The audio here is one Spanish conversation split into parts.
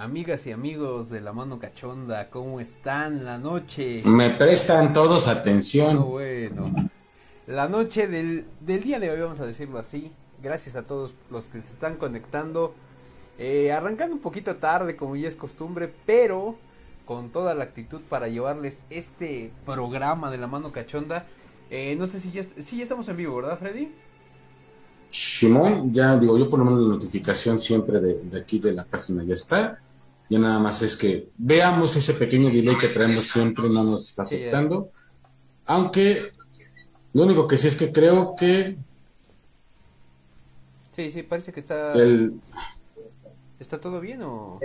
Amigas y amigos de la mano cachonda, ¿cómo están la noche? Me prestan todos atención. bueno. La noche del, del, día de hoy, vamos a decirlo así. Gracias a todos los que se están conectando. Eh, arrancando un poquito tarde, como ya es costumbre, pero con toda la actitud para llevarles este programa de la mano cachonda. Eh, no sé si ya, si ya estamos en vivo, ¿verdad, Freddy? Shimon, ya digo, yo por lo menos la notificación siempre de, aquí de la página ya está. Ya nada más es que veamos ese pequeño delay que traemos siempre, no nos está afectando. Aunque lo único que sí es que creo que. Sí, sí, parece que está. ¿Está todo bien o.?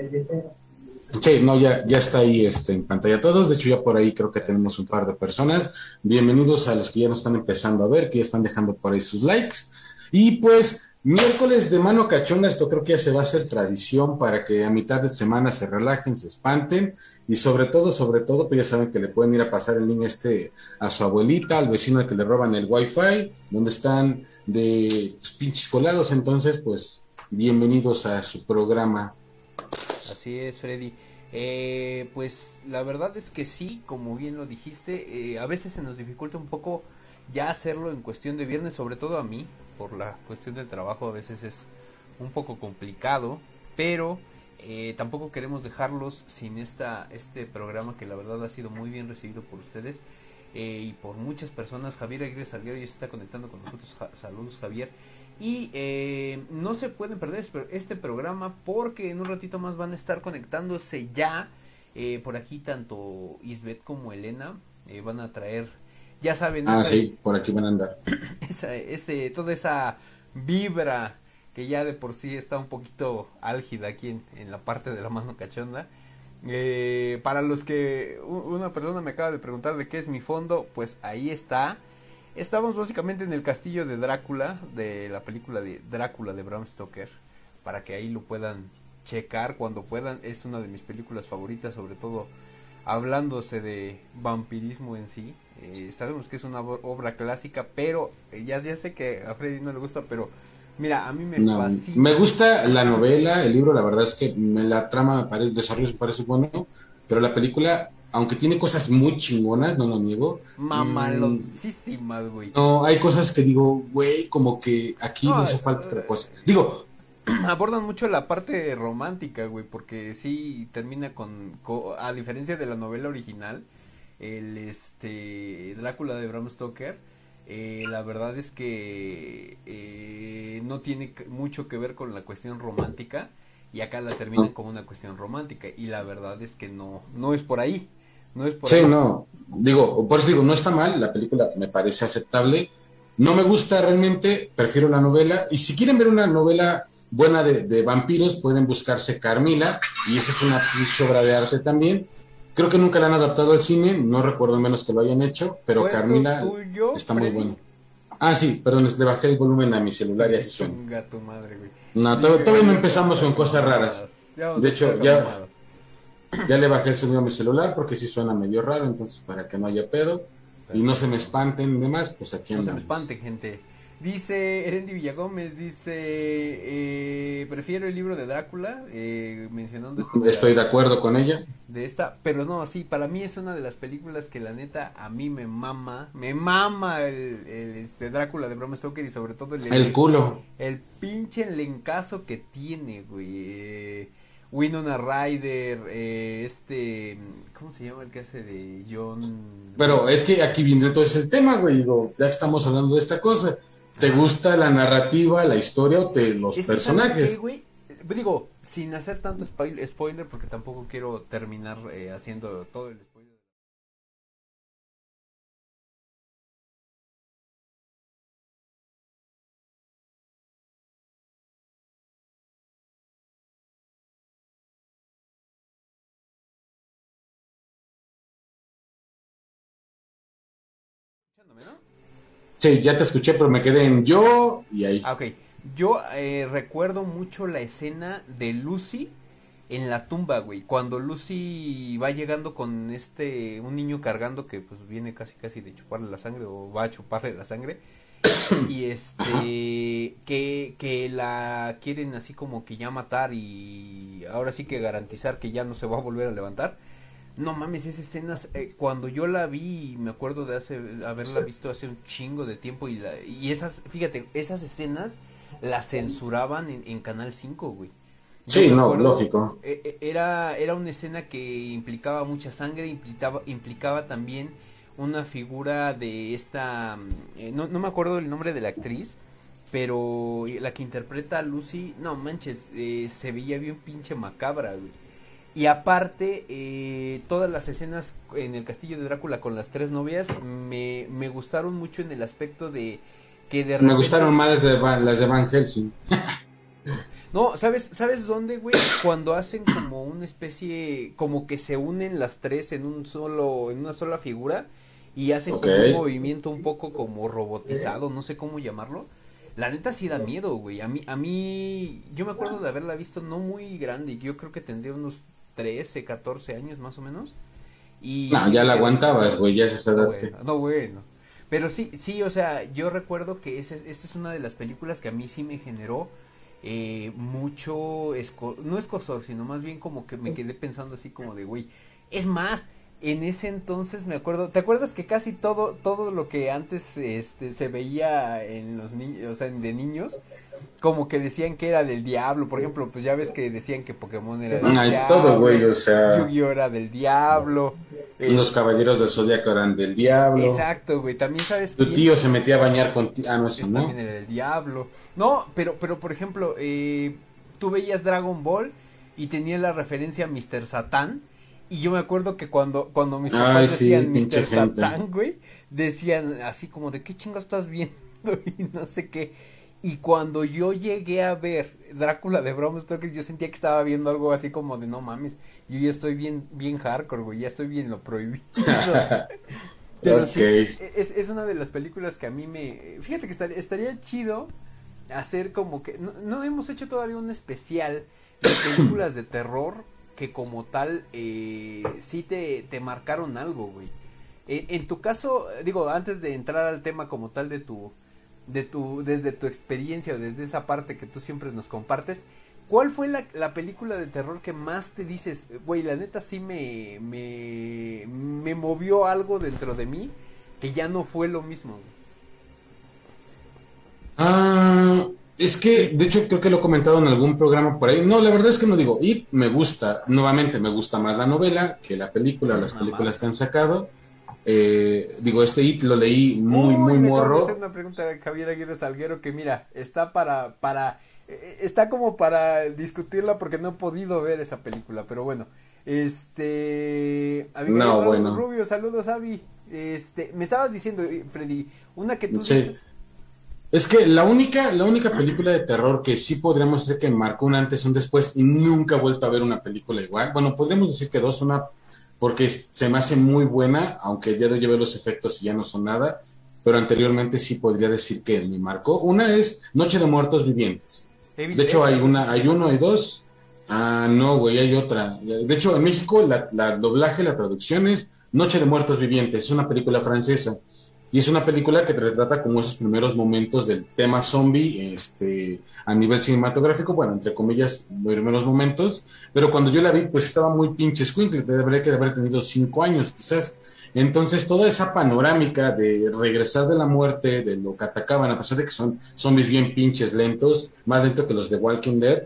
Sí, no, ya, ya está ahí este, en pantalla todos. De hecho, ya por ahí creo que tenemos un par de personas. Bienvenidos a los que ya nos están empezando a ver, que ya están dejando por ahí sus likes. Y pues, miércoles de mano cachonda, esto creo que ya se va a hacer tradición para que a mitad de semana se relajen, se espanten. Y sobre todo, sobre todo, pues ya saben que le pueden ir a pasar el link este a su abuelita, al vecino al que le roban el wifi, donde están de pues, pinches colados. Entonces, pues, bienvenidos a su programa. Así es, Freddy. Eh, pues la verdad es que sí, como bien lo dijiste, eh, a veces se nos dificulta un poco ya hacerlo en cuestión de viernes, sobre todo a mí, por la cuestión del trabajo a veces es un poco complicado, pero eh, tampoco queremos dejarlos sin esta, este programa que la verdad ha sido muy bien recibido por ustedes eh, y por muchas personas. Javier Aguirre Salguero ya se está conectando con nosotros. saludos Javier. Y eh, no se pueden perder este programa porque en un ratito más van a estar conectándose ya. por aquí tanto Isbeth como Elena van a traer ya saben. Ah, sí, por aquí van a andar. ese, toda esa vibra que ya de por sí está un poquito álgida aquí en, la parte de la mano cachonda. Eh, para los que una persona me acaba de preguntar de qué es mi fondo, pues ahí está. Estamos básicamente en el castillo de Drácula, de la película de Drácula de Bram Stoker, para que ahí lo puedan checar cuando puedan. Es una de mis películas favoritas, sobre todo hablándose de vampirismo en sí. Eh, sabemos que es una obra clásica, pero eh, ya, ya sé que a Freddy no le gusta, pero mira, a mí me fascina. Me gusta la novela, el libro, la verdad es que me la trama, el desarrollo me parece bueno, pero la película, aunque tiene cosas muy chingonas, no lo niego. Mamalosísimas, güey. no, hay cosas que digo, güey, como que aquí no, hizo falta otra cosa. Digo, abordan mucho la parte romántica, güey, porque sí termina con, a diferencia de la novela original, el este Drácula de Bram Stoker, eh, la verdad es que eh, no tiene mucho que ver con la cuestión romántica y acá la terminan como una cuestión romántica y la verdad es que no no es por ahí, no es por sí, no, digo, por eso digo, no está mal, la película me parece aceptable. No me gusta realmente, prefiero la novela. Y si quieren ver una novela buena de, vampiros, pueden buscarse Carmila, y esa es una obra de arte también. Creo que nunca la han adaptado al cine, no recuerdo menos que lo hayan hecho, pero Carmila está muy bueno. Ah, sí, perdón, le bajé el volumen a mi celular y así suena. No, todavía, no empezamos con cosas raras. De hecho, ya, ya le bajé el sonido a mi celular porque sí suena medio raro, entonces para que no haya pedo y no se me espanten demás, pues aquí andamos. No se me espanten, gente. Dice Erendi Villagómez, dice, eh, prefiero el libro de Drácula, eh, mencionando esto. Estoy de, acuerdo con ella. De esta, pero no, sí, para mí es una de las películas que la neta a mí me mama, me mama el, este, Drácula de Bram Stoker y sobre todo el... El culo. El pinche lencazo que tiene, güey. Eh, Winona Ryder, eh, este, ¿cómo se llama el que hace de John? Pero es que aquí viene todo ese tema, güey, digo, ya que estamos hablando de esta cosa ¿Te gusta la narrativa, la historia o te, los personajes? Digo, sin hacer tanto spoiler, porque tampoco quiero terminar eh, haciendo todo el Sí, ya te escuché, pero me quedé en yo y ahí. Ah, ok. Yo eh, recuerdo mucho la escena de Lucy en la tumba, güey. Cuando Lucy va llegando con este, un niño cargando que pues viene casi casi de chuparle la sangre o va a chuparle la sangre. y este que, que la quieren así como que ya matar y ahora sí que garantizar que ya no se va a volver a levantar. No mames, esas escenas, eh, cuando yo la vi, me acuerdo de hace, haberla visto hace un chingo de tiempo y, la, y esas, fíjate, esas escenas las censuraban en, en Canal 5, güey. Sí, no, lógico. E, e, era, era una escena que implicaba mucha sangre, implicaba, implicaba también una figura de esta, mm, eh, no, no me acuerdo el nombre de la actriz, pero la que interpreta a Lucy, no manches, eh, se veía bien pinche macabra, güey. Y aparte, eh, todas las escenas en el castillo de Drácula con las tres novias me, me gustaron mucho en el aspecto de que de repente... Me gustaron más las de, las de Van Helsing. No, ¿sabes, ¿sabes dónde, güey? Cuando hacen como una especie, como que se unen las tres en un solo, en una sola figura y hacen como un movimiento un poco como robotizado, no sé cómo llamarlo. La neta sí da miedo, güey. A mí, a mí, yo me acuerdo de haberla visto no muy grande, yo creo que tendría unos 13, 14 años más o menos. Y no, ya la aguantabas, güey, ya se bueno, no, bueno. Pero sí, sí, o sea, yo recuerdo que esa es una de las películas que a mí sí me generó eh, mucho, esco no escosor, sino más bien como que me quedé pensando así como de, güey, es más, en ese entonces me acuerdo, ¿te acuerdas que casi todo todo lo que antes este se veía en los niños, o sea, de niños, como que decían que era del diablo, por ejemplo, pues ya ves que decían que Pokémon era del Ay, diablo, todo, güey, o sea, Yu-Gi-Oh era del diablo. Los caballeros del zodiaco eran del diablo. Exacto, güey, también sabes Tu tío se metía a bañar con ah, no, eso no. También era del diablo. No, pero, pero por ejemplo, eh, tú veías Dragon Ball y tenía la referencia a Mr. Satan. Y yo me acuerdo que cuando, cuando mis papás decían Mr. Satan, güey, decían así como de qué chingas estás viendo y no sé qué. Y cuando yo llegué a ver Drácula de Bram Stoker, yo sentía que estaba viendo algo así como de no mames, yo ya estoy bien, bien hardcore, güey, ya estoy bien lo prohibido. Pero sí, es, es una de las películas que a mí me... Fíjate que estaría, estaría chido hacer como que no, hemos hecho todavía un especial de películas de terror que como tal eh, sí te, te marcaron algo, güey. En, tu caso, digo, antes de entrar al tema como tal de tu, de tu, desde tu experiencia o desde esa parte que tú siempre nos compartes, ¿cuál fue la, la película de terror que más te dices, güey, la neta sí me, me, me movió algo dentro de mí que ya no fue lo mismo? Ah, es que, de hecho, creo que lo he comentado en algún programa por ahí. No, la verdad es que no digo, y me gusta, nuevamente, me gusta más la novela que la película, las películas que han sacado. Eh, digo, este It lo leí muy, muy morro. hacer una pregunta a Javier Aguirre Salguero que, mira, está para, para, eh, está como para discutirla porque no he podido ver esa película, pero bueno. Este, no, bueno. Rubio, saludos, Avi. Este, me estabas diciendo, Freddy, una que tú dices es que la única, la única película de terror que sí podríamos decir que marcó un antes un después y nunca he vuelto a ver una película igual. Bueno, podríamos decir que dos, una porque se me hace muy buena, aunque ya no lleve los efectos y ya no son nada, pero anteriormente sí podría decir que me marcó. Una es Noche de Muertos Vivientes. De hecho, hay una, hay uno, hay dos. Ah, no, güey, hay otra. De hecho, en México la, la doblaje, la traducción es Noche de Muertos Vivientes. Es una película francesa. Y es una película que te retrata como esos primeros momentos del tema zombie este, a nivel cinematográfico, bueno, entre comillas, primeros momentos, pero cuando yo la vi, pues estaba muy pinche squinkle, debería que haber tenido cinco años quizás. Entonces, toda esa panorámica de regresar de la muerte, de lo que atacaban, a pesar de que son zombies bien pinches lentos, más lentos que los de Walking Dead,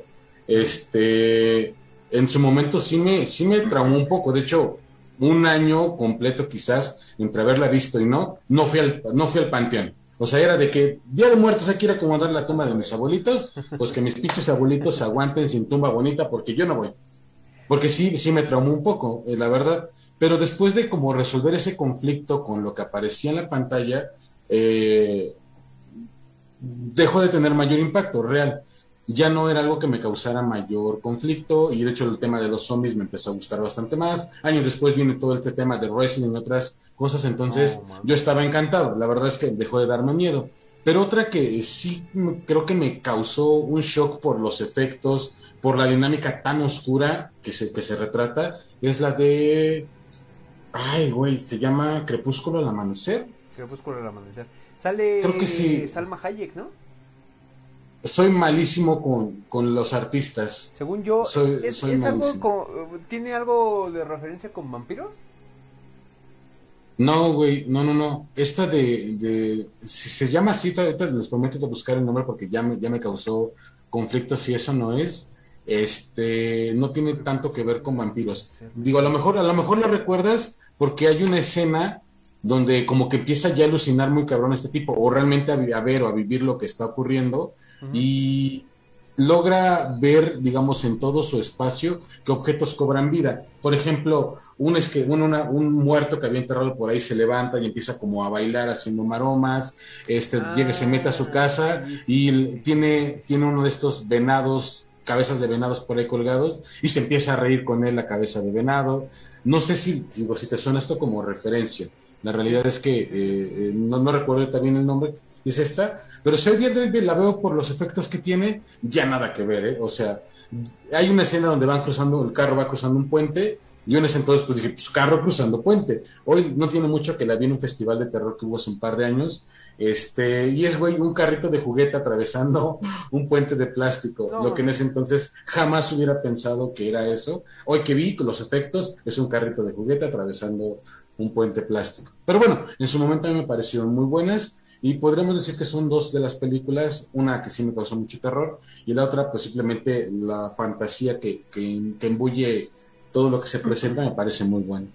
este, en su momento sí me, sí me traumó un poco. De hecho, un año completo quizás entre haberla visto y no, no fui al, no fui al panteón. O sea, era de que Día de Muertos hay que ir a acomodar la tumba de mis abuelitos, pues que mis pinches abuelitos se aguanten sin tumba bonita porque yo no voy. Porque sí, sí me traumó un poco, eh, la verdad. Pero después de como resolver ese conflicto con lo que aparecía en la pantalla, eh, dejó de tener mayor impacto real ya no era algo que me causara mayor conflicto y de hecho el tema de los zombies me empezó a gustar bastante más. Años después viene todo este tema de wrestling y otras cosas, entonces yo estaba encantado. La verdad es que dejó de darme miedo. Pero otra que sí creo que me causó un shock por los efectos, por la dinámica tan oscura que se, que se retrata, es la de... Ay, güey, se llama Crepúsculo al amanecer. Crepúsculo al amanecer. Sale Creo que sí. Salma Hayek, ¿no? Soy malísimo con, con los artistas. Según yo, Soy- es, soy es algo malísimo. con- ¿tiene algo de referencia con vampiros? No, güey, no, no, no. Esta de, de si se llama así, ahorita les prometo de buscar el nombre porque ya me, ya me causó conflicto si eso no es. Este, no tiene tanto que ver con vampiros. Digo, a lo mejor, a lo mejor la recuerdas porque hay una escena donde como que empieza ya a alucinar muy cabrón este tipo, o realmente a, a ver o a vivir lo que está ocurriendo, y logra ver, digamos, en todo su espacio que objetos cobran vida. Por ejemplo, un, es que, un, una- un muerto que había enterrado por ahí se levanta y empieza como a bailar haciendo maromas, este, Ah, llega, se mete a su casa sí, sí. y tiene, tiene uno de estos venados, cabezas de venados por ahí colgados, y se empieza a reír con él la cabeza de venado. No sé si, digo, si te suena esto como referencia. La realidad es que eh, eh, no, no recuerdo también el nombre, es esta, pero si hoy día de hoy la veo por los efectos que tiene, ya nada que ver, ¿eh? O sea, hay una escena donde van cruzando, el carro va cruzando un puente, yo en ese entonces pues dije, pues carro cruzando puente. Hoy no tiene mucho que la vi en un festival de terror que hubo hace un par de años, este, y es, güey, un carrito de juguete atravesando un puente de plástico, No. lo que en ese entonces jamás hubiera pensado que era eso. Hoy que vi con los efectos, es un carrito de juguete atravesando un puente plástico. Pero bueno, en su momento a mí me parecieron muy buenas y podríamos decir que son dos de las películas, una que sí me causó mucho terror y la otra pues simplemente la fantasía que, que, que embulle todo lo que se presenta me parece muy buena.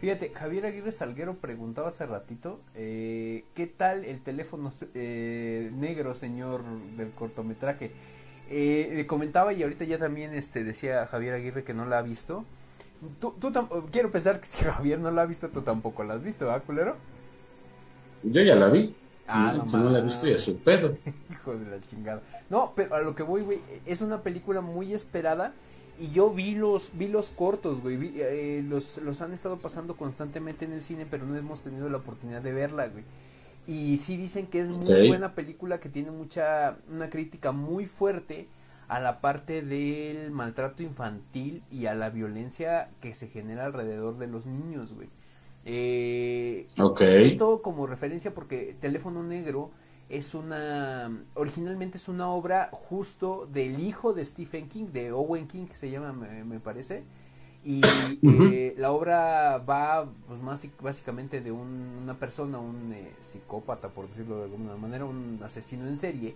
Fíjate, Javier Aguirre Salguero preguntaba hace ratito, eh, ¿qué tal el teléfono eh, negro, señor del cortometraje? Eh, le comentaba y ahorita ya también este decía Javier Aguirre que no la ha visto. Tú, tú quiero pensar que si Javier no la ha visto, tú tampoco la has visto, ¿verdad, culero? Yo ya la vi. Ah, ¿no? no si no la he visto ya su pedo. Hijo de la chingada. No, pero a lo que voy, güey, es una película muy esperada y yo vi los vi los cortos, güey, vi, eh, los los han estado pasando constantemente en el cine, pero no hemos tenido la oportunidad de verla, güey. Y sí dicen que es muy buena película que tiene mucha una crítica muy fuerte a la parte del maltrato infantil y a la violencia que se genera alrededor de los niños, güey. Eh, Ok. esto como referencia porque Teléfono Negro es una originalmente es una obra justo del hijo de Stephen King de Owen King que se llama me, me parece y eh, la obra va pues más básicamente de un- una persona un eh, psicópata por decirlo de alguna manera un asesino en serie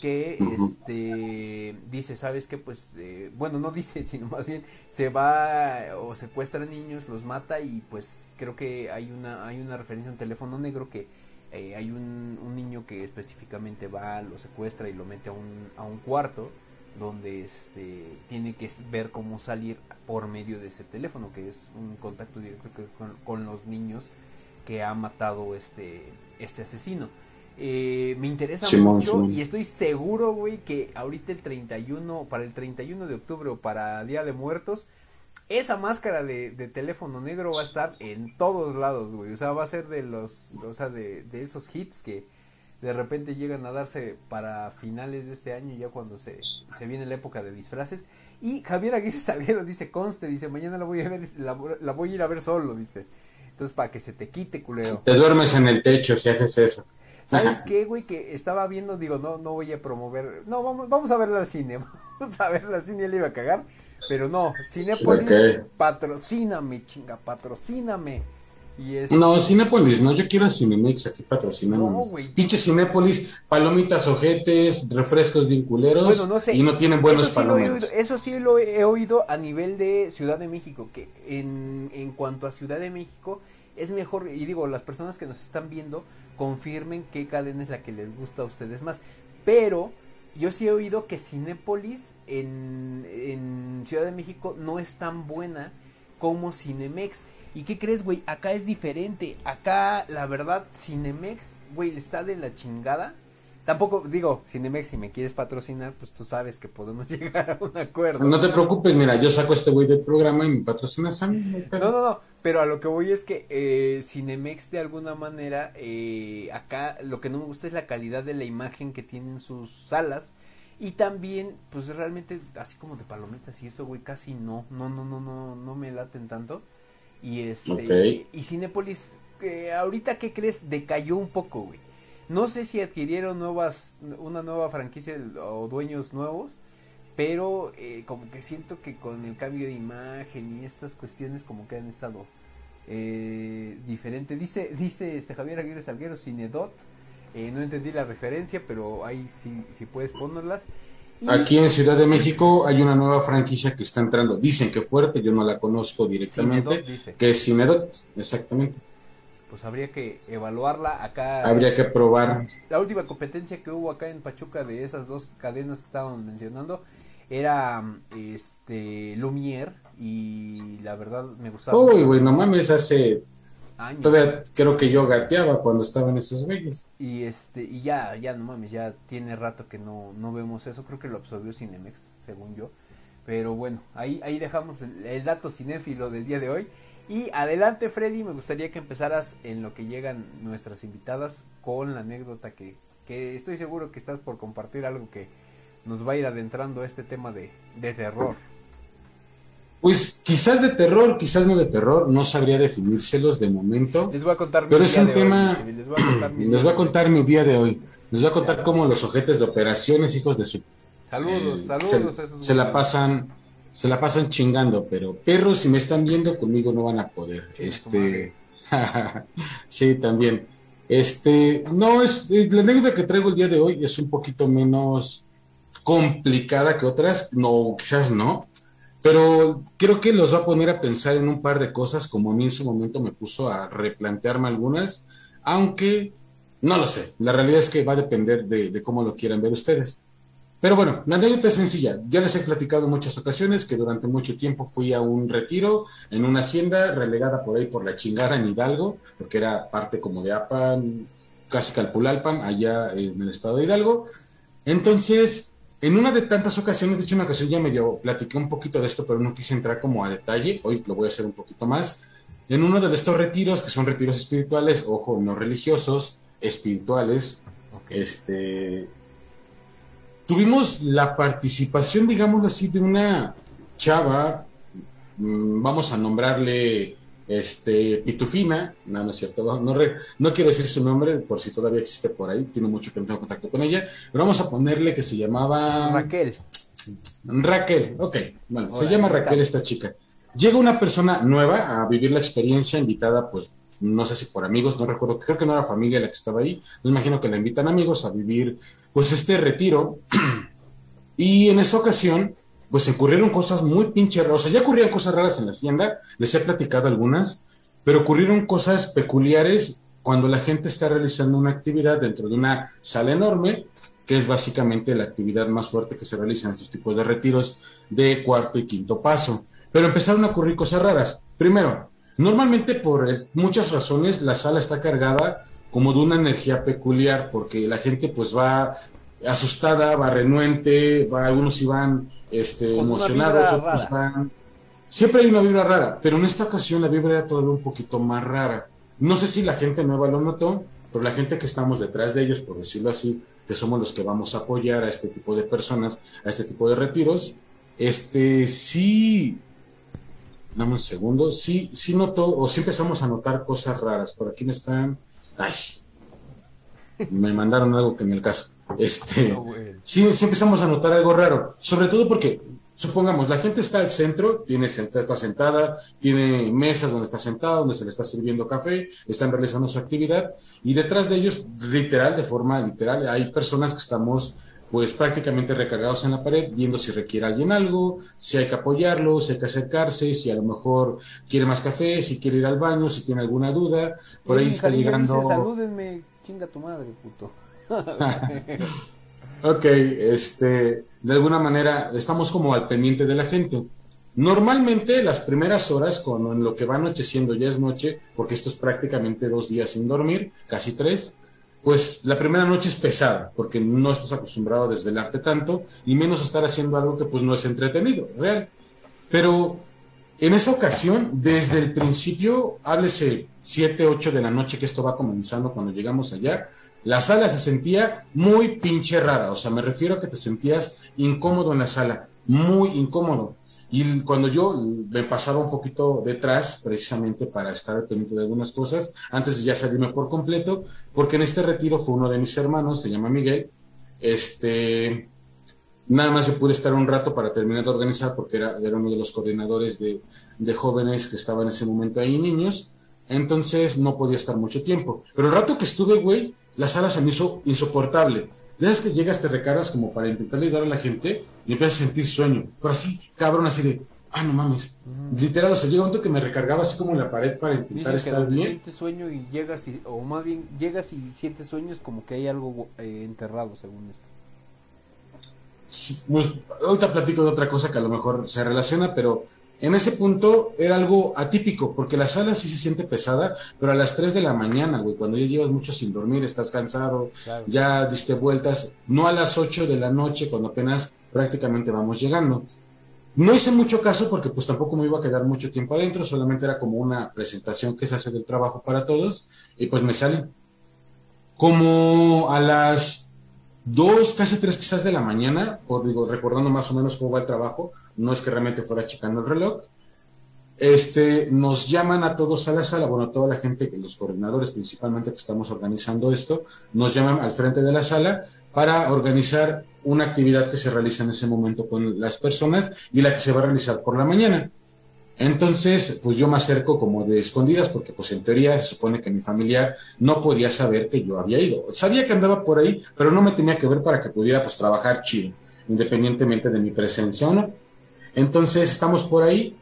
que este dice sabes que pues eh, bueno no dice sino más bien se va o secuestra niños los mata y pues creo que hay una hay una referencia a un teléfono negro que eh, hay un, un niño que específicamente va lo secuestra y lo mete a un a un cuarto donde este tiene que ver cómo salir por medio de ese teléfono que es un contacto directo que- con, con los niños que ha matado este este asesino eh, me interesa Simón, mucho Simón. y estoy seguro, güey, que ahorita el 31, para el 31 de octubre o para Día de Muertos, esa máscara de, de teléfono negro va a estar en todos lados, güey. O sea, va a ser de los, o sea, de, de esos hits que de repente llegan a darse para finales de este año, ya cuando se, se viene la época de disfraces. Y Javier Aguirre Salguero dice, conste, dice, mañana la voy a ver, la, la voy a ir a ver solo, dice. Entonces, para que se te quite, culero. Te duermes en el techo si haces eso. ¿Sabes qué, güey? Que estaba viendo, digo, no, no voy a promover. No, vamos, vamos a verla al cine. Vamos a verla al cine, ya le iba a cagar. Pero no, Cinépolis, Ok. patrocíname, chinga, patrocíname. Y es. No, Cinépolis, no, yo quiero a Cinemex aquí patrocinando. No, güey. Pinche Cinépolis, palomitas ojetes, refrescos bien culeros Bueno, no sé. y no tienen buenos sí, oído, eso sí lo he oído a nivel de Ciudad de México, que en, en cuanto a Ciudad de México es mejor, y digo, las personas que nos están viendo confirmen qué cadena es la que les gusta a ustedes más. Pero yo sí he oído que Cinépolis en, en Ciudad de México no es tan buena como Cinemex. ¿Y qué crees, güey? Acá es diferente. Acá, la verdad, Cinemex, güey, está de la chingada. Tampoco, digo, Cinemex, si me quieres patrocinar, pues tú sabes que podemos llegar a un acuerdo. No te preocupes, mira, yo saco a este güey del programa y me patrocinas a mí. no. No, no, pero a lo que voy es que eh, Cinemex de alguna manera, eh, acá lo que no me gusta es la calidad de la imagen que tienen sus salas y también, pues realmente así como de palomitas y eso, güey, casi no, no, no, no, no, no me laten tanto. Y este, y Cinépolis, eh, ahorita, ¿qué crees? Decayó un poco, güey. No sé si adquirieron nuevas, una nueva franquicia o dueños nuevos, pero eh, como que siento que con el cambio de imagen y estas cuestiones como que han estado eh, diferente. Dice, dice este Javier Aguirre Salguero, Cinedot, eh, no entendí la referencia, pero ahí sí, sí puedes ponerlas. Aquí en Ciudad de México hay una nueva franquicia que está entrando. Dicen que fuerte, yo no la conozco directamente, que es Cinedot, exactamente. Pues habría que evaluarla acá. Habría que probar. La última competencia que hubo acá en Pachuca de esas dos cadenas que estábamos mencionando era este Lumière y la verdad me gustaba. Uy, güey, no mames, hace Todavía creo que yo gateaba cuando estaba en esos güeyes. Y este y ya ya no mames, ya tiene rato que no no vemos eso, creo que lo absorbió Cinemex, según yo. Pero bueno, ahí ahí dejamos el, dato cinéfilo del día de hoy. Y adelante Freddy, me gustaría que empezaras en lo que llegan nuestras invitadas con la anécdota que, que estoy seguro que estás por compartir algo que nos va a ir adentrando a este tema de, de terror. Pues quizás de terror, quizás no de terror, no sabría definírselos de momento. Les voy a contar mi pero es un tema. les voy a contar, mi, les voy a contar mi día de hoy. Les voy a contar cómo los ojetes de operaciones, hijos de su. Saludos, eh, saludos. Se, la pasan, se la pasan chingando, pero perros, si me están viendo, conmigo no van a poder. este. sí, también. Este, no, es, la anécdota que traigo el día de hoy es un poquito menos complicada que otras, no, quizás no, pero creo que los va a poner a pensar en un par de cosas, como a mí en su momento me puso a replantearme algunas, aunque no lo sé. La realidad es que va a depender de, cómo lo quieran ver ustedes. Pero bueno, la anécdota es sencilla. Ya les he platicado en muchas ocasiones que durante mucho tiempo fui a un retiro en una hacienda relegada por ahí por la chingada en Hidalgo, porque era parte como de APAN, casi Calpulalpan, allá en el estado de Hidalgo. Entonces, en una de tantas ocasiones, de hecho una ocasión ya medio platiqué un poquito de esto, pero no quise entrar como a detalle, hoy lo voy a hacer un poquito más. En uno de estos retiros, que son retiros espirituales, ojo, no religiosos, espirituales, este, tuvimos la participación, digamos así, de una chava, mm, vamos a nombrarle este, Pitufina, no, no es cierto, no, no quiero decir su nombre por si todavía existe por ahí, tiene mucho que no tengo contacto con ella, pero vamos a ponerle que se llamaba... Raquel. Raquel, ok, bueno, se llama Raquel esta chica. Llega una persona nueva a vivir la experiencia, invitada pues no sé si por amigos, no recuerdo, creo que no era familia la que estaba ahí, me imagino que la invitan amigos a vivir pues este retiro y en esa ocasión pues ocurrieron cosas muy pinche raras. O sea, ya ocurrían cosas raras en la hacienda, les he platicado algunas, pero ocurrieron cosas peculiares cuando la gente está realizando una actividad dentro de una sala enorme, que es básicamente la actividad más fuerte que se realiza en estos tipos de retiros de cuarto y quinto paso. Pero empezaron a ocurrir cosas raras. Primero, normalmente por eh, muchas razones la sala está cargada como de una energía peculiar, porque la gente pues va asustada, va renuente, va, algunos iban este, emocionados, Siempre hay una vibra rara, pero en esta ocasión la vibra era todavía un poquito más rara. No sé si la gente nueva lo notó, pero la gente que estamos detrás de ellos, por decirlo así, que somos los que vamos a apoyar a este tipo de personas, a este tipo de retiros, este sí, dame un segundo, sí, sí notó, o sí empezamos a notar cosas raras. Por aquí me están, ay, me mandaron algo que en el caso. Este, sí, sí empezamos a notar algo raro, sobre todo porque, supongamos, la gente está al centro, tiene, está sentada, tiene mesas donde está sentada, donde se le está sirviendo café, están realizando su actividad, y detrás de ellos, literal, de forma literal, hay personas que estamos pues prácticamente recargados en la pared, viendo si requiere alguien algo, si hay que apoyarlo, si hay que acercarse, si a lo mejor quiere más café, si quiere ir al baño, si tiene alguna duda, por ahí está llegando... salúdenme, chinga tu madre, puto. ok, este, de alguna manera estamos como al pendiente de la gente. Normalmente las primeras horas, cuando en lo que va anocheciendo ya es noche, porque esto es prácticamente dos días sin dormir, casi tres, pues la primera noche es pesada, porque no estás acostumbrado a desvelarte tanto y menos a estar haciendo algo que pues no es entretenido, real. Pero en esa ocasión, desde el principio, háblese 7, 8 de la noche que esto va comenzando cuando llegamos allá, la sala se sentía muy pinche rara, o sea, me refiero a que te sentías incómodo en la sala, muy incómodo. Y cuando yo me pasaba un poquito detrás, precisamente para estar pendiente de algunas cosas, antes de ya salirme por completo, porque en este retiro fue uno de mis hermanos, se llama Miguel, este, nada más yo pude estar un rato para terminar de organizar, porque era, era uno de los coordinadores de, de jóvenes que estaban en ese momento ahí, niños, entonces no podía estar mucho tiempo. Pero el rato que estuve, güey, la sala se me hizo insoportable. Desde que llegas, te recargas como para intentar ayudar a la gente y empiezas a sentir sueño. Pero así, cabrón, así de, ah, no mames. Literal, o sea, llega un momento que me recargaba así como en la pared para intentar Dicen que estar donde bien. sientes sueño y llegas, y, o más bien llegas y sientes sueños como que hay algo eh, enterrado, según esto. Sí, pues, ahorita platico de otra cosa que a lo mejor se relaciona, pero en ese punto era algo atípico, porque la sala sí se siente pesada, pero a las 3 de la mañana, güey, cuando ya llevas mucho sin dormir, estás cansado, Claro. ya diste vueltas, no a las 8 de la noche, cuando apenas prácticamente vamos llegando. No hice mucho caso porque pues tampoco me iba a quedar mucho tiempo adentro, solamente era como una presentación que se hace del trabajo para todos, y pues me salí. Como a las dos, casi tres quizás de la mañana, por digo, recordando más o menos cómo va el trabajo, no es que realmente fuera checando el reloj, este, nos llaman a todos a la sala, bueno, toda la gente, los coordinadores principalmente que estamos organizando esto, nos llaman al frente de la sala para organizar una actividad que se realiza en ese momento con las personas y la que se va a realizar por la mañana. Entonces, pues yo me acerco como de escondidas porque pues en teoría se supone que mi familiar no podía saber que yo había ido. Sabía que andaba por ahí, pero no me tenía que ver para que pudiera pues trabajar chido, independientemente de mi presencia o no. Entonces estamos por ahí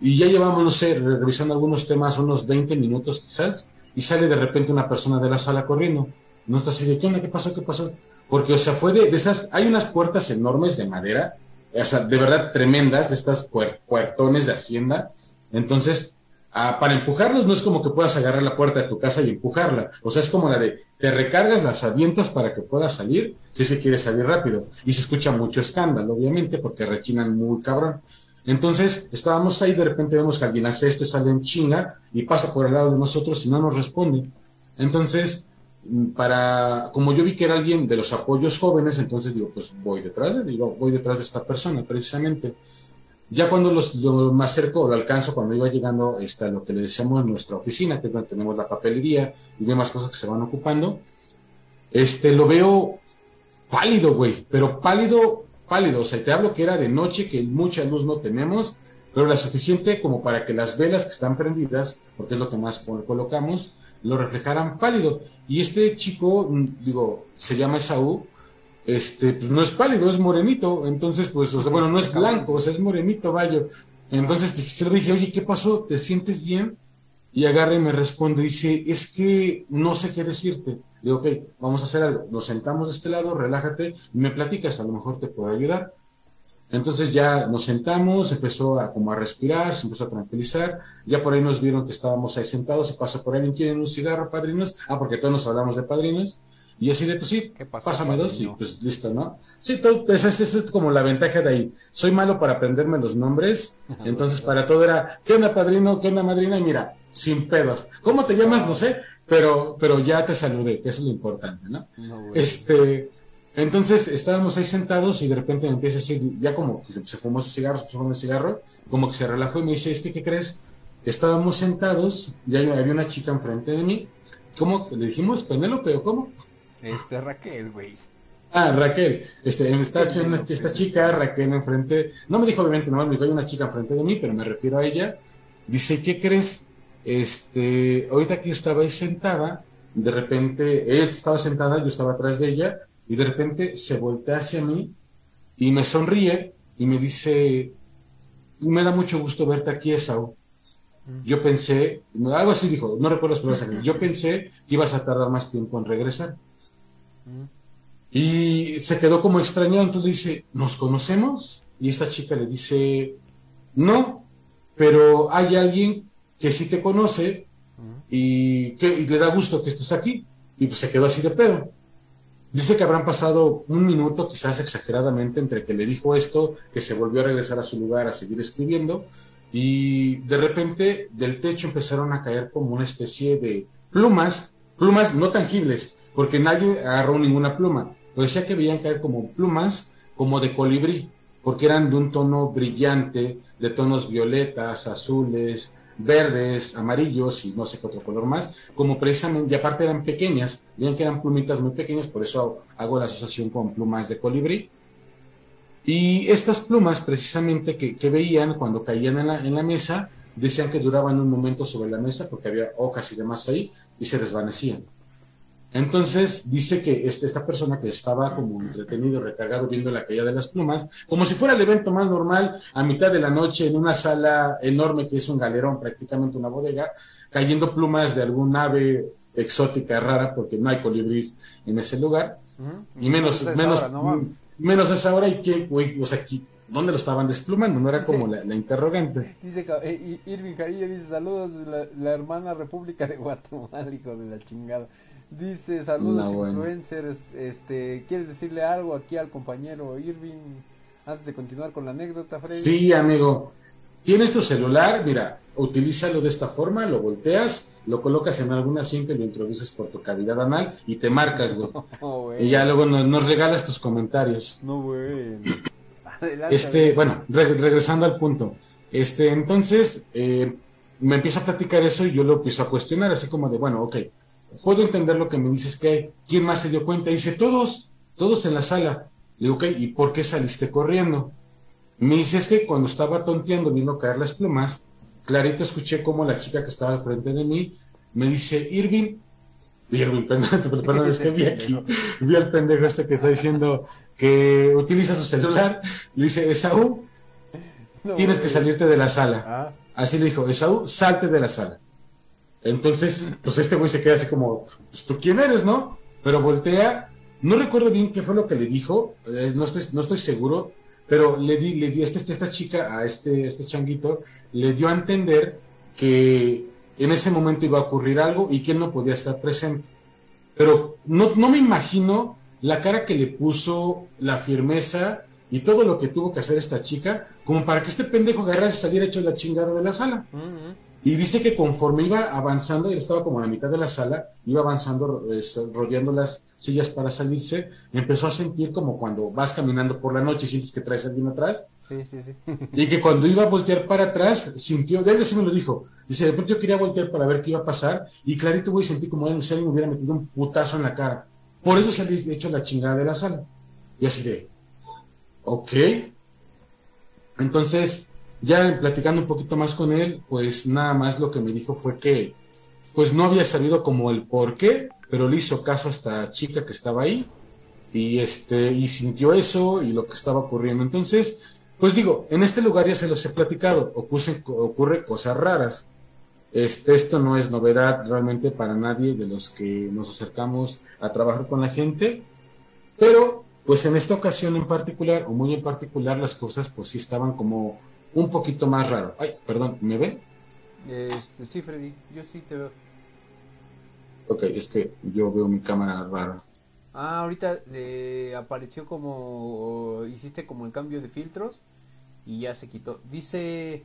y ya llevamos, no sé, re- revisando algunos temas, unos 20 minutos quizás, y sale de repente una persona de la sala corriendo. No está así de, ¿qué onda? ¿Qué pasó? ¿Qué pasó? Porque, o sea, fue de, de esas, hay unas puertas enormes de madera, o sea, de verdad tremendas, de estas puer- puertones de hacienda. Entonces, para empujarlos no es como que puedas agarrar la puerta de tu casa y empujarla. O sea, es como la de, te recargas, las avientas para que puedas salir, si es que quieres salir rápido. Y se escucha mucho escándalo, obviamente, porque rechinan muy cabrón. Entonces, estábamos ahí, de repente vemos que alguien hace esto sale en chinga y pasa por el lado de nosotros y no nos responde. Entonces, para, como yo vi que era alguien de los apoyos jóvenes, entonces digo, pues voy detrás de, digo, voy detrás de esta persona, precisamente. Ya cuando los, lo, me acerco, lo alcanzo, cuando iba llegando está lo que le decíamos nuestra oficina, que es donde tenemos la papelería y demás cosas que se van ocupando, este, lo veo pálido, güey, pero pálido, pálido, o sea, te hablo que era de noche, que mucha luz no tenemos, pero la suficiente como para que las velas que están prendidas, porque es lo que más colocamos, lo reflejaran pálido. Y este chico, mm, digo, se llama Esaú, este, pues no es pálido, es morenito, entonces, pues, o sea, bueno, no es blanco, o sea, es morenito, vaya. Entonces se lo dije, oye, ¿qué pasó? ¿Te sientes bien? Y agarra y me responde, dice, es que no sé qué decirte. Le digo, ok, vamos a hacer algo. Nos sentamos de este lado, relájate y me platicas, a lo mejor te puedo ayudar. Entonces ya nos sentamos, empezó a como a respirar, se empezó a tranquilizar. Ya por ahí nos vieron que estábamos ahí sentados, se pasa por ahí, ¿quieren un cigarro, padrinos? Ah, porque todos nos hablamos de padrinos. Y así de, pues sí, ¿Qué pasó, pásame dos y pues listo, ¿no? Sí, todo, esa es, esa es como la ventaja de ahí. Soy malo para aprenderme los nombres, entonces para todo era, ¿qué onda padrino? ¿Qué onda madrina? Y mira, sin pedos. ¿Cómo te llamas? No sé, pero, pero ya te saludé, que eso es lo importante, ¿no? Este, entonces estábamos ahí sentados y de repente me empieza a decir, ya como que se fumó su cigarro, se puso un cigarro, como que se relajó y me dice, este, ¿qué crees? Estábamos sentados, ya había una chica enfrente de mí, ¿cómo? ¿Le dijimos Penélope o cómo? Este Raquel, güey. Ah, Raquel, este, esta, esta chica, Raquel, enfrente, no me dijo obviamente, no me dijo, hay una chica enfrente de mí, pero me refiero a ella. Dice, ¿qué crees? Este, ahorita que yo estaba ahí sentada, de repente, ella estaba sentada, yo estaba atrás de ella, y de repente se voltea hacia mí y me sonríe y me dice, me da mucho gusto verte aquí, Esau. Yo pensé, algo así dijo, no recuerdo las palabras, exactas, yo pensé que ibas a tardar más tiempo en regresar. Y se quedó como extrañado, entonces dice, ¿nos conocemos? Y esta chica le dice, no, pero hay alguien que sí te conoce y, que, y le da gusto que estés aquí. Y pues se quedó así de pedo. Dice que habrán pasado un minuto, quizás exageradamente, entre que le dijo esto, que se volvió a regresar a su lugar a seguir escribiendo, y de repente del techo empezaron a caer como una especie de plumas, plumas no tangibles, porque nadie agarró ninguna pluma, pero decía que veían caer como plumas, como de colibrí, porque eran de un tono brillante, de tonos violetas, azules, verdes, amarillos y no sé qué otro color más, como precisamente, y aparte eran pequeñas, vean que eran plumitas muy pequeñas, por eso hago la asociación con plumas de colibrí. Y estas plumas, precisamente, que, veían cuando caían en la, en la mesa, decían que duraban un momento sobre la mesa porque había hojas y demás ahí y se desvanecían. Entonces dice que este, esta persona que estaba como entretenido, recargado viendo la caída de las plumas, como si fuera el evento más normal, a mitad de la noche en una sala enorme que es un galerón, prácticamente una bodega, cayendo plumas de algún ave exótica rara, porque no hay colibríes en ese lugar, y menos, menos, menos esa hora y que, güey, o sea, aquí, ¿dónde lo estaban desplumando? No era como la, interrogante. Dice eh, Irving Carillo, dice saludos la, la hermana República de Guatemala, hijo de la chingada. Dice, saludos influencers, este, ¿quieres decirle algo aquí al compañero Irving antes de continuar con la anécdota, Freddy? Sí, amigo. Tienes tu celular, mira, utilízalo de esta forma, lo volteas, lo colocas en algún asiento y lo introduces por tu cavidad anal y te marcas, güey. Y ya luego nos, regalas tus comentarios. No, güey. este, bueno, regresando al punto. Este, entonces, eh, me empieza a platicar eso y yo lo empiezo a cuestionar, así como de, bueno, ok, puedo entender lo que me dices que quién más se dio cuenta. dice, todos, todos en la sala. Le digo, ok, ¿y por qué saliste corriendo? Me dice, es que cuando estaba tonteando, vino caer las plumas, clarito escuché como la chica que estaba al frente de mí me dice, Irving, Irving, perdón, perdón, es que vi aquí, vi al pendejo este que está diciendo que utiliza su celular, le dice, Esaú, tienes que salirte de la sala. Ah. Así le dijo, Esaú, salte de la sala. Entonces, pues este güey se queda así como, pues tú quién eres, ¿no? Pero voltea, no recuerdo bien qué fue lo que le dijo, eh, no, estoy, no estoy seguro, pero le di, le di este, esta chica, a este, este changuito, le dio a entender que en ese momento iba a ocurrir algo y que él no podía estar presente. Pero no, no me imagino la cara que le puso, la firmeza y todo lo que tuvo que hacer esta chica, como para que este pendejo agarrase y saliera hecho la chingada de la sala. Y dice que conforme iba avanzando, él estaba como a la mitad de la sala, iba avanzando, rodeando las sillas para salirse, empezó a sentir como cuando vas caminando por la noche y sientes que traes a alguien atrás. Sí, sí, sí. y que cuando iba a voltear para atrás, sintió, él sí me lo dijo, dice, de pronto yo quería voltear para ver qué iba a pasar, y clarito voy a sentir como si alguien me hubiera metido un putazo en la cara. Por eso se había hecho la chingada de la sala. Y así de, ok. Entonces, ya platicando un poquito más con él, pues nada más lo que me dijo fue que pues no había sabido como el por qué, pero le hizo caso a esta chica que estaba ahí y este y sintió eso y lo que estaba ocurriendo. Entonces, pues digo, en este lugar ya se los he platicado, ocurren, ocurre cosas raras. Este, esto no es novedad realmente para nadie de los que nos acercamos a trabajar con la gente, pero pues en esta ocasión en particular, o muy en particular, las cosas pues sí estaban como un poquito más raro. Ay, perdón, ¿me ven? Este, sí, Freddy, yo sí te veo. Ok, es que yo veo mi cámara rara. Ah, ahorita eh, apareció como, hiciste como el cambio de filtros y ya se quitó. Dice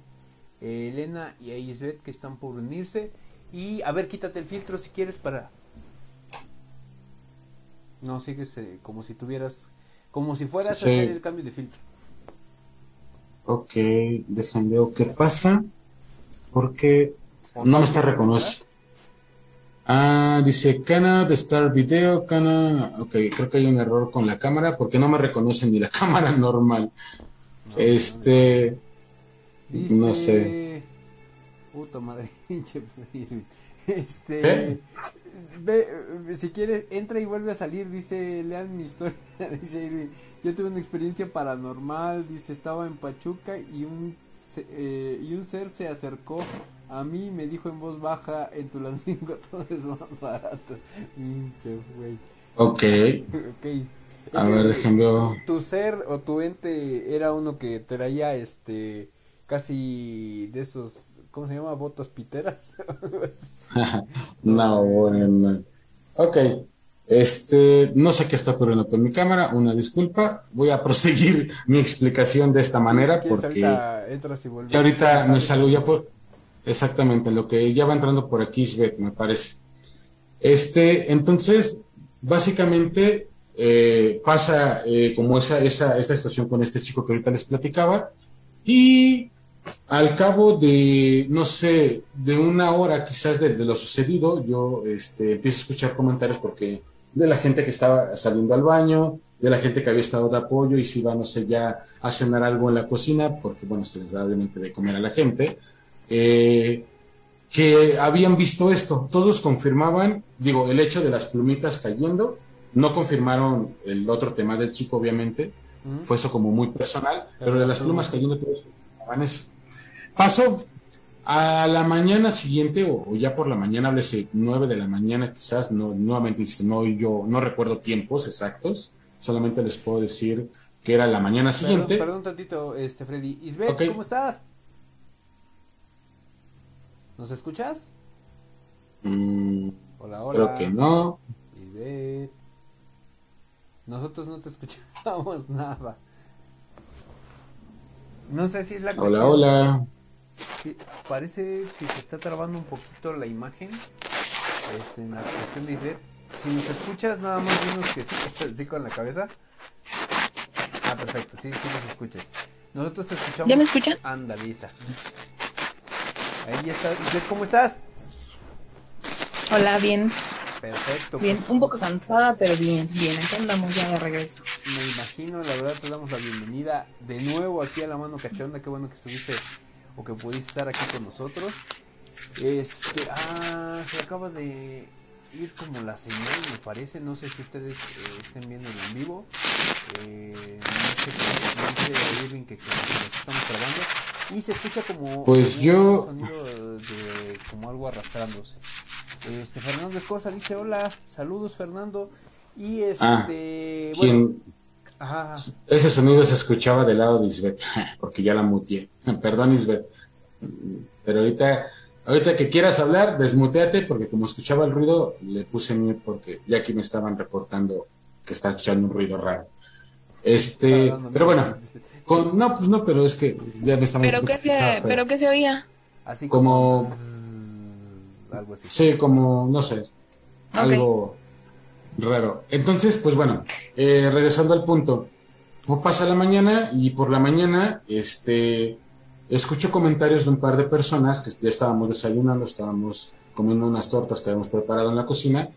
eh, Elena y Isbeth que están por unirse. Y a ver, quítate el filtro si quieres para... No, sigues eh, como si tuvieras, como si fueras a hacer el cambio de filtro. Ok, déjenme ver qué pasa. Porque no me está reconociendo. Ah, dice Cana de Star Video, Cana. Ok, creo que hay un error con la cámara porque no me reconoce ni la cámara normal. este. no sé. Puta madre, Este. Ve, si quiere, entra y vuelve a salir. Dice, lean mi historia. dice yo tuve una experiencia paranormal, dice, estaba en Pachuca y un, eh, y un ser se acercó a mí y me dijo en voz baja, en Tulancingo todo es más barato. Pinche, güey. Ok. ok. A ver, déjenme Tu ser o tu ente era uno que traía este casi de esos, ¿cómo se llama? Botas piteras. no, bueno. Ok. Este, no sé qué está ocurriendo con mi cámara, una disculpa. Voy a proseguir mi explicación de esta manera porque ahorita, me salgo ya por exactamente lo que ya va entrando por aquí Svet, me parece. Este, entonces, básicamente eh, pasa eh, como esa, esa, esta situación con este chico que ahorita les platicaba, y al cabo de, no sé, de una hora quizás desde lo sucedido, yo este, empiezo a escuchar comentarios porque de la gente que estaba saliendo al baño, de la gente que había estado de apoyo y si iba, no sé, ya a cenar algo en la cocina, porque bueno, se les da obviamente de comer a la gente, eh, que habían visto esto. Todos confirmaban, digo, el hecho de las plumitas cayendo, no confirmaron el otro tema del chico, obviamente, fue eso como muy personal, pero de las plumas cayendo todos confirmaban eso. Pasó a la mañana siguiente, o, ya por la mañana, háblese nueve de la mañana, quizás, no, nuevamente no, yo no recuerdo tiempos exactos, solamente les puedo decir que era la mañana siguiente. Perdón, perdón tantito, este Freddy. Isbeth, ¿cómo estás? ¿Nos escuchas? Mm, hola, hola. Creo que no. Isbeth. Nosotros no te escuchamos nada. No sé si es la cuestión. Hola, hola parece que se está trabando un poquito la imagen. Este, en la cuestión dice, si nos escuchas, nada más dinos que sí, con la cabeza. Ah, perfecto, sí, sí nos escuchas. Nosotros te escuchamos. ¿Ya me escuchan? Anda, lista. Ahí está. ¿Cómo estás? Hola, bien. Perfecto. Bien, pues. un poco cansada, pero bien, bien. Aquí andamos ya de regreso. Me imagino, la verdad, te damos la bienvenida de nuevo aquí a la mano cachonda. Qué bueno que estuviste o que pudiste estar aquí con nosotros. Este, ah, se acaba de ir como la señal, me parece. No sé si ustedes eh, estén viendo en vivo. Eh, no sé qué dice Irving que, que, nos estamos grabando. Y se escucha como, pues yo... un sonido de como algo arrastrándose. Este, Fernando Escosa dice: Hola, saludos, Fernando. Y ah, este, ese sonido se escuchaba del lado de Isbeth, porque ya la mutié. Perdón, Isbeth. Pero ahorita, ahorita que quieras hablar, desmuteate, porque como escuchaba el ruido, le puse mute porque ya aquí me estaban reportando que está escuchando un ruido raro. Este, pero bueno, no, pues no, pero es que ya me estaban ¿Pero qué se, ¿Pero qué se oía? Así como, algo así. Sí, como, no sé, algo raro. Entonces, pues bueno, eh, regresando al punto, pues pasa la mañana y por la mañana, este, escucho comentarios de un par de personas que ya estábamos desayunando, estábamos comiendo unas tortas que habíamos preparado en la cocina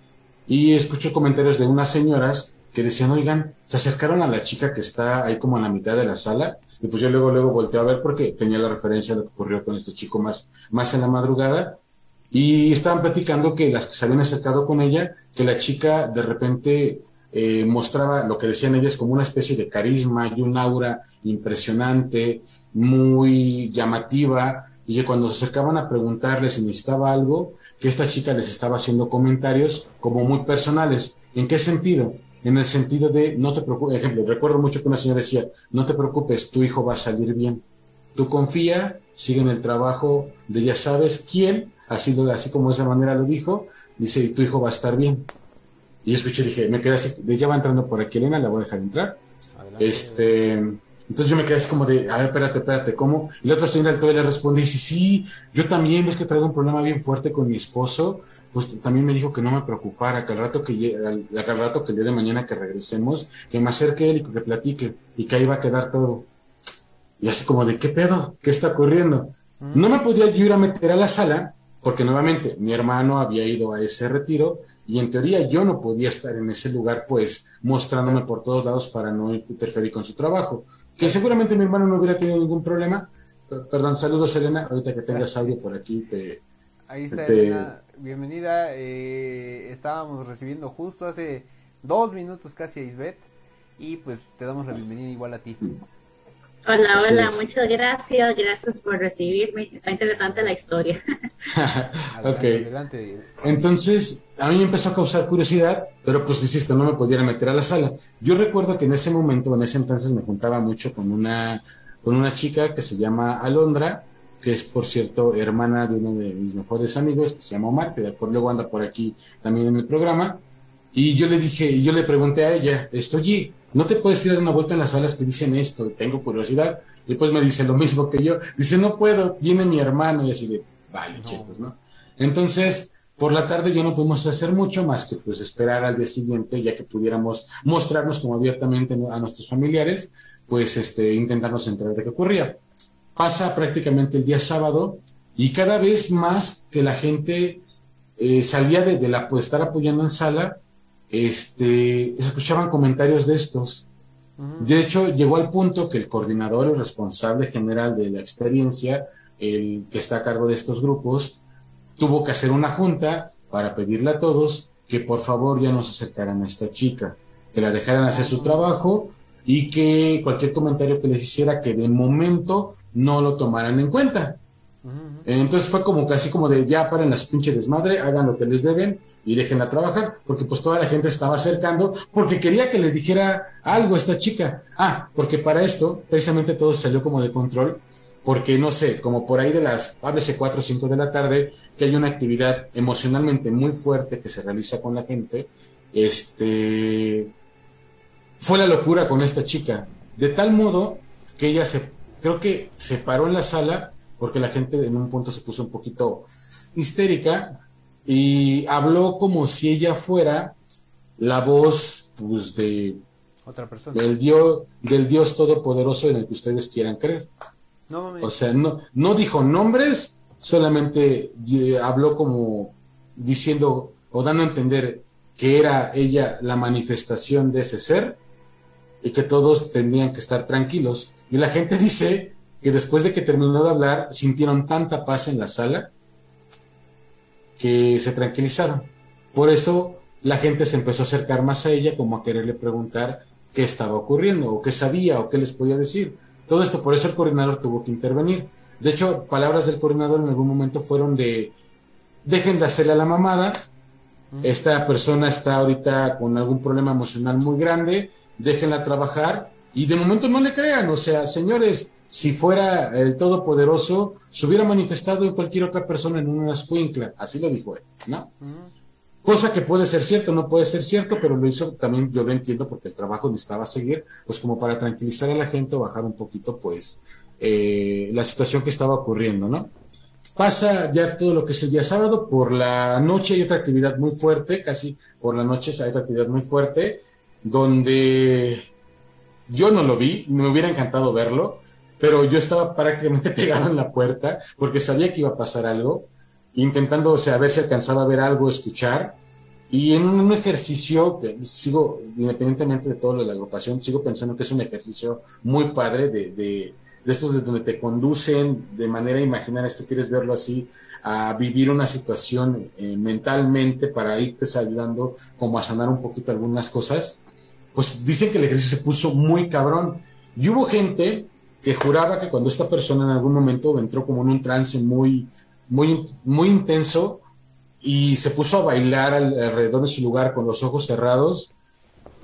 y escucho comentarios de unas señoras que decían, oigan, se acercaron a la chica que está ahí como a la mitad de la sala y pues yo luego luego volteé a ver porque tenía la referencia de lo que ocurrió con este chico más, más en la madrugada y estaban platicando que las que se habían acercado con ella, que la chica de repente eh, mostraba lo que decían ellas como una especie de carisma y un aura impresionante, muy llamativa, y que cuando se acercaban a preguntarle si necesitaba algo, que esta chica les estaba haciendo comentarios como muy personales. ¿En qué sentido? En el sentido de, no te preocupes, ejemplo, recuerdo mucho que una señora decía, no te preocupes, tu hijo va a salir bien. Tú confía, sigue en el trabajo de ya sabes quién, así, así como de esa manera lo dijo, dice, tu hijo va a estar bien. Y yo escuché, dije, me quedé así, ya va entrando por aquí Elena, la voy a dejar entrar. Este, entonces yo me quedé así como de, a ver, espérate, espérate, ¿cómo? Y la otra señora todavía le responde y dice, sí, yo también, ves que traigo un problema bien fuerte con mi esposo, pues también me dijo que no me preocupara, que al rato que, al, al rato que el día de mañana que regresemos, que me acerque él y que platique, y que ahí va a quedar todo. Y así como de, ¿qué pedo? ¿Qué está ocurriendo? Mm. No me podía yo ir a meter a la sala, porque nuevamente mi hermano había ido a ese retiro, y en teoría yo no podía estar en ese lugar, pues mostrándome por todos lados para no interferir con su trabajo. Que seguramente mi hermano no hubiera tenido ningún problema. Perdón, saludos Elena, ahorita que tengas audio por aquí te... Ahí está Elena, bienvenida. Eh, estábamos recibiendo justo hace dos minutos casi a Isbeth y pues te damos la bienvenida igual a ti. Hola, hola, muchas gracias, gracias por recibirme. Está interesante la historia. ok. Entonces, a mí me empezó a causar curiosidad, pero pues insisto, no me pudiera meter a la sala. Yo recuerdo que en ese momento, en ese entonces, me juntaba mucho con una, con una chica que se llama Alondra, que es, por cierto, hermana de uno de mis mejores amigos, que se llama Omar, que por luego anda por aquí también en el programa. Y yo le dije, y yo le pregunté a ella, estoy no te puedes ir a dar una vuelta en las salas que dicen esto, tengo curiosidad. Y pues me dice lo mismo que yo. Dice, no puedo, viene mi hermano y así de, vale, chicos, ¿no? Entonces, Por la tarde ya no pudimos hacer mucho más que pues esperar al día siguiente, ya que pudiéramos mostrarnos como abiertamente a nuestros familiares, pues este, intentarnos enterar de qué ocurría. Pasa prácticamente el día sábado y cada vez más que la gente eh, salía de, la pues, estar apoyando en sala, este, escuchaban comentarios de estos. De hecho, llegó al punto que el coordinador, el responsable general de la experiencia, el que está a cargo de estos grupos, tuvo que hacer una junta para pedirle a todos que por favor ya no se acercaran a esta chica, que la dejaran hacer su trabajo y que cualquier comentario que les hiciera que de momento no lo tomaran en cuenta. Entonces fue como casi como de ya paren las pinches desmadre, hagan lo que les deben y déjenla trabajar, porque pues toda la gente estaba acercando porque quería que le dijera algo a esta chica. Ah, porque para esto precisamente todo salió como de control porque no sé, como por ahí de las, háblese 4 o 5 de la tarde, que hay una actividad emocionalmente muy fuerte que se realiza con la gente, este, fue la locura con esta chica, de tal modo que ella se, creo que se paró en la sala, porque la gente en un punto se puso un poquito histérica, y habló como si ella fuera la voz, pues, de... Otra persona. Del Dios, del Dios Todopoderoso en el que ustedes quieran creer. O sea, no, no dijo nombres, solamente eh, habló como diciendo o dando a entender que era ella la manifestación de ese ser y que todos tendrían que estar tranquilos. Y la gente dice que después de que terminó de hablar sintieron tanta paz en la sala que se tranquilizaron. Por eso la gente se empezó a acercar más a ella como a quererle preguntar qué estaba ocurriendo o qué sabía o qué les podía decir. Todo esto, por eso el coordinador tuvo que intervenir. De hecho, palabras del coordinador en algún momento fueron de, dejen de hacerle a la mamada, esta persona está ahorita con algún problema emocional muy grande, déjenla trabajar y de momento no le crean, o sea, señores, si fuera el Todopoderoso, se hubiera manifestado en cualquier otra persona en una escuincla, así lo dijo él, ¿no? Cosa que puede ser cierto, no puede ser cierto, pero lo hizo también, yo lo entiendo, porque el trabajo necesitaba seguir, pues como para tranquilizar a la gente o bajar un poquito, pues, eh, la situación que estaba ocurriendo, ¿no? Pasa ya todo lo que es el día sábado, por la noche hay otra actividad muy fuerte, casi por la noche hay otra actividad muy fuerte, donde yo no lo vi, me hubiera encantado verlo, pero yo estaba prácticamente pegado en la puerta porque sabía que iba a pasar algo intentando o sea, ver si alcanzaba a ver algo, escuchar. Y en un ejercicio que sigo, independientemente de todo lo de la agrupación, sigo pensando que es un ejercicio muy padre de, de, de estos de donde te conducen de manera imaginaria, esto quieres verlo así, a vivir una situación eh, mentalmente para irte ayudando como a sanar un poquito algunas cosas, pues dicen que el ejercicio se puso muy cabrón. Y hubo gente que juraba que cuando esta persona en algún momento entró como en un trance muy, muy, muy intenso y se puso a bailar alrededor de su lugar con los ojos cerrados.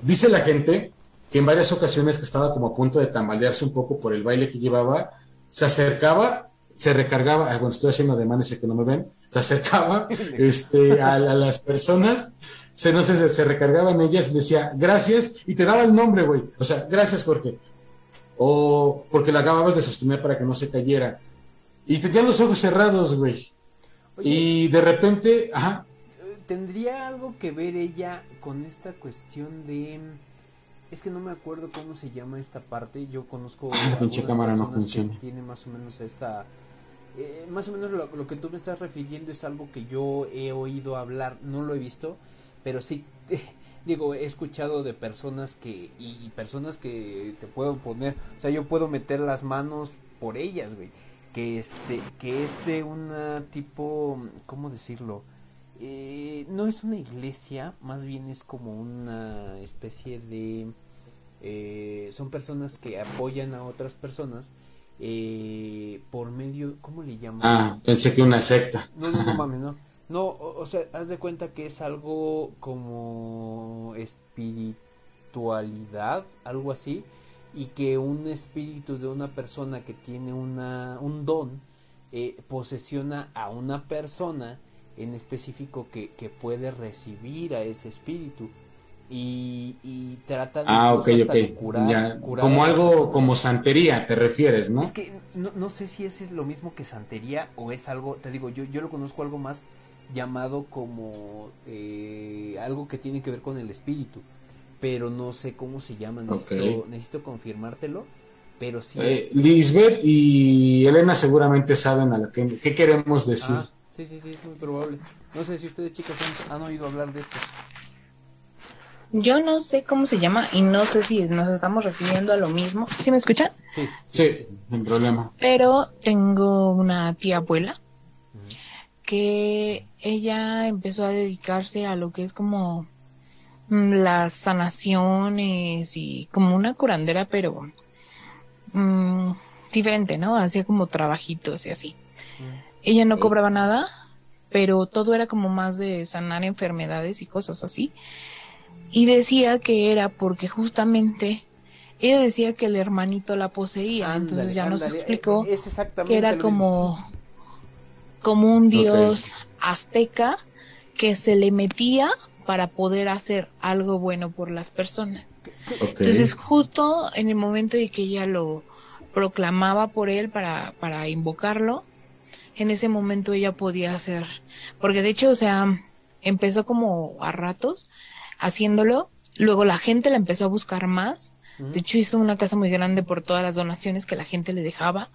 Dice la gente que en varias ocasiones que estaba como a punto de tambalearse un poco por el baile que llevaba, se acercaba, se recargaba, ah, bueno, estoy haciendo ademanes que no me ven, se acercaba este, a, las personas, se, no sé, se, recargaba en ellas y decía, gracias, y te daba el nombre, güey. O sea, gracias, Jorge. O porque la acababas de sostener para que no se cayera. Y tenía los ojos cerrados, güey. y de repente, ajá. ¿Tendría algo que ver ella con esta cuestión de... Es que no me acuerdo cómo se llama esta parte. Yo conozco... La pinche cámara no funciona. Tiene más o menos esta... Eh, más o menos lo, que tú me estás refiriendo es algo que yo he oído hablar, no lo he visto, pero sí, digo, he escuchado de personas que, y, y, personas que te puedo poner, o sea, yo puedo meter las manos por ellas, güey. Que este que es de una tipo cómo decirlo eh, no es una iglesia más bien es como una especie de eh, son personas que apoyan a otras personas eh, por medio cómo le llaman ah pensé que una secta. No no no mames no no o, sea haz de cuenta que es algo como espiritualidad algo así y que un espíritu de una persona que tiene una, un don eh, posesiona a una persona en específico que, que puede recibir a ese espíritu. Y, y tratan ah, de curar, como algo como santería te refieres no es que no, no sé si ese es lo mismo que santería o es algo te digo yo yo lo conozco algo más llamado como eh, algo que tiene que ver con el espíritu, pero no sé cómo se llama, necesito, necesito confirmártelo, pero sí. Eh, Lisbeth y Elena seguramente saben a lo que qué queremos decir. Ah, sí, sí, sí, es muy probable. No sé si ustedes chicos han, han oído hablar de esto. Yo no sé cómo se llama y no sé si nos estamos refiriendo a lo mismo. ¿Sí me escuchan? Sí, sí, sin problema. Pero tengo una tía abuela que ella empezó a dedicarse a lo que es como mm, las sanaciones y como una curandera, pero mm, diferente, ¿no? Hacía como trabajitos y así. Ella no cobraba nada, pero todo era como más de sanar enfermedades y cosas así. Y decía que era porque justamente ella decía que el hermanito la poseía, entonces ya nos explicó que era como como un dios azteca que se le metía para poder hacer algo bueno por las personas. Entonces, justo en el momento de que ella lo proclamaba por él para, para invocarlo, en ese momento ella podía hacer, porque de hecho, o sea, empezó como a ratos haciéndolo, luego la gente la empezó a buscar más, de hecho hizo una casa muy grande por todas las donaciones que la gente le dejaba,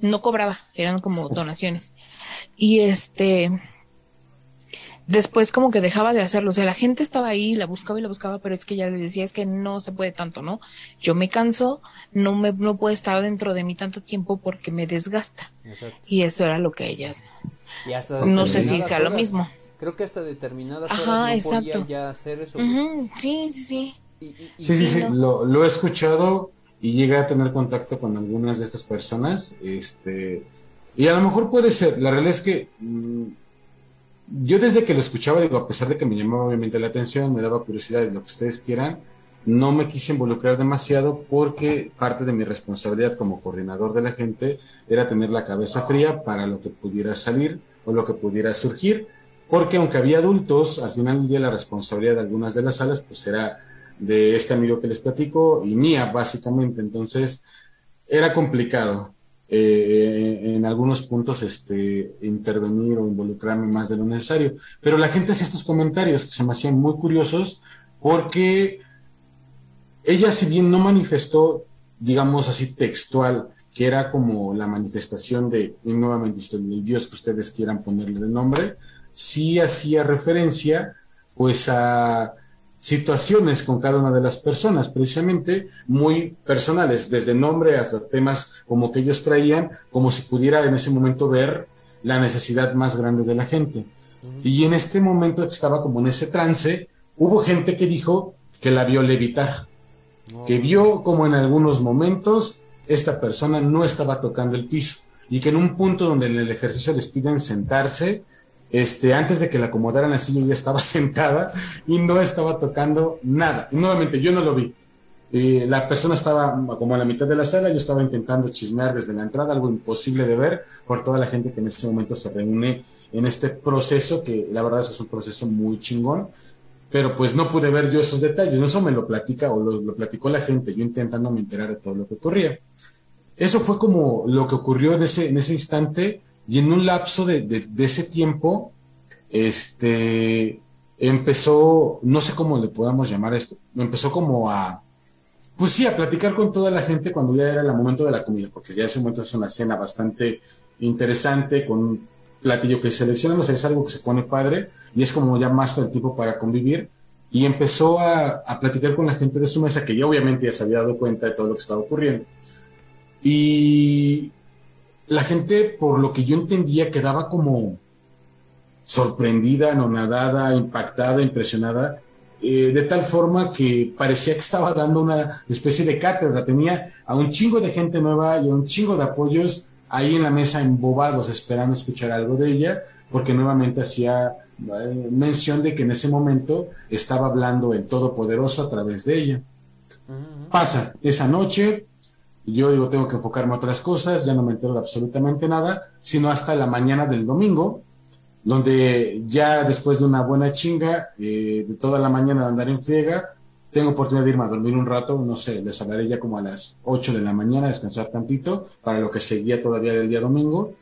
no cobraba, eran como donaciones. Y este, después como que dejaba de hacerlo, o sea, la gente estaba ahí, la buscaba y la buscaba, pero es que ya le decía, es que no se puede tanto, ¿no? Yo me canso, no me, no puede estar dentro de mí tanto tiempo porque me desgasta. Y eso era lo que ella no sé si sea lo mismo. Creo que hasta determinadas Ajá, exacto. ya hacer eso. Sí, sí, sí. sí, sí, sí, lo, lo he escuchado y llegué a tener contacto con algunas de estas personas, este, y a lo mejor puede ser, la realidad es que mm, yo desde que lo escuchaba, digo, a pesar de que me llamaba obviamente la atención, me daba curiosidad de lo que ustedes quieran, no me quise involucrar demasiado porque parte de mi responsabilidad como coordinador de la gente era tener la cabeza fría para lo que pudiera salir o lo que pudiera surgir, porque aunque había adultos, al final del día la responsabilidad de algunas de las salas pues era de este amigo que les platico y mía básicamente, entonces era complicado. Eh, en algunos puntos este, intervenir o involucrarme más de lo necesario. Pero la gente hacía estos comentarios que se me hacían muy curiosos porque ella, si bien no manifestó, digamos así, textual, que era como la manifestación de, y nuevamente, el Dios que ustedes quieran ponerle de nombre, sí hacía referencia pues a situaciones con cada una de las personas, precisamente muy personales, desde nombre hasta temas como que ellos traían, como si pudiera en ese momento ver la necesidad más grande de la gente. Y en este momento que estaba como en ese trance, hubo gente que dijo que la vio levitar, que vio como en algunos momentos esta persona no estaba tocando el piso y que en un punto donde en el ejercicio les piden sentarse, este, antes de que la acomodaran la silla, ya estaba sentada y no estaba tocando nada. Y nuevamente, yo no lo vi. Eh, la persona estaba como a la mitad de la sala, yo estaba intentando chismear desde la entrada, algo imposible de ver por toda la gente que en ese momento se reúne en este proceso, que la verdad es un proceso muy chingón, pero pues no pude ver yo esos detalles, eso me lo platica o lo, platicó la gente, yo intentándome enterar de todo lo que ocurría. Eso fue como lo que ocurrió en ese, en ese instante, y en un lapso de, ese tiempo, este, empezó, no sé cómo le podamos llamar esto, empezó como a, pues sí, a platicar con toda la gente cuando ya era el momento de la comida, porque ya ese momento es una cena bastante interesante, con un platillo que seleccionan, o sea, es algo que se pone padre, y es como ya más el tipo para convivir, y empezó a, a platicar con la gente de su mesa, que ya obviamente ya se había dado cuenta de todo lo que estaba ocurriendo. Y la gente, por lo que yo entendía, quedaba como sorprendida, anonadada, impactada, impresionada, eh, de tal forma que parecía que estaba dando una especie de cátedra. Tenía a un chingo de gente nueva y a un chingo de apoyos ahí en la mesa embobados esperando escuchar algo de ella, porque nuevamente hacía eh, mención de que en ese momento estaba hablando el Todopoderoso a través de ella. Pasa esa noche, yo tengo que enfocarme a otras cosas, ya no me entero de absolutamente nada, sino hasta la mañana del domingo, donde ya después de una buena chinga, eh, de toda la mañana de andar en friega, tengo oportunidad de irme a dormir un rato, no sé, les hablaré ya como a las 8 de la mañana, descansar tantito, para lo que seguía todavía del día domingo.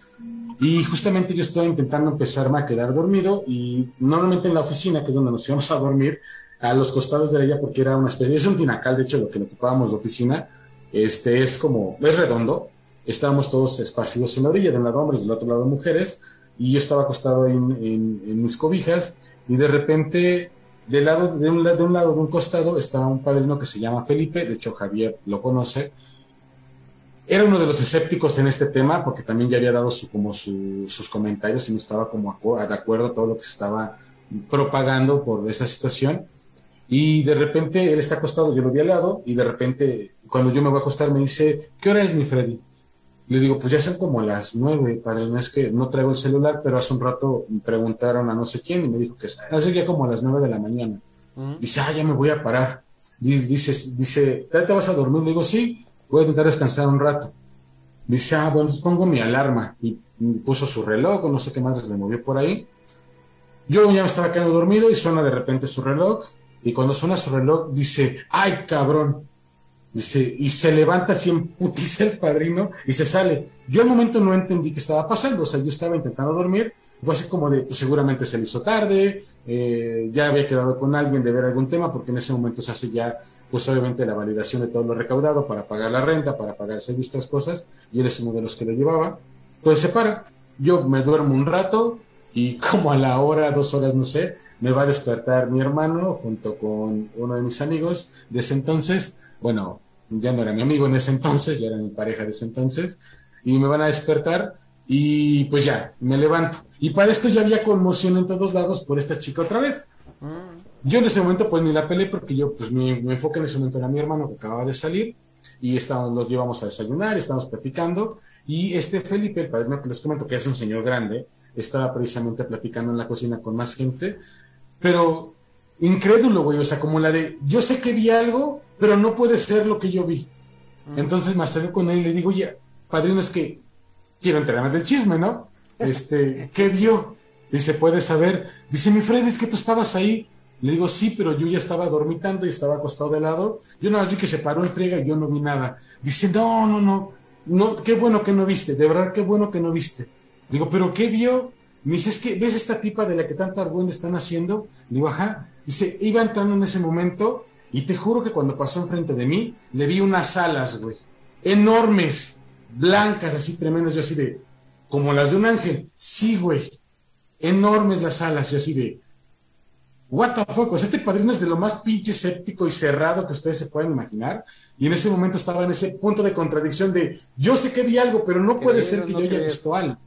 Y justamente yo estaba intentando empezarme a quedar dormido y normalmente en la oficina, que es donde nos íbamos a dormir, a los costados de ella, porque era una especie, es un tinacal, de hecho, lo que ocupábamos de oficina, este es como, es redondo, estábamos todos esparcidos en la orilla, de un lado hombres, del otro lado mujeres, y yo estaba acostado en, mis cobijas, y de repente, de, lado, de, un, de un lado, de un costado, estaba un padrino que se llama Felipe, de hecho Javier lo conoce, era uno de los escépticos en este tema, porque también ya había dado su, como sus comentarios y no estaba como de acuerdo a todo lo que se estaba propagando por esa situación. Y de repente él está acostado, yo lo vi al lado, y de repente cuando yo me voy a acostar me dice, ¿qué hora es mi Freddy? Le digo, pues ya son como las nueve, padre, no es que no traigo el celular, pero hace un rato me preguntaron a no sé quién y me dijo que es ya como a las nueve de la mañana. Dice, ah, ya me voy a parar. Dice, dice, ¿ya te vas a dormir? Le digo, sí, voy a intentar descansar un rato. Dice, ah, bueno, pongo mi alarma. Y puso su reloj, o no sé qué más se movió por ahí. Yo ya me estaba quedando dormido y suena de repente su reloj. Y cuando suena su reloj, dice, ay, cabrón. Dice, y se levanta así en putiza el padrino y se sale. Yo al momento no entendí qué estaba pasando, o sea, yo estaba intentando dormir, fue así como de, pues seguramente se le hizo tarde, eh, ya había quedado con alguien de ver algún tema, porque en ese momento se hace ya, pues obviamente la validación de todo lo recaudado para pagar la renta, para pagar servicios, otras cosas, y él es uno de los que lo llevaba. Pues se para, yo me duermo un rato y como a la hora, dos horas, no sé, me va a despertar mi hermano junto con uno de mis amigos de ese entonces. Bueno, ya no era mi amigo en ese entonces, ya era mi pareja de ese entonces, y me van a despertar y pues ya, me levanto. Y para esto ya había conmoción en todos lados por esta chica otra vez. Mm. Yo en ese momento pues ni la peleé porque yo pues mi, enfoque en ese momento era mi hermano que acababa de salir y estábamos, nos llevamos a desayunar, estábamos platicando y este Felipe, el padre que les comento que es un señor grande, estaba precisamente platicando en la cocina con más gente pero incrédulo, güey, o sea, como la de, yo sé que vi algo, pero no puede ser lo que yo vi. Entonces me acerco con él y le digo, ya, padrino, es que quiero enterarme del chisme, ¿no? Este, ¿qué vio? Dice, ¿puedes saber? Dice, mi Fred, es que tú estabas ahí. Le digo, sí, pero yo ya estaba dormitando y estaba acostado de lado. Yo no vi que se paró en friega y yo no vi nada. Dice, no, no, no, no, qué bueno que no viste, de verdad, qué bueno que no viste. Digo, ¿pero qué vio? Me dice, es que, ¿ves esta tipa de la que tanta argüenda están haciendo? Digo, ajá. Dice, iba entrando en ese momento y te juro que cuando pasó enfrente de mí, le vi unas alas, güey. Enormes, blancas, así tremendas. Yo así de, como las de un ángel. Sí, güey. Enormes las alas. Yo así de, what the fuck. O sea, este padrino es de lo más pinche escéptico y cerrado que ustedes se pueden imaginar. Y en ese momento estaba en ese punto de contradicción de, yo sé que vi algo, pero no puede ser que yo haya visto algo.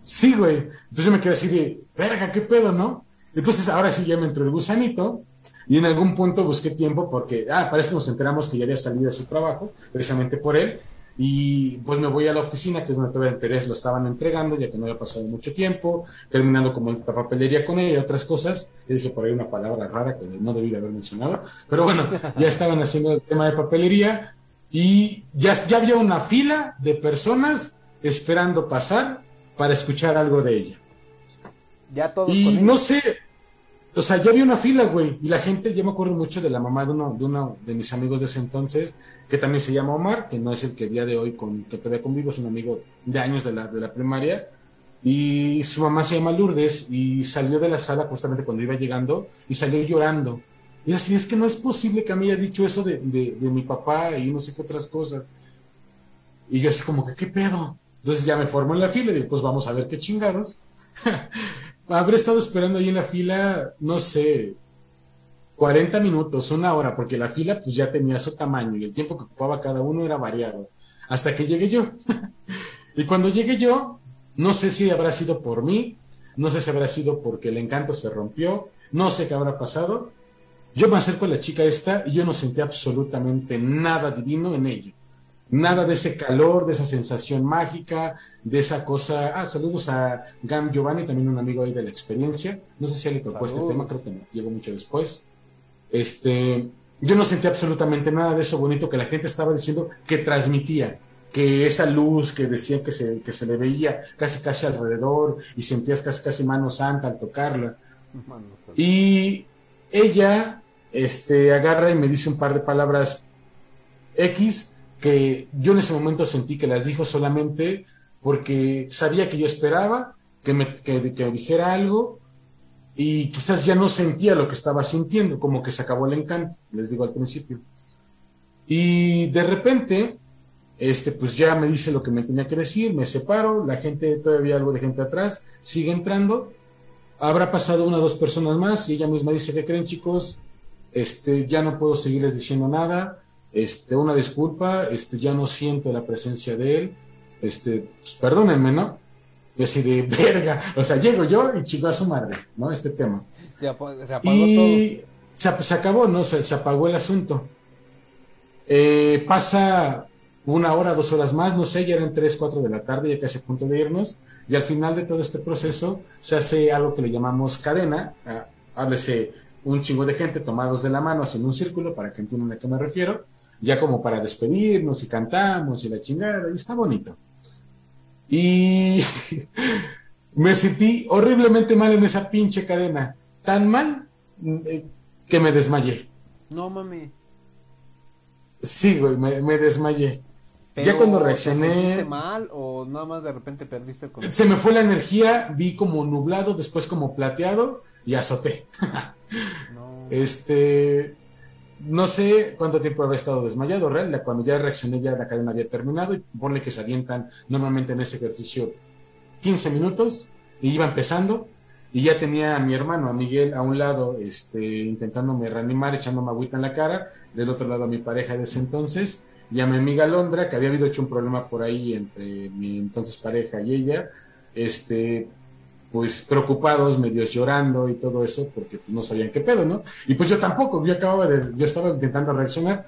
Sí, güey. Entonces yo me quedé así de, verga, qué pedo, ¿no? Entonces ahora sí ya me entró el gusanito y en algún punto busqué tiempo porque, ah, para eso nos enteramos que ya había salido de su trabajo, precisamente por él. Y pues me voy a la oficina, que es donde todavía interés lo estaban entregando, ya que no había pasado mucho tiempo, terminando como la papelería con ella y otras cosas. Yo dije por ahí una palabra rara que no debí de haber mencionado. Pero bueno, ya estaban haciendo el tema de papelería y ya, ya había una fila de personas esperando pasar para escuchar algo de ella. Ya todo. Y no sé, o sea, ya había una fila, güey, y la gente, ya me acuerdo mucho de la mamá de uno, de uno de mis amigos de ese entonces, que también se llama Omar, que no es el que día de hoy con, que todavía conmigo, es un amigo de años de la, de la primaria, y su mamá se llama Lourdes, y salió de la sala justamente cuando iba llegando, y salió llorando. Y así, es que no es posible que me haya dicho eso de, de, de mi papá y no sé qué otras cosas. Y yo así como que, ¿qué pedo? Entonces ya me formo en la fila y digo, pues vamos a ver qué chingados. Habré estado esperando ahí en la fila, no sé, 40 minutos, una hora, porque la fila pues ya tenía su tamaño y el tiempo que ocupaba cada uno era variado. Hasta que llegué yo. y cuando llegué yo, no sé si habrá sido por mí, no sé si habrá sido porque el encanto se rompió, no sé qué habrá pasado. Yo me acerco a la chica esta y yo no sentí absolutamente nada divino en ella. Nada de ese calor, de esa sensación mágica, de esa cosa. Ah, saludos a Gam Giovanni, también un amigo ahí de la experiencia. No sé si le tocó este tema, creo que llegó mucho después. Este, yo no sentí absolutamente nada de eso bonito que la gente estaba diciendo que transmitía, que esa luz que decía que se, que se le veía casi casi alrededor y sentías casi casi mano santa al tocarla. Y ella este, agarra y me dice un par de palabras X que yo en ese momento sentí que las dijo solamente porque sabía que yo esperaba que me, que, me dijera algo y quizás ya no sentía lo que estaba sintiendo, como que se acabó el encanto, les digo al principio. Y de repente, este, pues ya me dice lo que me tenía que decir, me separo, la gente, todavía algo de gente atrás, sigue entrando, habrá pasado una o dos personas más y ella misma dice, ¿qué creen chicos? Este, ya no puedo seguirles diciendo nada, este, una disculpa, este, ya no siento la presencia de él, este, pues, perdónenme, ¿no? Yo así de verga, o sea, llego yo y chico a su madre, ¿no? Este tema. Se, apagó, y todo. Se, acabó, ¿no? Se, se apagó el asunto. Eh, pasa una hora, dos horas más, no sé, ya eran tres, cuatro de la tarde, ya casi a punto de irnos, y al final de todo este proceso se hace algo que le llamamos cadena, ah, háblese un chingo de gente tomados de la mano haciendo un círculo para que entiendan a qué me refiero, ya como para despedirnos y cantamos y la chingada, y está bonito. Y me sentí horriblemente mal en esa pinche cadena, tan mal eh, que me desmayé. No mami. Sí, güey, me, desmayé. ya cuando reaccioné. ¿Te mal o nada más de repente perdiste el Se me fue la energía, vi como nublado, después como plateado y azoté. no. Este no sé cuánto tiempo había estado desmayado, real. Cuando ya reaccioné, ya la cadena había terminado. Y pone que se avientan normalmente en ese ejercicio 15 minutos. Y iba empezando. Y ya tenía a mi hermano, a Miguel, a un lado, este, intentándome reanimar, echándome agüita en la cara. Del otro lado, a mi pareja de ese entonces. Y a mi amiga Londra, que había habido hecho un problema por ahí entre mi entonces pareja y ella. Este, pues preocupados, medios llorando y todo eso, porque pues, no sabían qué pedo, ¿no? Y pues yo tampoco, yo acababa de, yo estaba intentando reaccionar.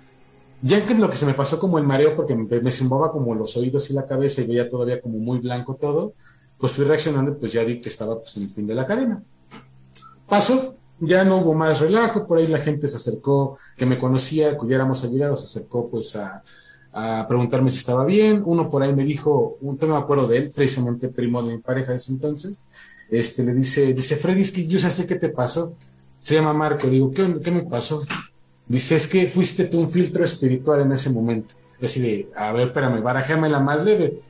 Ya que lo que se me pasó como el mareo, porque me, me zumbaba como los oídos y la cabeza y veía todavía como muy blanco todo, pues fui reaccionando, pues ya vi que estaba pues en el fin de la cadena. Pasó, ya no hubo más relajo, por ahí la gente se acercó, que me conocía, que ya éramos allegados, se acercó pues a, a preguntarme si estaba bien. Uno por ahí me dijo, un no me acuerdo de él, precisamente primo de mi pareja de ese entonces, este, le dice, dice, Freddy, es que yo ya sé qué te pasó. Se llama Marco, digo, ¿qué, qué me pasó? Dice, es que fuiste tú un filtro espiritual en ese momento. Yo así de, a ver, espérame, barajame la más leve.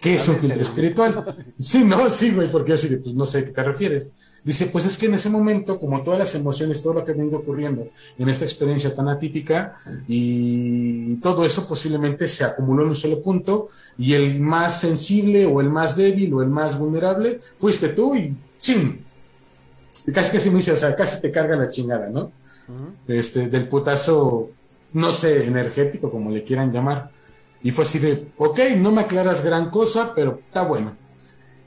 ¿Qué es un filtro espiritual? Sí, no, sí, güey, porque yo así de, pues no sé a qué te refieres. Dice, pues es que en ese momento, como todas las emociones, todo lo que ha venido ocurriendo en esta experiencia tan atípica, y todo eso posiblemente se acumuló en un solo punto, y el más sensible o el más débil o el más vulnerable fuiste tú y ¡ching! Y casi casi me dice, o sea, casi te carga la chingada, ¿no? Este, del putazo, no sé, energético, como le quieran llamar. Y fue así de, ok, no me aclaras gran cosa, pero está bueno.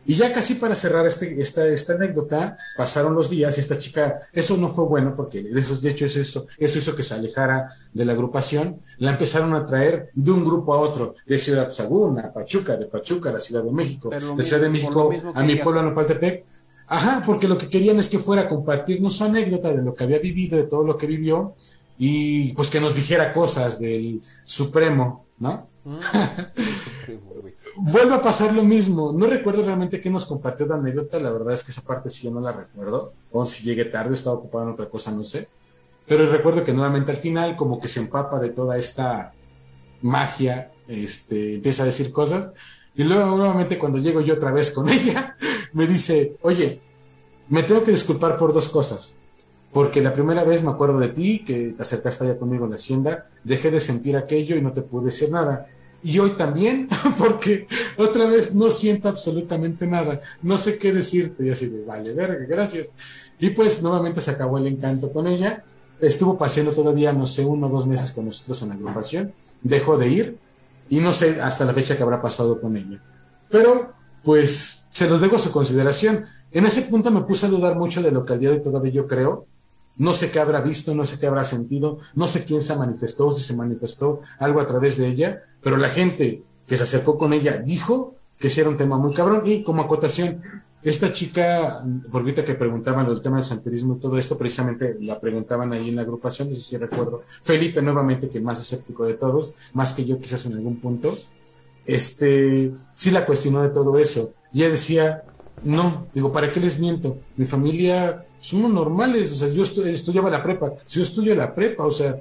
Y ya casi para cerrar este, esta, esta anécdota, pasaron los días y esta chica, eso no fue bueno porque de, esos, de hecho es eso, eso hizo que se alejara de la agrupación, la empezaron a traer de un grupo a otro, de Ciudad Sagún a Pachuca, de Pachuca a la Ciudad de México, de Ciudad de México a mi pueblo, a Nopaltepec. Ajá, porque lo que querían es que fuera a compartirnos su anécdota de lo que había vivido, de todo lo que vivió, y pues que nos dijera cosas del Supremo, ¿no? Mm. Vuelve a pasar lo mismo. No recuerdo realmente qué nos compartió de anécdota. La verdad es que esa parte sí yo no la recuerdo. O si llegué tarde, estaba ocupado en otra cosa, no sé. Pero recuerdo que nuevamente al final, como que se empapa de toda esta magia, este, empieza a decir cosas. Y luego nuevamente cuando llego yo otra vez con ella, me dice, oye, me tengo que disculpar por dos cosas. Porque la primera vez me acuerdo de ti, que te acercaste allá conmigo en la hacienda, dejé de sentir aquello y no te pude decir nada y hoy también, porque otra vez no siento absolutamente nada, no sé qué decirte, y así de, vale, verga, gracias. Y pues nuevamente se acabó el encanto con ella, estuvo paseando todavía, no sé, uno o dos meses con nosotros en la agrupación, dejó de ir, y no sé hasta la fecha que habrá pasado con ella. Pero, pues, se los dejo a su consideración. En ese punto me puse a dudar mucho de lo que al día de hoy todavía yo creo, no sé qué habrá visto, no sé qué habrá sentido, no sé quién se manifestó, si se manifestó algo a través de ella, pero la gente que se acercó con ella dijo que ese era un tema muy cabrón. Y como acotación, esta chica, por ahorita que preguntaban el tema del santerismo y todo esto, precisamente la preguntaban ahí en la agrupación, eso sí recuerdo. Felipe, nuevamente, que más escéptico de todos, más que yo quizás en algún punto, este, sí la cuestionó de todo eso. Y decía, no, digo, ¿para qué les miento? Mi familia somos normales, o sea, yo estudiaba la prepa, si yo estudio la prepa, o sea,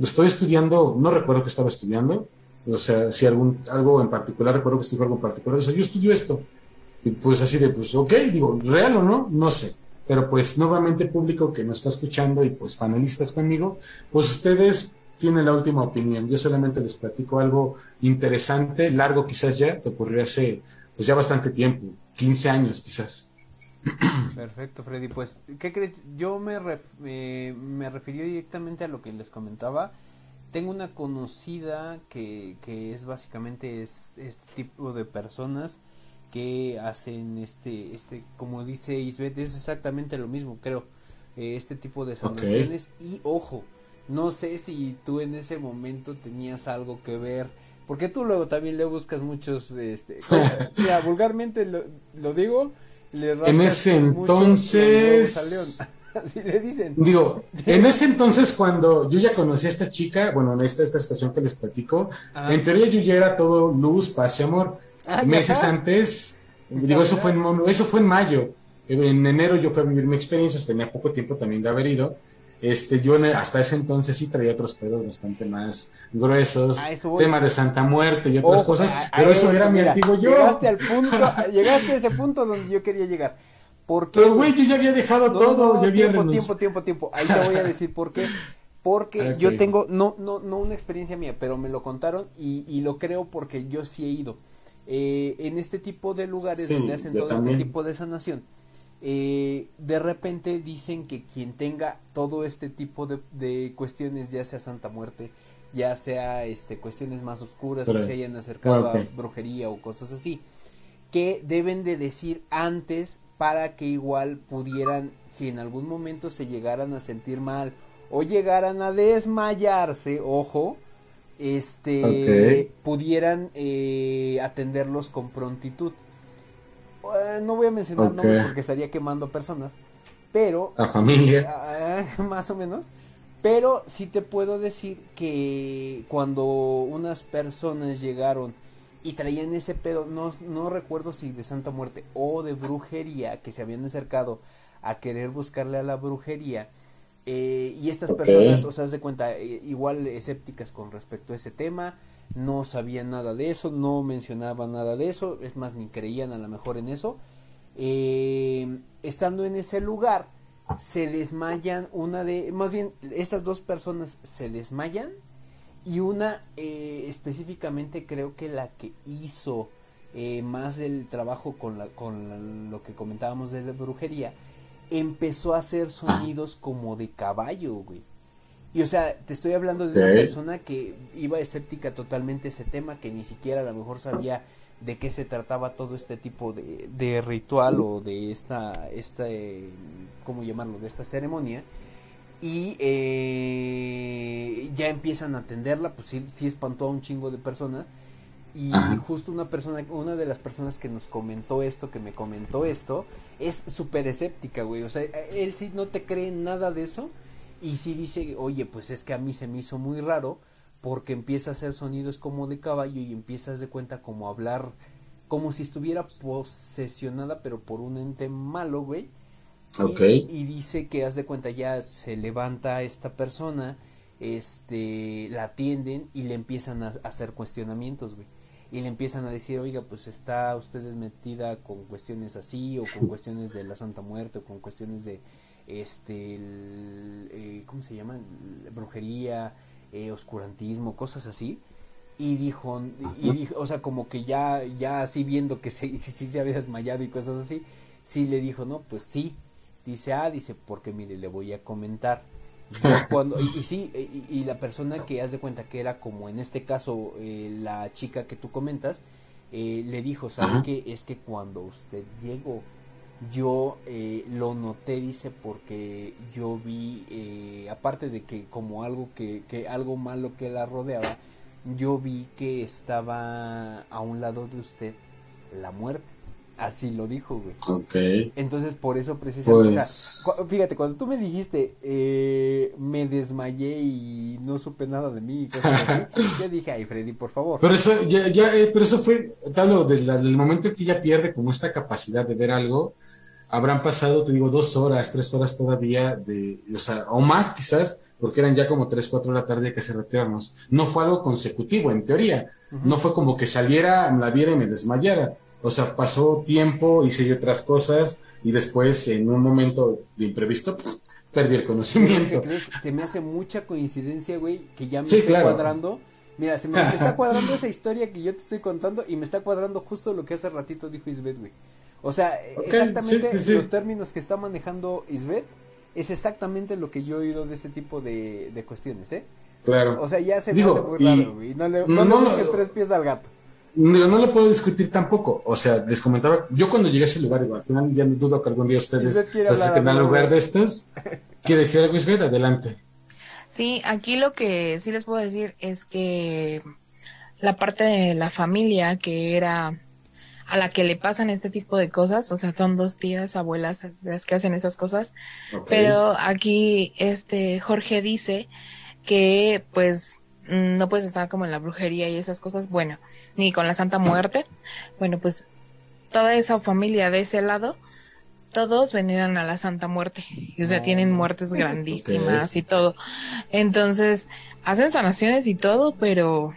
estoy estudiando, no recuerdo que estaba estudiando, O sea, si algún, algo en particular, recuerdo que estudió algo en particular, o sea, yo estudio esto. Y pues así de, pues, ok, digo, real o no, no sé. Pero pues nuevamente público que nos está escuchando y pues panelistas conmigo, pues ustedes tienen la última opinión. Yo solamente les platico algo interesante, largo quizás ya, que ocurrió hace pues ya bastante tiempo, 15 años quizás. Perfecto, Freddy. Pues, ¿qué crees? Yo me, me referí directamente a lo que les comentaba. Tengo una conocida que, que es básicamente es, este tipo de personas que hacen este, este, como dice Isbeth, es exactamente lo mismo, creo. Eh, este tipo de sanaciones. Y ojo, no sé si tú en ese momento tenías algo que ver. Porque tú luego también le buscas muchos, este, mira, vulgarmente lo, lo digo, en ese entonces así le dicen. Digo, en ese entonces cuando yo ya conocí a esta chica, bueno, en esta, esta situación que les platico, en teoría yo ya era todo luz, paz y amor. Ah, Meses antes, digo, eso fue, en, eso fue en mayo. En enero yo fui a vivir mi experiencia, tenía poco tiempo también de haber ido. Este, yo hasta ese entonces sí traía otros pedos bastante más gruesos, tema de Santa Muerte y otras cosas, pero eso era mi antiguo yo. Llegaste al punto, llegaste a ese punto donde yo quería llegar. Porque, pero güey, yo ya había dejado todo, ya había tiempo, tiempo, tiempo, tiempo. Ahí te voy a decir por qué. Porque yo tengo, no, no, no una experiencia mía, pero me lo contaron y, y lo creo porque yo sí he ido. Eh, en este tipo de lugares donde hacen todo este tipo de sanación, eh, de repente dicen que quien tenga todo este tipo de, de, cuestiones, ya sea Santa Muerte, ya sea este cuestiones más oscuras que se hayan acercado a brujería o cosas así, que deben de decir antes para que igual pudieran, si en algún momento se llegaran a sentir mal o llegaran a desmayarse, ojo, este, pudieran eh, atenderlos con prontitud. Eh, no voy a mencionar nombres porque estaría quemando personas, pero... La familia. Ah, más o menos. Pero sí te puedo decir que cuando unas personas llegaron y traían ese pedo, no, no recuerdo si de Santa Muerte o de brujería, que se habían acercado a querer buscarle a la brujería, eh, y estas personas, o sea, de cuenta, eh, igual escépticas con respecto a ese tema, no sabían nada de eso, no mencionaban nada de eso, es más, ni creían a lo mejor en eso. Eh, estando en ese lugar, se desmayan una de, más bien, estas dos personas se desmayan y una eh, específicamente creo que la que hizo eh, más del trabajo con, la, con lo que comentábamos de la brujería, empezó a hacer sonidos como de caballo, güey. Y o sea, te estoy hablando de una persona que iba escéptica totalmente a ese tema, que ni siquiera a lo mejor sabía de qué se trataba todo este tipo de, de ritual o de esta, esta eh, ¿cómo llamarlo?, de esta ceremonia. Y eh, ya empiezan a atenderla, pues sí, sí espantó a un chingo de personas. Y justo una persona, una de las personas que nos comentó esto, que me comentó esto, es súper escéptica, güey. O sea, él sí no te cree nada de eso y si dice, oye, pues es que a mí se me hizo muy raro porque empieza a hacer sonidos como de caballo y empiezas de cuenta como a hablar como si estuviera posesionada pero por un ente malo, güey. Y, dice que haz de cuenta ya se levanta esta persona, este, la atienden y le empiezan a, hacer cuestionamientos, güey. Y le empiezan a decir, oiga, pues está usted metida con cuestiones así o con cuestiones de la Santa Muerte o con cuestiones de este, eh, ¿cómo se llama? Brujería, eh, oscurantismo, cosas así. Y dijo, y dijo, o sea, como que ya, ya así viendo que se, sí se había desmayado y cosas así, sí le dijo, no, pues sí. Dice, ah, dice, porque mire, le voy a comentar. cuando, y, sí, y, la persona que haz de cuenta que era como en este caso eh, la chica que tú comentas, le dijo, ¿sabe qué? Es que cuando usted llegó, yo eh, lo noté dice porque yo vi eh, aparte de que como algo que, que algo malo que la rodeaba yo vi que estaba a un lado de usted la muerte. Así lo dijo güey. Entonces por eso precisamente pues fíjate cuando tú me dijiste eh, me desmayé y no supe nada de mí y cosas así yo dije ay Freddy por favor pero eso ya, ya pero eso fue te hablo del momento que ella pierde como esta capacidad de ver algo habrán pasado, te digo, dos horas, tres horas todavía de, o sea, o más quizás porque eran ya como 3, 4 de la tarde que se retiramos. No fue algo consecutivo, en teoría. No fue como que saliera, la viera y me desmayara. O sea, pasó tiempo, hice otras cosas y después, en un momento de imprevisto, perdí el conocimiento. Se me hace mucha coincidencia, güey, que ya me está cuadrando. Mira, se me, está cuadrando esa historia que yo te estoy contando y me está cuadrando justo lo que hace ratito dijo Isbeth, güey. O sea, exactamente los términos que está manejando Isbeth es exactamente lo que yo he oído de ese tipo de, de cuestiones, ¿eh? Claro. O sea, ya se me hace muy raro, güey. No le, no, no, tres pies al gato. No, no le puedo discutir tampoco. O sea, les comentaba, yo cuando llegué a ese lugar, igual, al final ya no dudo que algún día ustedes se acerquen al lugar de estos. ¿Quiere decir algo, Isbeth? Adelante. Sí, aquí lo que sí les puedo decir es que la parte de la familia que era a la que le pasan este tipo de cosas, o sea, son dos tías, abuelas las que hacen esas cosas, pero aquí este Jorge dice que pues no puedes estar como en la brujería y esas cosas, bueno, ni con la Santa Muerte, bueno, pues toda esa familia de ese lado, todos veneran a la Santa Muerte, y, o sea, tienen muertes grandísimas y todo, entonces hacen sanaciones y todo, pero...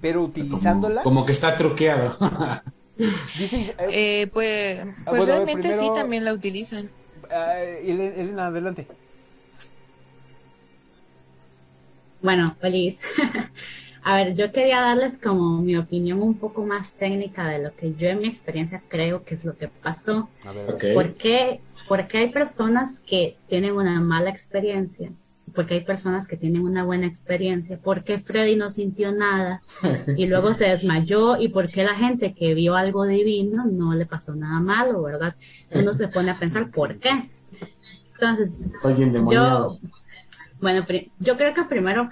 Pero utilizándola... como que está truqueado. Eh, eh, pues, ah, pues realmente sí también la utilizan. Uh, Elena, adelante. Bueno, feliz. A ver, yo quería darles como mi opinión un poco más técnica de lo que yo en mi experiencia creo que es lo que pasó. A ¿Por qué? Porque hay personas que tienen una mala experiencia porque hay personas que tienen una buena experiencia, por qué Freddy no sintió nada y luego se desmayó y por qué la gente que vio algo divino no le pasó nada malo, ¿verdad? Uno se pone a pensar, ¿por qué? Entonces, yo, bueno, yo creo que primero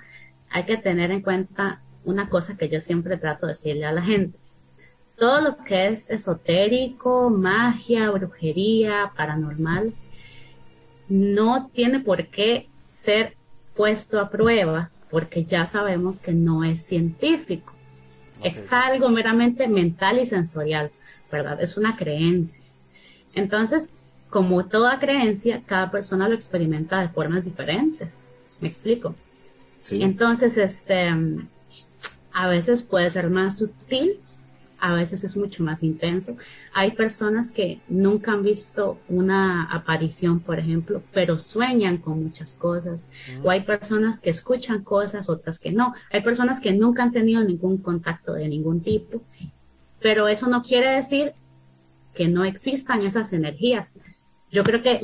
hay que tener en cuenta una cosa que yo siempre trato de decirle a la gente. Todo lo que es esotérico, magia, brujería, paranormal, no tiene por qué ser puesto a prueba porque ya sabemos que no es científico. Es algo meramente mental y sensorial, ¿verdad? Es una creencia. Entonces, como toda creencia, cada persona lo experimenta de formas diferentes. ¿Me explico? Sí. Entonces, este, a veces puede ser más sutil a veces es mucho más intenso. Hay personas que nunca han visto una aparición, por ejemplo, pero sueñan con muchas cosas. O hay personas que escuchan cosas, otras que no. Hay personas que nunca han tenido ningún contacto de ningún tipo. Pero eso no quiere decir que no existan esas energías. Yo creo que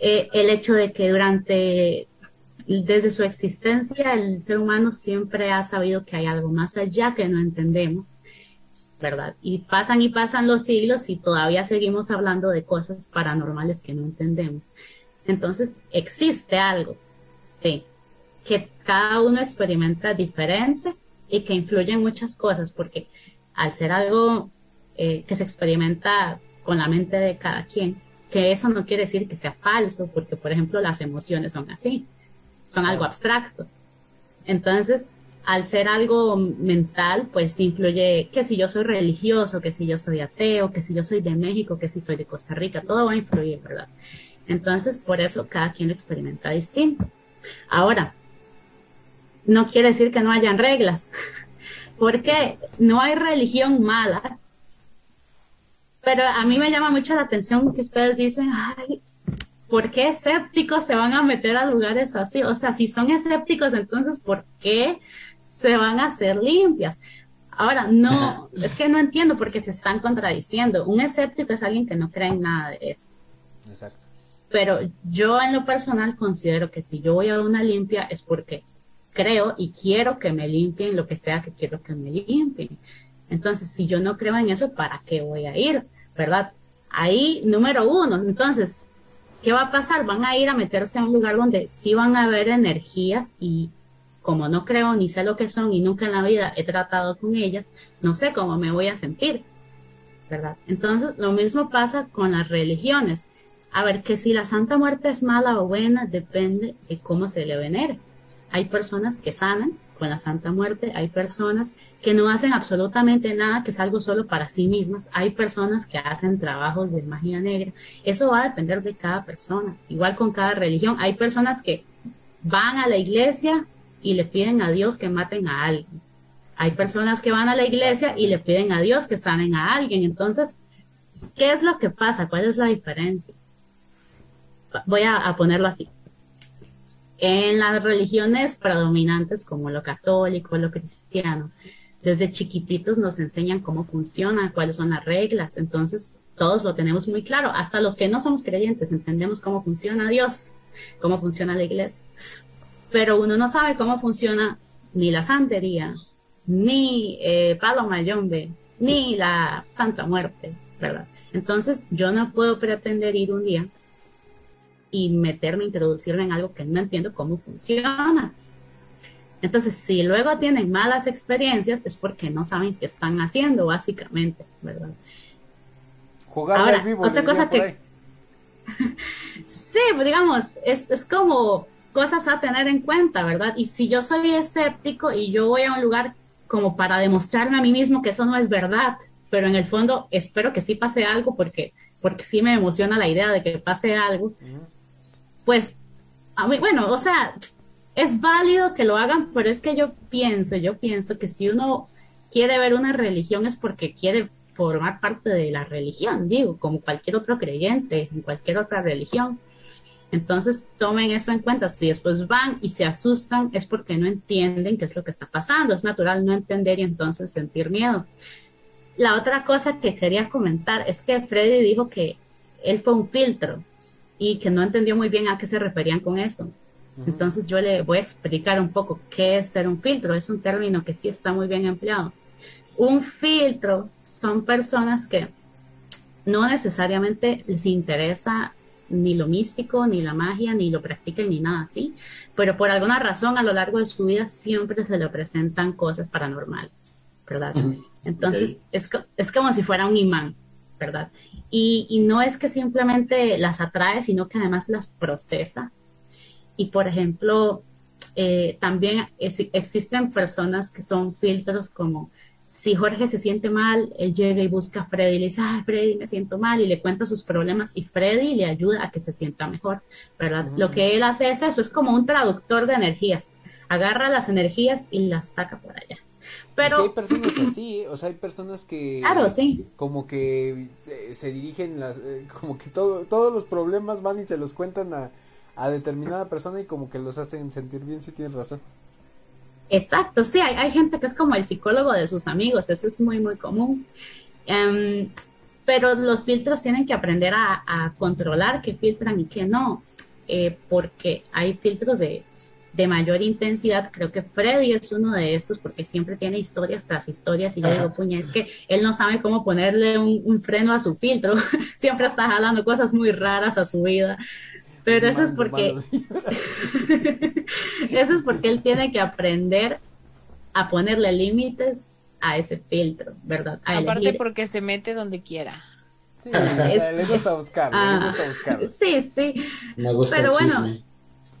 eh, el hecho de que durante desde su existencia el ser humano siempre ha sabido que hay algo más allá que no entendemos ¿verdad? Y pasan y pasan los siglos y todavía seguimos hablando de cosas paranormales que no entendemos. Entonces, existe algo, sí, que cada uno experimenta diferente y que influye en muchas cosas, porque al ser algo eh, que se experimenta con la mente de cada quien, que eso no quiere decir que sea falso, porque por ejemplo las emociones son así, son algo abstracto. Entonces, al ser algo mental, pues influye que si yo soy religioso, que si yo soy ateo, que si yo soy de México, que si soy de Costa Rica, todo va a influir, ¿verdad? Entonces, por eso cada quien lo experimenta distinto. Ahora, no quiere decir que no hayan reglas, porque no hay religión mala, pero a mí me llama mucho la atención que ustedes dicen, ay, ¿por qué escépticos se van a meter a lugares así? O sea, si son escépticos, entonces, ¿por qué se van a hacer limpias. Ahora, no, es que no entiendo porque se están contradiciendo. Un escéptico es alguien que no cree en nada de eso. Exacto. Pero yo en lo personal considero que si yo voy a una limpia es porque creo y quiero que me limpien lo que sea que quiero que me limpien. Entonces, si yo no creo en eso, ¿para qué voy a ir? ¿Verdad? Ahí, número uno. Entonces, ¿qué va a pasar? Van a ir a meterse en un lugar donde sí van a haber energías y como no creo ni sé lo que son y nunca en la vida he tratado con ellas, no sé cómo me voy a sentir, ¿verdad? Entonces, lo mismo pasa con las religiones. A ver, que si la Santa Muerte es mala o buena, depende de cómo se le venere. Hay personas que sanan con la Santa Muerte, hay personas que no hacen absolutamente nada, que es algo solo para sí mismas, hay personas que hacen trabajos de magia negra. Eso va a depender de cada persona, igual con cada religión. Hay personas que van a la iglesia y le piden a Dios que maten a alguien. Hay personas que van a la iglesia y le piden a Dios que sanen a alguien. Entonces, ¿qué es lo que pasa? ¿Cuál es la diferencia? Voy a, ponerlo así. En las religiones predominantes como lo católico, lo cristiano, desde chiquititos nos enseñan cómo funciona, cuáles son las reglas. Entonces, todos lo tenemos muy claro. Hasta los que no somos creyentes entendemos cómo funciona Dios, cómo funciona la iglesia. Pero uno no sabe cómo funciona ni la santería, ni eh, Palo Mayombe, ni la Santa Muerte, ¿verdad? Entonces yo no puedo pretender ir un día y meterme, introducirme en algo que no entiendo cómo funciona. Entonces, si luego tienen malas experiencias, es porque no saben qué están haciendo, básicamente, ¿verdad? Jugar Ahora, vivo otra cosa que... sí, pues, digamos, es, es como cosas a tener en cuenta, ¿verdad? Y si yo soy escéptico y yo voy a un lugar como para demostrarme a mí mismo que eso no es verdad, pero en el fondo espero que sí pase algo porque, porque sí me emociona la idea de que pase algo, pues, a mí, bueno, o sea, es válido que lo hagan, pero es que yo pienso, yo pienso que si uno quiere ver una religión es porque quiere formar parte de la religión, digo, como cualquier otro creyente en cualquier otra religión. Entonces, tomen eso en cuenta. Si después van y se asustan, es porque no entienden qué es lo que está pasando. Es natural no entender y entonces sentir miedo. La otra cosa que quería comentar es que Freddy dijo que él fue un filtro y que no entendió muy bien a qué se referían con eso. Entonces yo le voy a explicar un poco qué es ser un filtro. Es un término que sí está muy bien empleado. Un filtro son personas que no necesariamente les interesa ni lo místico, ni la magia, ni lo practican, ni nada así, pero por alguna razón a lo largo de su vida siempre se le presentan cosas paranormales, ¿verdad? Entonces es, es, como si fuera un imán, ¿verdad? Y, y, no es que simplemente las atrae, sino que además las procesa. Y por ejemplo, eh, también existen personas que son filtros como si Jorge se siente mal, él llega y busca a Freddy y le dice, ah, Freddy, me siento mal, y le cuenta sus problemas y Freddy le ayuda a que se sienta mejor, ¿verdad? Lo que él hace es eso, es como un traductor de energías, agarra las energías y las saca por allá. Pero hay personas así, o sea, hay personas que claro, sí. como que eh, se dirigen las eh, como que todo, todos los problemas van y se los cuentan a, a determinada persona y como que los hacen sentir bien si tienes razón. Exacto, sí, hay, gente que es como el psicólogo de sus amigos, eso es muy, muy común. Em, pero los filtros tienen que aprender a, controlar qué filtran y qué no, eh, porque hay filtros de, mayor intensidad. Creo que Freddy es uno de estos porque siempre tiene historias tras historias y yo digo, puña, es que él no sabe cómo ponerle un, un freno a su filtro, siempre está jalando cosas muy raras a su vida. Pero eso es porque eso es porque él tiene que aprender a ponerle límites a ese filtro, ¿verdad? Aparte porque se mete donde quiera. Sí, le gusta buscar, le ah, gusta buscar. Sí, sí. Me gusta Pero bueno,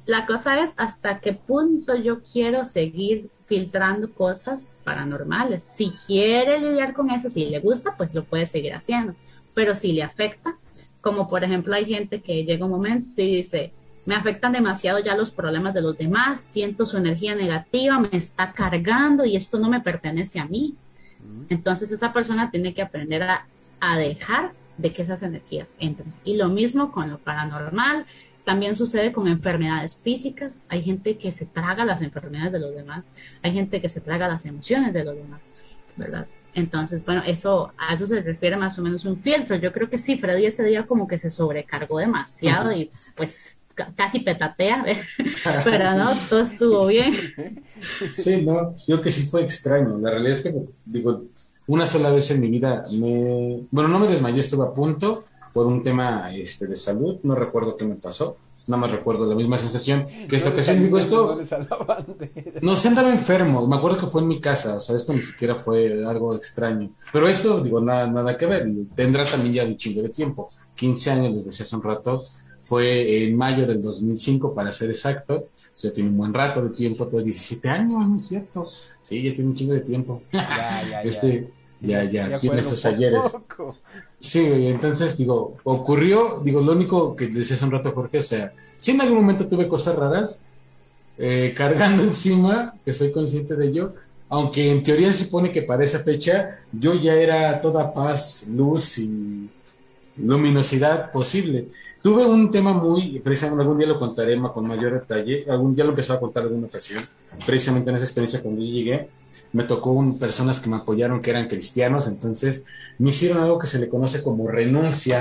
la cosa es hasta qué punto yo quiero seguir filtrando cosas paranormales. Si quiere lidiar con eso, si le gusta, pues lo puede seguir haciendo. Pero si le afecta, como por ejemplo hay gente que llega un momento y dice, me afectan demasiado ya los problemas de los demás, siento su energía negativa, me está cargando y esto no me pertenece a mí. Entonces esa persona tiene que aprender a, dejar de que esas energías entren. Y lo mismo con lo paranormal, también sucede con enfermedades físicas. Hay gente que se traga las enfermedades de los demás, hay gente que se traga las emociones de los demás, ¿verdad? Entonces, bueno, eso a eso se refiere más o menos un filtro. Yo creo que sí, Freddy ese día como que se sobrecargó demasiado y pues casi petatea, pero no, todo estuvo bien. Sí, no, yo que sí fue extraño. La realidad es que, digo, una sola vez en mi vida me, bueno, no me desmayé, estuve a punto por un tema este, de salud, no recuerdo qué me pasó, nada más recuerdo la misma sensación que esta ocasión. Digo, esto. No se andaba enfermo. Me acuerdo que fue en mi casa. O sea, esto ni siquiera fue algo extraño. Pero esto, digo, nada, nada que ver. Tendrá también ya un chingo de tiempo. 15 años, les decía hace un rato. Fue en mayo del 2005, para ser exacto. O sea, tiene un buen rato de tiempo. Todo 17 años, ¿no es cierto? Sí, ya tiene un chingo de tiempo. Ya, ya, este, ya, ya, tiene esos ayeres. Sí, entonces digo, ocurrió, digo, lo único que decía hace un rato Jorge, o sea, si en algún momento tuve cosas raras, eh, cargando encima, que soy consciente de ello, aunque en teoría se supone que para esa fecha yo ya era toda paz, luz y luminosidad posible. Tuve un tema muy, precisamente algún día lo contaré con mayor detalle, algún día lo empezaba a contar alguna ocasión, precisamente en esa experiencia cuando yo llegué, me tocó un, personas que me apoyaron que eran cristianos, entonces me hicieron algo que se le conoce como renuncia,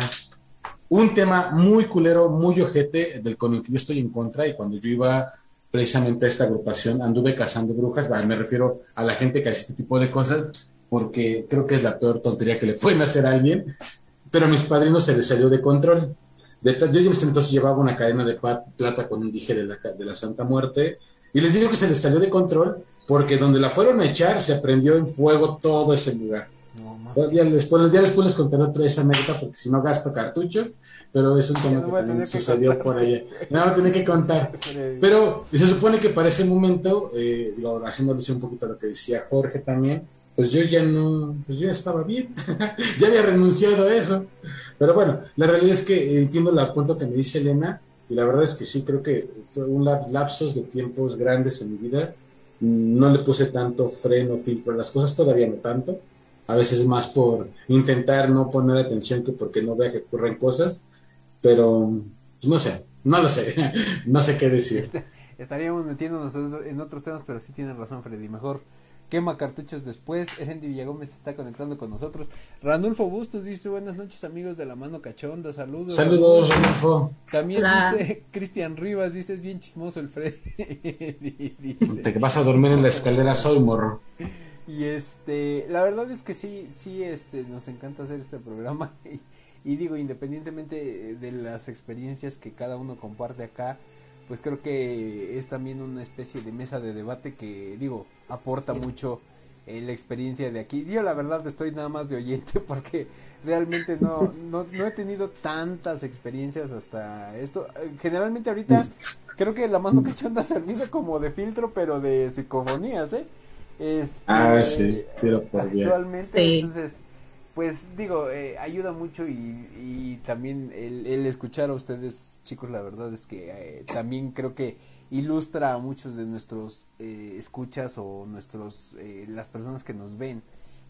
un tema muy culero, muy ojete, del con el que yo estoy en contra, y cuando yo iba precisamente a esta agrupación anduve cazando brujas, me refiero a la gente que hace este tipo de cosas, porque creo que es la peor tontería que le pueden hacer a alguien, pero a mis padrinos se les salió de control. Yo en ese entonces llevaba una cadena de plata con un dije de la, de la Santa Muerte, y les digo que se les salió de control porque donde la fueron a echar se prendió en fuego todo ese lugar. ya, después, ya después les contaré otra esa anécdota porque si no gasto cartuchos, pero es un tema que también sucedió por allá. No, a tener que contar. Pero se supone que para ese momento, eh, digo, haciendo alusión un poquito a lo que decía Jorge también, pues yo ya no, pues yo ya estaba bien, ya había renunciado a eso. Pero bueno, la realidad es que entiendo el punto que me dice Elena, y la verdad es que sí, creo que fue un lapsos de tiempos grandes en mi vida. No le puse tanto freno, filtro a las cosas, todavía no tanto. A veces más por intentar no poner atención que porque no vea que ocurren cosas. Pero pues, no sé, no lo sé, no sé qué decir. Estaríamos metiéndonos en otros temas, pero sí tienen razón, Freddy. Mejor quema cartuchos después. Erendi Villagómez está conectando con nosotros. Ranulfo Bustos dice: Buenas noches, amigos de la mano cachonda. Saludos. Saludos, Ranulfo. También dice Cristian Rivas: Dice, es bien chismoso el Freddy. Te vas a dormir en la escalera, soy morro. Y este, la verdad es que sí, sí, este, nos encanta hacer este programa. y digo, independientemente de las experiencias que cada uno comparte acá pues creo que es también una especie de mesa de debate que digo aporta mucho eh, la experiencia de aquí. Yo la verdad estoy nada más de oyente porque realmente no, no, no he tenido tantas experiencias hasta esto. Generalmente ahorita creo que la mano que se anda servido como de filtro pero de psicofonías, ¿eh? Este, ah, sí, tiro por Actualmente, entonces pues digo, eh, ayuda mucho y, también el, escuchar a ustedes, chicos, la verdad es que eh, también creo que ilustra a muchos de nuestros eh, escuchas o nuestros las personas que nos ven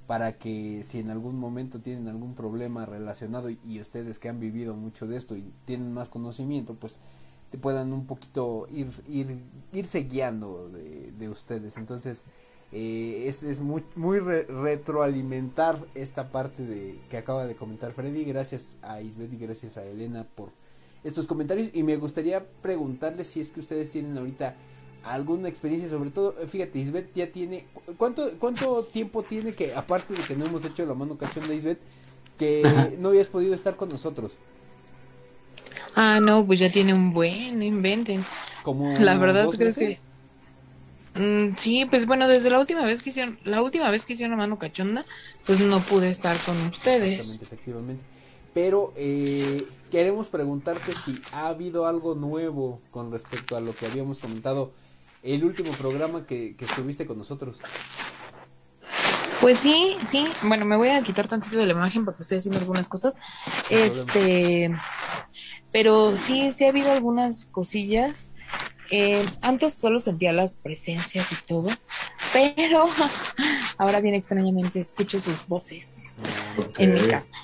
para que si en algún momento tienen algún problema relacionado y, ustedes que han vivido mucho de esto y tienen más conocimiento, pues te puedan un poquito ir, ir irse guiando de ustedes. Entonces, eh, es, es, muy, muy retroalimentar esta parte de que acaba de comentar Freddy. Gracias a Isbeth y gracias a Elena por estos comentarios. Y me gustaría preguntarles si es que ustedes tienen ahorita alguna experiencia, sobre todo, fíjate, Isbeth ya tiene. ¿Cuánto, cuánto tiempo tiene que, aparte de que no hemos hecho la mano cachón de Isbeth, que no habías podido estar con nosotros? Ah, no, pues ya tiene un buen, inventen. Como la verdad creo que Mm, sí, pues bueno, desde la última vez que hicieron, la última vez que hicieron mano cachonda, pues no pude estar con ustedes. Exactamente, efectivamente. Pero eh, queremos preguntarte si ha habido algo nuevo con respecto a lo que habíamos comentado el último programa que, que estuviste con nosotros. Pues sí, sí. Bueno, me voy a quitar tantito de la imagen porque estoy haciendo algunas cosas. este, pero sí, sí ha habido algunas cosillas eh, antes solo sentía las presencias y todo, pero ahora bien extrañamente escucho sus voces en mi casa.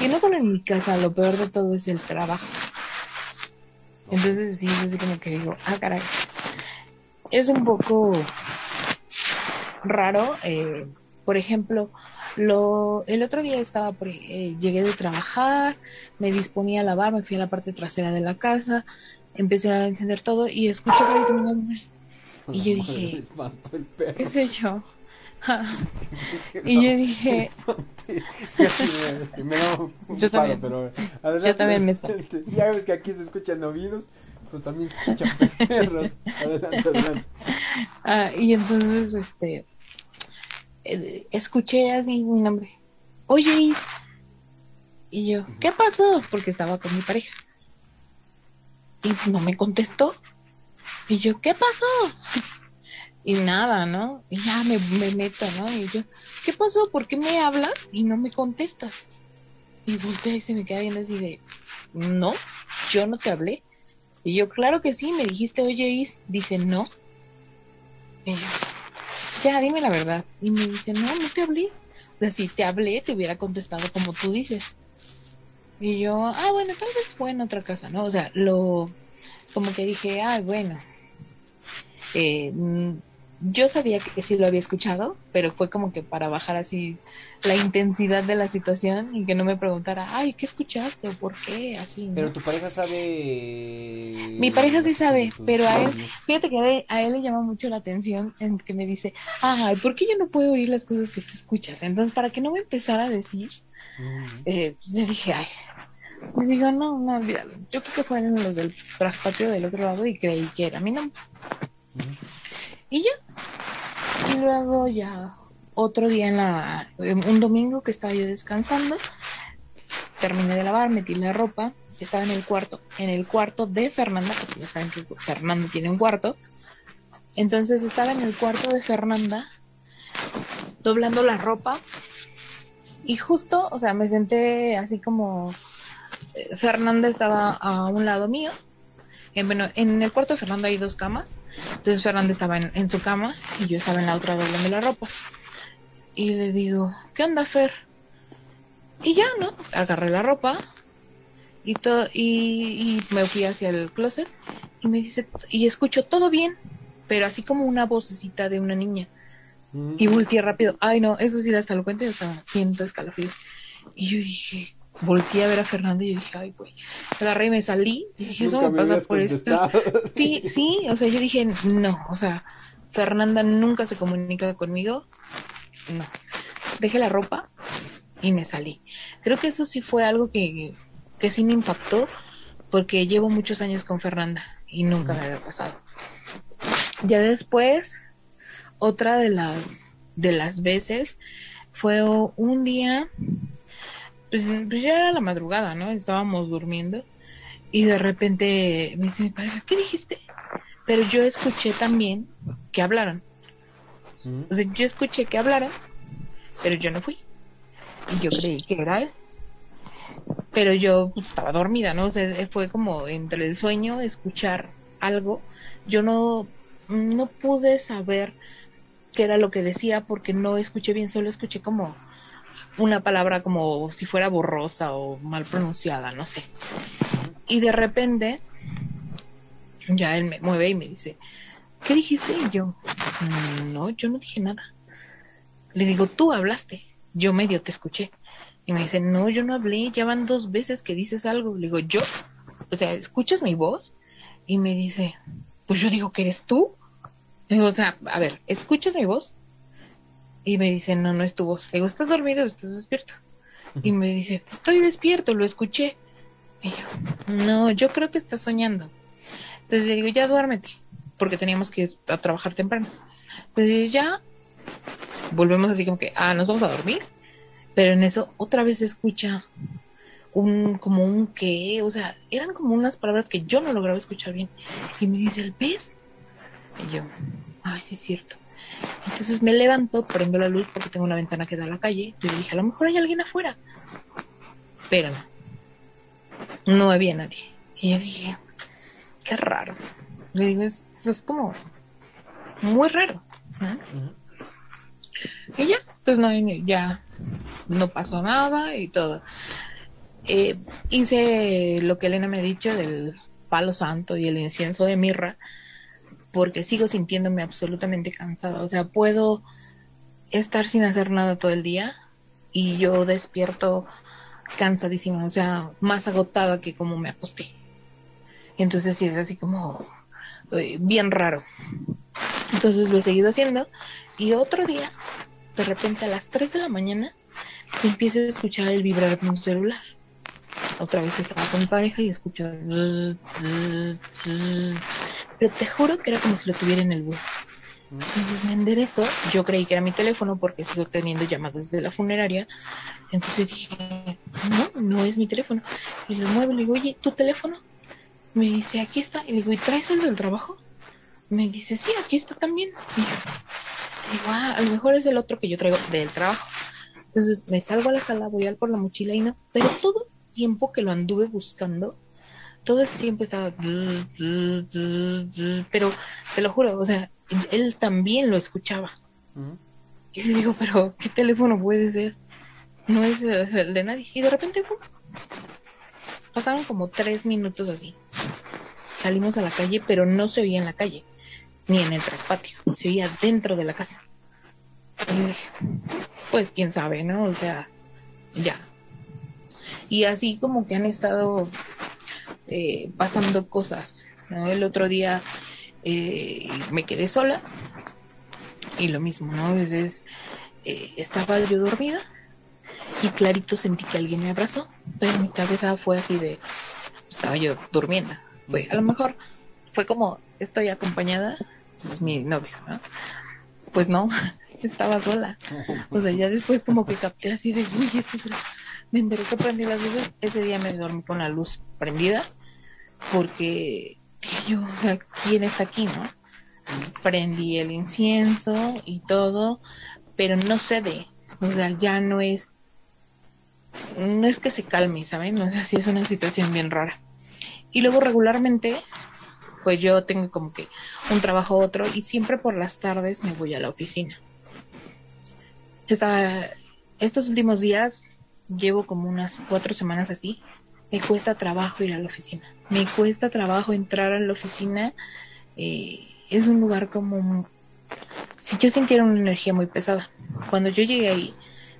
Y no solo en mi casa, lo peor de todo es el trabajo. Entonces sí, es así como que digo, ah, caray. Es un poco raro. Eh, por ejemplo, lo, el otro día estaba, eh, llegué de trabajar, me disponía a lavar, me fui a la parte trasera de la casa, empecé a encender todo y escucho clarito mi nombre. Y yo dije, ¿qué sé yo? y yo dije, yo también, pero yo también me espanto. Ya ves que aquí se escuchan oídos, pues también se escuchan perros. Adelante, adelante. Ah, y entonces, este, eh, escuché así mi nombre. Oye, y yo, ¿qué pasó? Porque estaba con mi pareja. Y no me contestó. Y yo, ¿qué pasó? Y nada, ¿no? Y ya me, me meto, ¿no? Y yo, ¿qué pasó? ¿Por qué me hablas y no me contestas? Y voltea y se me queda viendo así de, no, yo no te hablé. Y yo, claro que sí, me dijiste, oye, Is, dice, no. Ya, dime la verdad. Y me dice, no, no te hablé. O sea, si te hablé, te hubiera contestado como tú dices. Y yo, ah, bueno, tal vez fue en otra casa, ¿no? O sea, lo, como que dije, ay, bueno, eh, mm, yo sabía que sí lo había escuchado, pero fue como que para bajar así la intensidad de la situación y que no me preguntara, ay, ¿qué escuchaste o por qué? Así. Pero tu pareja sabe. Mi pareja sí sabe, pero a él, fíjate que a él, le llama mucho la atención en que me dice, ay, ¿por qué yo no puedo oír las cosas que tú escuchas? Entonces, para que no me empezara a decir, eh, pues le dije, ay, me dijo, no, no. Yo creo que fueron los del traspatio del otro lado y creí que era mi nombre. Y ya. Y luego ya otro día en la, un domingo que estaba yo descansando, terminé de lavar, metí la ropa, estaba en el cuarto, en el cuarto de Fernanda, porque ya saben que Fernanda tiene un cuarto. Entonces estaba en el cuarto de Fernanda, doblando la ropa, y justo, o sea, me senté así como eh, Fernanda estaba a un lado mío. En, bueno, en el cuarto de Fernanda hay dos camas. Entonces Fernanda estaba en, su cama y yo estaba en la otra doblando la ropa. Y le digo, ¿qué onda, Fer? Y ya, ¿no? Agarré la ropa y todo y, me fui hacia el closet y me dice y escucho todo bien, pero así como una vocecita de una niña. Mm. Y volteé rápido. Ay, no, eso sí hasta lo cuento y hasta siento escalofríos. Y yo dije, volteé a ver a Fernando y yo dije, ay, güey. Agarré y me salí. Y dije, eso me, pasa por esto. Sí, sí, o sea, yo dije, no, o sea, Fernanda nunca se comunica conmigo. No. Dejé la ropa y me salí. Creo que eso sí fue algo que, que sí me impactó porque llevo muchos años con Fernanda y nunca me había pasado. Ya después, otra de las, de las veces fue un día pues, pues, ya era la madrugada, ¿no? Estábamos durmiendo y de repente me dice mi pareja, ¿qué dijiste? Pero yo escuché también que hablaron. O sea, yo escuché que hablaron, pero yo no fui. Y yo creí que era él. Pero yo pues, estaba dormida, ¿no? O sea, fue como entre el sueño escuchar algo. Yo no, no pude saber qué era lo que decía porque no escuché bien, solo escuché como una palabra como si fuera borrosa o mal pronunciada, no sé. Y de repente, ya él me mueve y me dice, ¿qué dijiste? Y yo, no, yo no dije nada. Le digo, tú hablaste, yo medio te escuché. Y me dice, no, yo no hablé, ya van dos veces que dices algo. Le digo, yo, o sea, ¿escuchas mi voz? Y me dice, pues yo digo que eres tú. Digo, o sea, a ver, ¿escuchas mi voz? Y me dice, no, no es tu voz. Le digo, ¿estás dormido estás despierto? Y me dice, estoy despierto, lo escuché. Y yo, no, yo creo que estás soñando. Entonces le digo, ya duérmete, porque teníamos que ir a trabajar temprano. Entonces ya volvemos así como que, ah, nos vamos a dormir. Pero en eso otra vez se escucha un, como un qué, o sea, eran como unas palabras que yo no lograba escuchar bien. Y me dice, ¿el pez? Y yo, ay, sí es cierto. Entonces me levanto, prendo la luz porque tengo una ventana que da a la calle. Y dije, a lo mejor hay alguien afuera. Pero no. No había nadie. Y yo dije, qué raro. Le digo, es, es como muy raro. Y ya, pues no, ya no pasó nada y todo. Eh, hice lo que Elena me ha dicho del palo santo y el incienso de mirra porque sigo sintiéndome absolutamente cansada. O sea, puedo estar sin hacer nada todo el día y yo despierto cansadísima, o sea, más agotada que como me acosté. Entonces sí es así como eh, bien raro. Entonces lo he seguido haciendo y otro día, de repente a las 3 de la mañana, se empieza a escuchar el vibrar de un celular. Otra vez estaba con pareja y escucho pero te juro que era como si lo tuviera en el bus. Entonces me enderezo, yo creí que era mi teléfono porque sigo teniendo llamadas de la funeraria. Entonces dije, no, no es mi teléfono. Y lo muevo le digo, oye, ¿tu teléfono? Me dice, aquí está. Y le digo, ¿y traes el del trabajo? Me dice, sí, aquí está también. Y digo, ah, a lo mejor es el otro que yo traigo del trabajo. Entonces me salgo a la sala, voy al por la mochila y no. Pero todo el tiempo que lo anduve buscando, todo ese tiempo estaba, pero te lo juro, o sea, él también lo escuchaba. Y le digo, pero ¿qué teléfono puede ser? No es el de nadie. Y de repente, pasaron como tres minutos así. Salimos a la calle, pero no se oía en la calle, ni en el traspatio, se oía dentro de la casa. pues quién sabe, ¿no? O sea, ya. Y así como que han estado eh, pasando cosas. ¿no? El otro día eh, me quedé sola y lo mismo, ¿no? Entonces eh, estaba yo dormida y clarito sentí que alguien me abrazó, pero mi cabeza fue así de, estaba yo durmiendo. Fue, a lo mejor fue como, estoy acompañada, es mi novio, ¿no? Pues no, estaba sola. O sea, ya después como que capté así de, uy, esto es... Me enderecé, prendí las luces, ese día me dormí con la luz prendida, porque yo, o sea, ¿quién está aquí, no? Prendí el incienso y todo, pero no cede, o sea, ya no es no es que se calme, ¿saben? No sé si es una situación bien rara. Y luego regularmente, pues yo tengo como que un trabajo otro y siempre por las tardes me voy a la oficina. estos últimos días llevo como unas cuatro semanas así. Me cuesta trabajo ir a la oficina. Me cuesta trabajo entrar a la oficina. Eh, es un lugar como si yo sintiera una energía muy pesada. Cuando yo llegué ahí,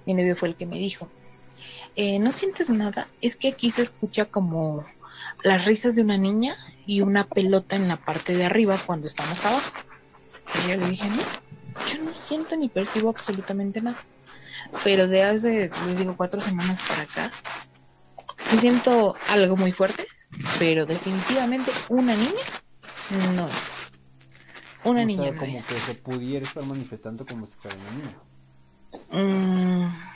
mi novio fue el que me dijo, eh, no sientes nada, es que aquí se escucha como las risas de una niña y una pelota en la parte de arriba cuando estamos abajo. Y yo le dije, no, yo no siento ni percibo absolutamente nada. Pero de hace, les digo, cuatro semanas para acá, sí siento algo muy fuerte, pero definitivamente una niña no es. Una niña como que se pudiera estar manifestando como si fuera una niña. Mm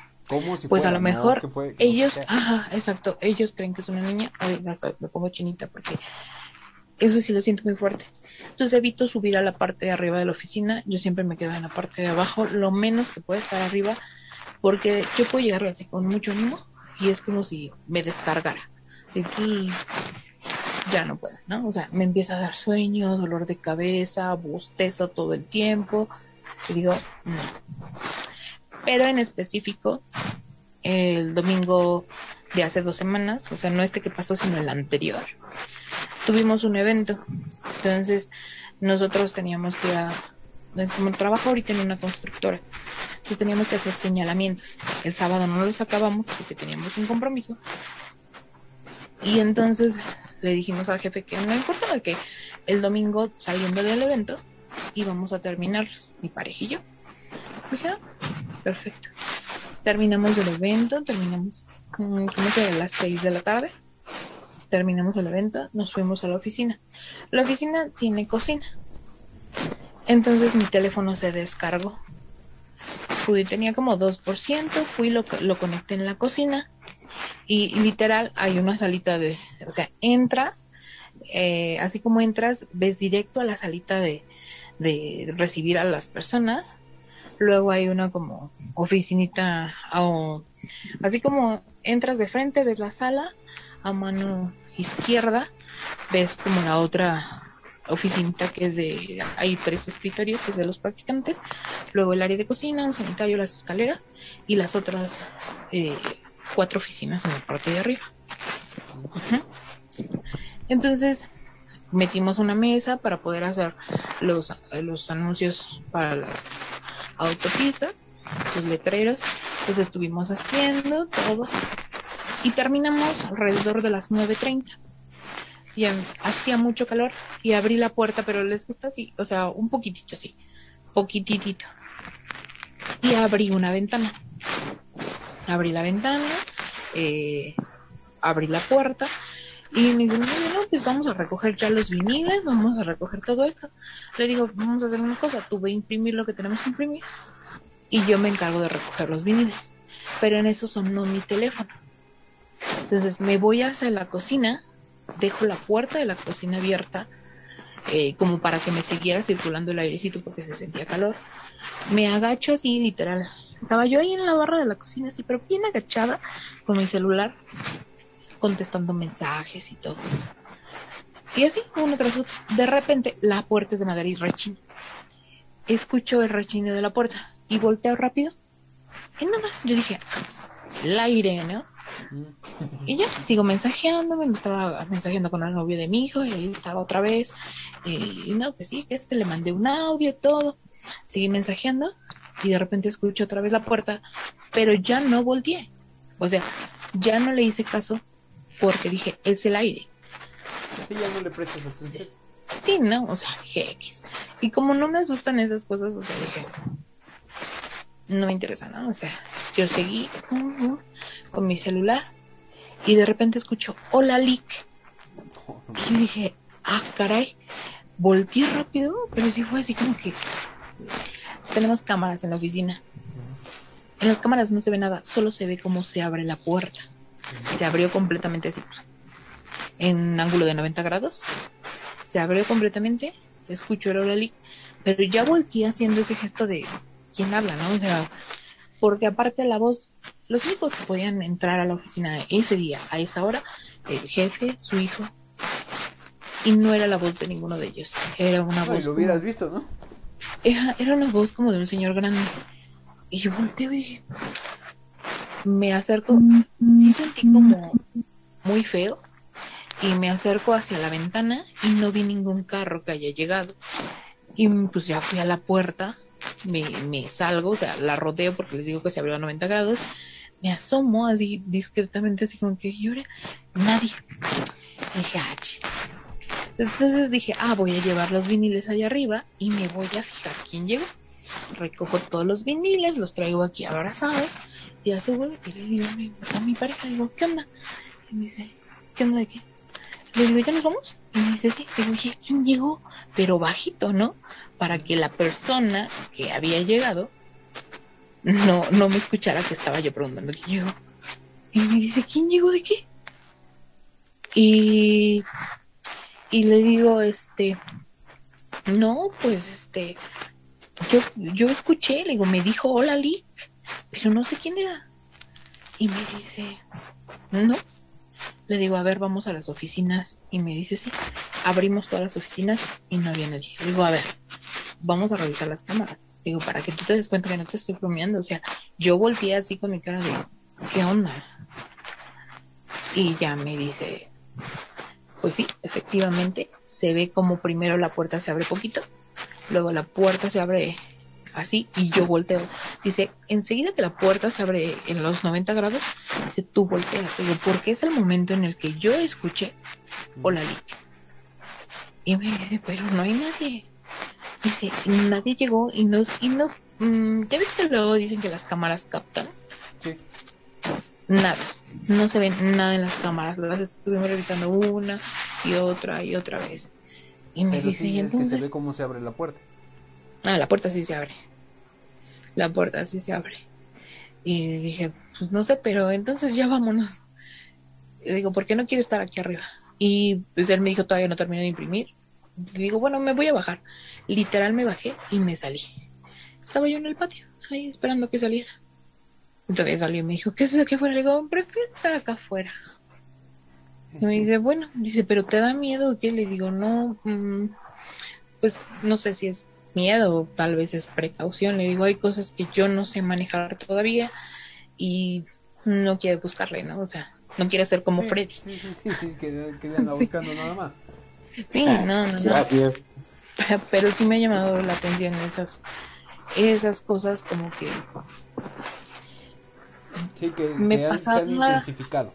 pues a lo mejor ellos, ajá, exacto, ellos creen que es una niña, ay, hasta me pongo chinita porque eso sí lo siento muy fuerte. Entonces evito subir a la parte de arriba de la oficina, yo siempre me quedo en la parte de abajo, lo menos que pueda estar arriba, porque yo puedo llegar así con mucho ánimo y es como si me descargara. Y ya no puedo, ¿no? O sea, me empieza a dar sueño, dolor de cabeza, bostezo todo el tiempo, y digo, no pero en específico el domingo de hace dos semanas, o sea, no este que pasó, sino el anterior, tuvimos un evento. Entonces, nosotros teníamos que, como trabajo ahorita en una constructora, entonces teníamos que hacer señalamientos. El sábado no los acabamos porque teníamos un compromiso. Y entonces le dijimos al jefe que no importaba que el domingo saliendo del evento íbamos a terminar mi parejillo. Dije, ah, perfecto. Terminamos el evento, terminamos como que a las 6 de la tarde. Terminamos el evento, nos fuimos a la oficina. La oficina tiene cocina. Entonces mi teléfono se descargó. Fui, tenía como 2%, fui, lo, lo conecté en la cocina y, literal hay una salita de, o sea, entras, eh, así como entras, ves directo a la salita de, de recibir a las personas luego hay una como oficinita, o, así como entras de frente, ves la sala, a mano izquierda ves como la otra oficinita que es de, hay tres escritorios que es de los practicantes, luego el área de cocina, un sanitario, las escaleras y las otras eh, cuatro oficinas en la parte de arriba. Entonces, metimos una mesa para poder hacer los, los anuncios para las autopistas, los letreros, pues estuvimos haciendo todo y terminamos alrededor de las 9.30. Y hacía mucho calor y abrí la puerta, pero les gusta así, o sea, un poquitito así, poquititito. Y abrí una ventana. Abrí la ventana, eh, abrí la puerta y me dicen, no, no, pues vamos a recoger ya los viniles, vamos a recoger todo esto. Le digo, vamos a hacer una cosa, tú ve a imprimir lo que tenemos que imprimir y yo me encargo de recoger los viniles. Pero en eso sonó mi teléfono. Entonces me voy hacia la cocina, dejo la puerta de la cocina abierta, eh, como para que me siguiera circulando el airecito porque se sentía calor. Me agacho así, literal. Estaba yo ahí en la barra de la cocina, así, pero bien agachada, con mi celular, contestando mensajes y todo. Y así, uno tras otro. De repente, la puerta es de madera y rechina. Escucho el rechino de la puerta y volteo rápido. Y nada, yo dije, el aire, ¿no? Y ya, sigo mensajeándome, me estaba mensajeando con el novio de mi hijo y ahí estaba otra vez. Y no, pues sí, este le mandé un audio, todo. Seguí mensajeando y de repente escucho otra vez la puerta, pero ya no volteé. O sea, ya no le hice caso porque dije, es el aire. Sí, ya no le prestas atención. Sí, no, o sea, dije X. Y como no me asustan esas cosas, o sea, dije, no me interesa, ¿no? O sea, yo seguí con mi celular y de repente escucho, hola, Lick. Y dije, ah, caray, volteé rápido, pero sí fue así como que tenemos cámaras en la oficina. En las cámaras no se ve nada, solo se ve cómo se abre la puerta. Se abrió completamente así, en ángulo de 90 grados. Se abrió completamente, escucho el hola, Lick, pero ya volteé haciendo ese gesto de quién habla, ¿no? O sea, porque aparte la voz, los únicos que podían entrar a la oficina ese día, a esa hora, el jefe, su hijo, y no era la voz de ninguno de ellos, era una voz... lo hubieras visto, ¿no? Era, era una voz como de un señor grande. Y yo volteo y me acerco, sí sentí como muy feo, y me acerco hacia la ventana y no vi ningún carro que haya llegado. Y pues ya fui a la puerta me, salgo, o sea, la rodeo porque les digo que se abrió a 90 grados, me asomo así discretamente, así como que llora, nadie. dije, ah, chiste. Entonces dije, ah, voy a llevar los viniles allá arriba y me voy a fijar quién llegó. Recojo todos los viniles, los traigo aquí abrazados y a su y le digo a mi, pareja, digo, ¿qué onda? Y me dice, ¿qué onda de qué? Le digo, ¿ya nos vamos? Y me dice, sí. Digo, oye, ¿quién llegó? Pero bajito, ¿no? Para que la persona que había llegado no, no me escuchara que estaba yo preguntando quién llegó. Y me dice, ¿quién llegó de qué? Y, y le digo, este, no, pues este, yo, yo escuché, le digo, me dijo hola Lick, pero no sé quién era. Y me dice, no, le digo, a ver, vamos a las oficinas. Y me dice, sí. Abrimos todas las oficinas y no había nadie. Le digo, a ver, vamos a revisar las cámaras. Digo, para que tú te des cuenta que no te estoy bromeando. O sea, yo volteé así con mi cara de, ¿qué onda? Y ya me dice, pues sí, efectivamente, se ve como primero la puerta se abre poquito, luego la puerta se abre así y yo volteo. Dice, enseguida que la puerta se abre en los 90 grados, dice, tú volteas. Digo, porque es el momento en el que yo escuché hola Lick. Y me dice, pero no hay nadie. Dice, nadie llegó y no, y no, mm, ¿ya viste luego dicen que las cámaras captan? Sí. Nada, no se ve nada en las cámaras, las estuvimos revisando una y otra y otra vez. Y me dice, sí, entonces... que se ve cómo se abre la puerta. Ah, la puerta sí se abre. La puerta sí se abre. Y dije, pues no sé, pero entonces ya vámonos. Digo, ¿por qué no quiero estar aquí arriba? Y pues él me dijo, todavía no termino de imprimir. Y digo, bueno, me voy a bajar. Literal me bajé y me salí. Estaba yo en el patio, ahí esperando que saliera. Todavía salió y me dijo, ¿qué es eso que afuera? Le digo, prefiero estar acá afuera. Y me dice, bueno, dice, ¿pero te da miedo qué? Le digo, no, mm, pues no sé si es miedo, tal vez es precaución. Le digo, hay cosas que yo no sé manejar todavía y no quiero buscarle, ¿no? O sea, no quiero ser como Freddy. Sí, sí, sí, sí que, que anda buscando nada más. Sí, no, no, no. Pero sí me ha llamado la atención esas, esas cosas como que... Sí, que, me pasaba, se han intensificado.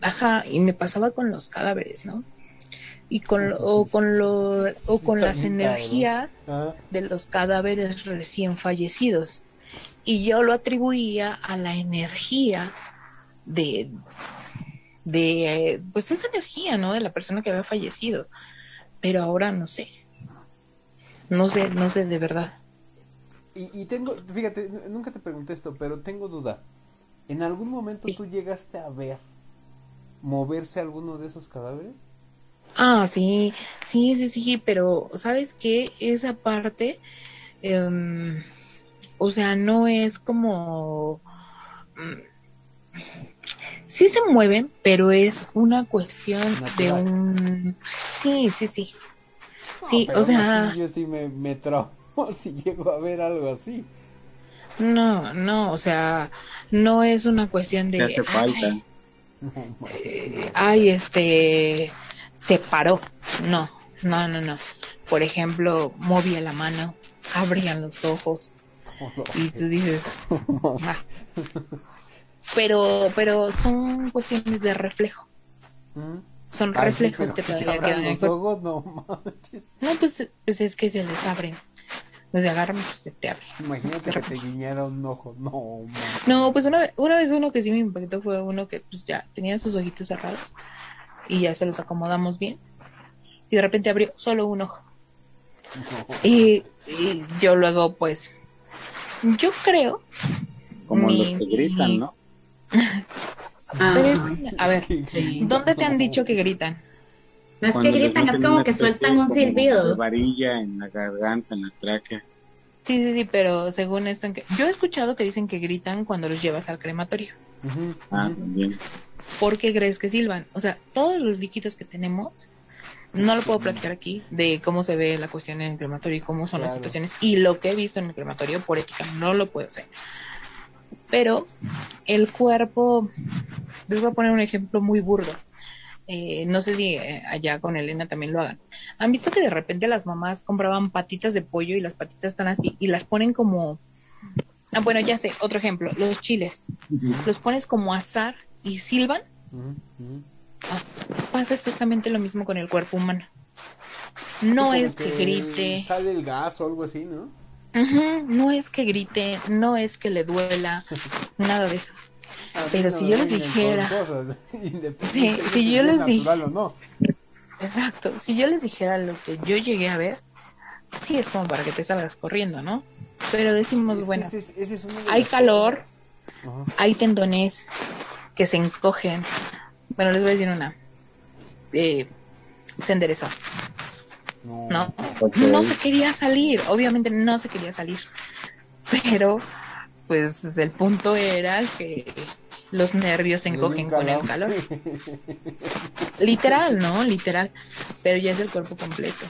Ajá, y me pasaba con los cadáveres, ¿no? Y con o con lo o con las energías de los cadáveres recién fallecidos. Y yo lo atribuía a la energía de de pues esa energía no de la persona que había fallecido. Pero ahora no sé. No sé no sé de verdad. Y, y tengo fíjate nunca te pregunté esto pero tengo duda. En algún momento tú llegaste a ver moverse alguno de esos cadáveres Ah, sí, sí, sí, sí, pero ¿sabes qué? Esa parte, em, o sea, no es como... Mm, sí se mueven, pero es una cuestión de un... Sí, sí, sí. Sí, o sea... yo sí me, me si llego a ver algo así. No, no, o sea, no es una cuestión de... hace falta. Ay, este, se paró. No, no, no, no. Por ejemplo, movía la mano, abrían los ojos. Y tú dices, ah". pero, pero son cuestiones de reflejo. Son reflejos que todavía quedan en el cuerpo. no, no pues, pues es que se les abren nos agarran pues se te abre. Imagínate que te guiñara un ojo. No, No, pues una vez, una vez uno que sí me impactó fue uno que pues ya tenía sus ojitos cerrados y ya se los acomodamos bien. Y de repente abrió solo un ojo. Y, yo luego pues yo creo como los que gritan, ¿no? a ver, ¿dónde te han dicho que gritan? No es que gritan, es como que sueltan un silbido. varilla en la garganta, en la tráquea. Sí, sí, sí, pero según esto, en que... yo he escuchado que dicen que gritan cuando los llevas al crematorio. Ah, bien. ¿Por qué crees que silban? O sea, todos los líquidos que tenemos, no lo puedo platicar aquí de cómo se ve la cuestión en el crematorio y cómo son las situaciones y lo que he visto en el crematorio por ética, no lo puedo hacer. Pero el cuerpo, les voy a poner un ejemplo muy burdo. Eh, no sé si eh, allá con Elena también lo hagan. ¿Han visto que de repente las mamás compraban patitas de pollo y las patitas están así y las ponen como... Ah, bueno, ya sé, otro ejemplo, los chiles. Los pones como azar y silban. Ah, pasa exactamente lo mismo con el cuerpo humano. No es que, grite. Sale el gas o algo así, ¿no? No es que grite, no es que le duela, nada de eso. Pero si yo les dijera... si yo les dijera... No. Exacto, si yo les dijera lo que yo llegué a ver, sí es como para que te salgas corriendo, ¿no? Pero decimos, bueno, hay calor, hay tendones que se encogen. Bueno, les voy a decir una. Eh, se enderezó. No, no, no se quería salir, obviamente no se quería salir. Pero, pues el punto era que los nervios se encogen con el calor. Literal, ¿no? Literal. Pero ya es el cuerpo completo.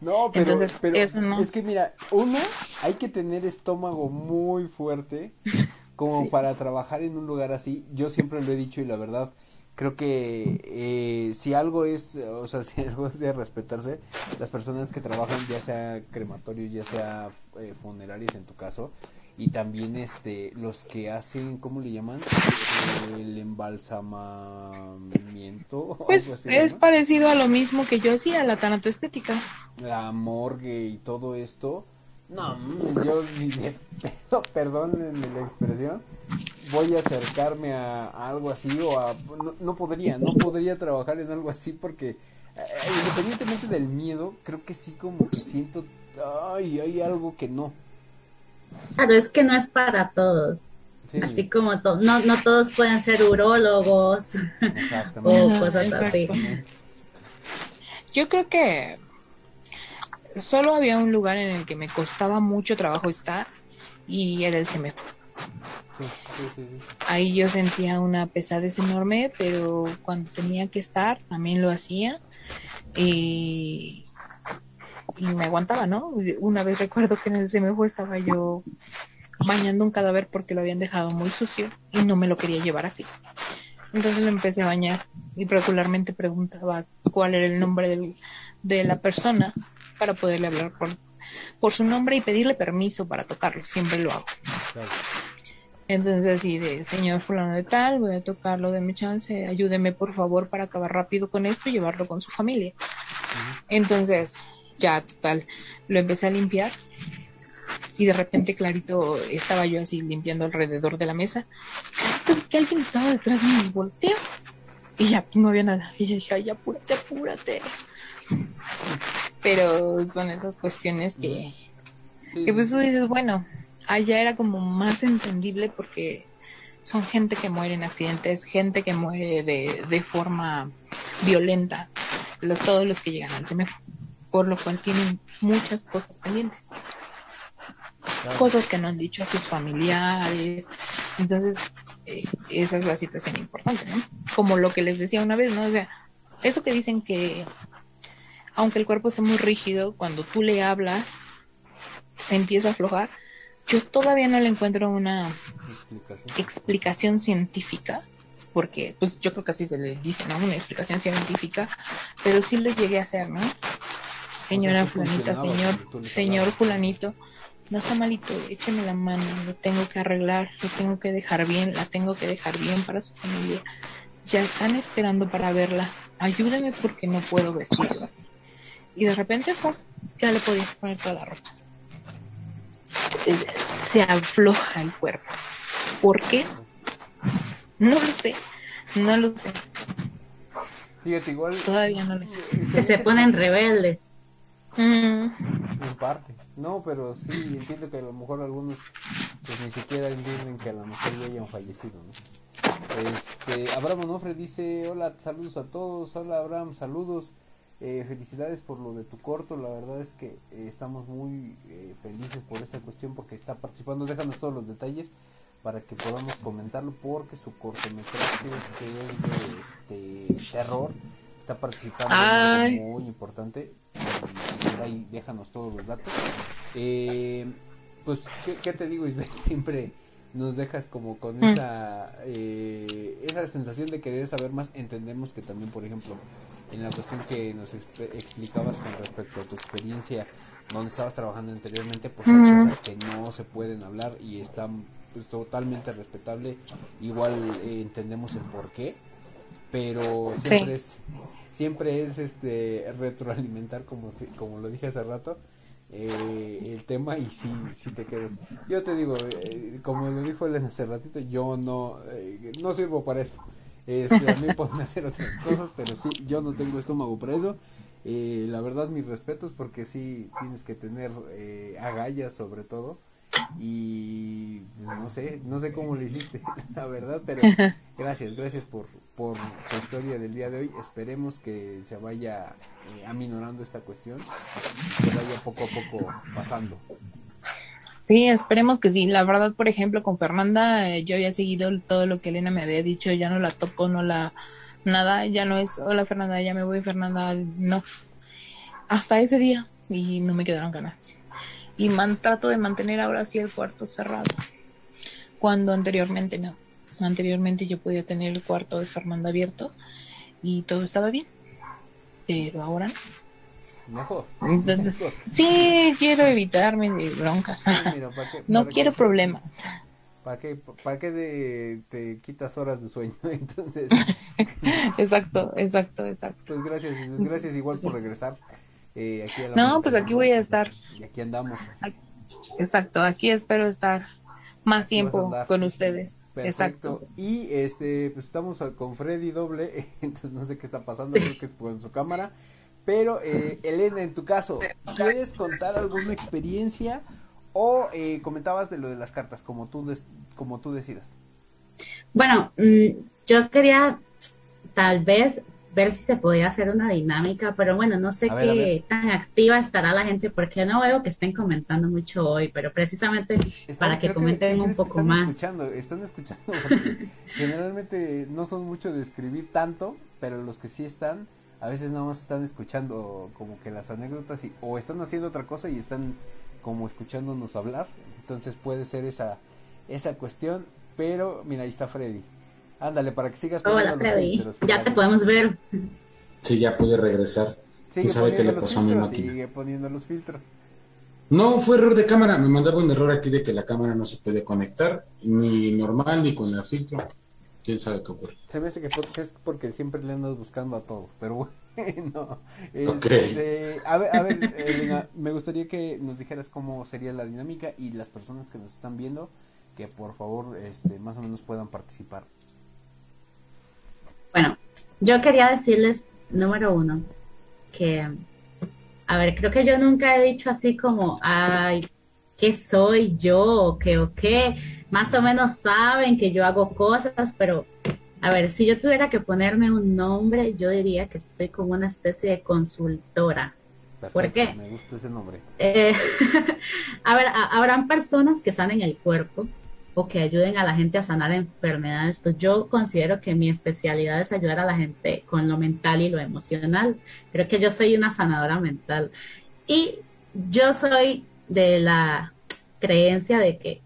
No, pero, Entonces, eso no. es que mira, uno, hay que tener estómago muy fuerte como para trabajar en un lugar así. Yo siempre lo he dicho y la verdad, creo que eh, si algo es, o sea, si algo es de respetarse, las personas que trabajan, ya sea crematorios, ya sea eh, funerarios en tu caso, y también este los que hacen cómo le llaman el embalsamamiento pues es parecido a lo mismo que yo hacía la tanatoestética. La morgue y todo esto no yo ni de pedo perdón la expresión. Voy a acercarme a, algo así o a no, podría no podría trabajar en algo así porque eh, independientemente del miedo creo que sí como que siento ay hay algo que no. Claro, es que no es para todos. Así como no, no todos pueden ser urólogos. O cosas así. Yo creo que solo había un lugar en el que me costaba mucho trabajo estar y era el CEMEFO. Ahí yo sentía una pesadez enorme, pero cuando tenía que estar también lo hacía. Y y me aguantaba, ¿no? Una vez recuerdo que en el CMF estaba yo bañando un cadáver porque lo habían dejado muy sucio y no me lo quería llevar así. Entonces lo empecé a bañar y regularmente preguntaba cuál era el nombre de la persona para poderle hablar por, por su nombre y pedirle permiso para tocarlo. Siempre lo hago. Entonces así de, señor fulano de tal, voy a tocarlo, de mi chance, ayúdeme por favor para acabar rápido con esto y llevarlo con su familia. Entonces, ya total, lo empecé a limpiar y de repente clarito estaba yo así limpiando alrededor de la mesa, que alguien estaba detrás de mí, volteo y ya no había nada. Y yo dije, ay, apúrate, apúrate. Pero son esas cuestiones que, que pues tú dices, bueno, allá era como más entendible porque son gente que muere en accidentes, gente que muere de, de forma violenta, todos los que llegan al semáforo por lo cual tienen muchas cosas pendientes. Cosas que no han dicho a sus familiares. Entonces, eh, esa es la situación importante, ¿no? Como lo que les decía una vez, ¿no? O sea, eso que dicen que aunque el cuerpo esté muy rígido, cuando tú le hablas, se empieza a aflojar. Yo todavía no le encuentro una explicación, científica, porque pues yo creo que así se le dice, ¿no? Una explicación científica, pero sí lo llegué a hacer, ¿no? Señora fulanita, señor, señor fulanito, no está malito, écheme la mano, lo tengo que arreglar, lo tengo que dejar bien, la tengo que dejar bien para su familia. Ya están esperando para verla. Ayúdeme porque no puedo vestirla así. Y de repente, ya le podía poner toda la ropa. Eh, se afloja el cuerpo. ¿Por qué? No lo sé, no lo sé. Fíjate, igual. Todavía no lo sé. Que se ponen rebeldes. Mm. En parte. No, pero sí, entiendo que a lo mejor algunos pues ni siquiera entienden que a lo mejor ya hayan fallecido, ¿no? Este, Abraham Onofre dice, hola, saludos a todos, hola Abraham, saludos, eh, felicidades por lo de tu corto, la verdad es que eh, estamos muy eh, felices por esta cuestión porque está participando, déjanos todos los detalles para que podamos comentarlo porque su cortometraje que es de este, terror está participando en algo muy importante ahí déjanos todos los datos. Eh, pues, ¿qué, te digo, Isabel? Siempre nos dejas como con mm. esa, eh, esa sensación de querer saber más. Entendemos que también, por ejemplo, en la cuestión que nos explicabas con respecto a tu experiencia donde estabas trabajando anteriormente, pues hay cosas que no se pueden hablar y están pues, totalmente respetable. Igual eh, entendemos el por qué, pero siempre es siempre es este retroalimentar como como lo dije hace rato eh, el tema y si si te quedas yo te digo eh, como lo dijo él hace ratito yo no eh, no sirvo para eso. Este, a mí pueden hacer otras cosas pero sí yo no tengo estómago para eso. La verdad mis respetos porque sí tienes que tener agallas sobre todo. Y no sé, no sé cómo lo hiciste, la verdad, pero gracias, gracias por, por tu historia del día de hoy. Esperemos que se vaya eh, aminorando esta cuestión, que vaya poco a poco pasando. Sí, esperemos que sí. La verdad, por ejemplo, con Fernanda, eh, yo había seguido todo lo que Elena me había dicho, ya no la toco, no la nada, ya no es, hola Fernanda, ya me voy Fernanda, no. Hasta ese día y no me quedaron ganas y man, trato de mantener ahora sí el cuarto cerrado, cuando anteriormente no. Anteriormente yo podía tener el cuarto de Fernanda abierto y todo estaba bien, pero ahora no. Mejor. Entonces, sí, quiero evitarme de broncas. no quiero problemas. ¿Para qué, para qué te quitas horas de sueño? Entonces. exacto, exacto, exacto. Pues gracias, gracias igual por regresar. Eh, no, pues aquí voy a estar. Y aquí andamos. exacto, aquí espero estar más tiempo con ustedes. Exacto. Y este, pues estamos con Freddy doble, entonces no sé qué está pasando, creo que es con su cámara. Pero eh, Elena, en tu caso, ¿quieres contar alguna experiencia o eh, comentabas de lo de las cartas, como tú, como tú decidas? Bueno, mm, yo quería tal vez ver si se podía hacer una dinámica, pero bueno, no sé qué tan activa estará la gente porque no veo que estén comentando mucho hoy, pero precisamente para que comenten un poco están más. Escuchando, están escuchando, generalmente no son mucho de escribir tanto, pero los que sí están, a veces nada más están escuchando como que las anécdotas y, o están haciendo otra cosa y están como escuchándonos hablar, entonces puede ser esa, esa cuestión, pero mira, ahí está Freddy. Ándale, para que sigas Hola, Freddy. ya te podemos ver. Sí, ya pude regresar. ¿Quién sabe qué le pasó a mi máquina? Sigue poniendo los filtros. No, fue error de cámara. Me mandaba un error aquí de que la cámara no se puede conectar, ni normal, ni con la filtro. ¿Quién sabe qué ocurre? Se me hace que es porque siempre le andas buscando a todo, pero bueno. Este, a ver, a ver Elena, me gustaría que nos dijeras cómo sería la dinámica y las personas que nos están viendo, que por favor este, más o menos puedan participar. Bueno, yo quería decirles, número uno, que, a ver, creo que yo nunca he dicho así como, ay, ¿qué soy yo? ¿O qué o qué? Más o menos saben que yo hago cosas, pero, a ver, si yo tuviera que ponerme un nombre, yo diría que soy como una especie de consultora. ¿Por qué? Me gusta ese nombre. Eh, a ver, habrán personas que están en el cuerpo o que ayuden a la gente a sanar enfermedades, pues yo considero que mi especialidad es ayudar a la gente con lo mental y lo emocional. Creo que yo soy una sanadora mental. Y yo soy de la creencia de que,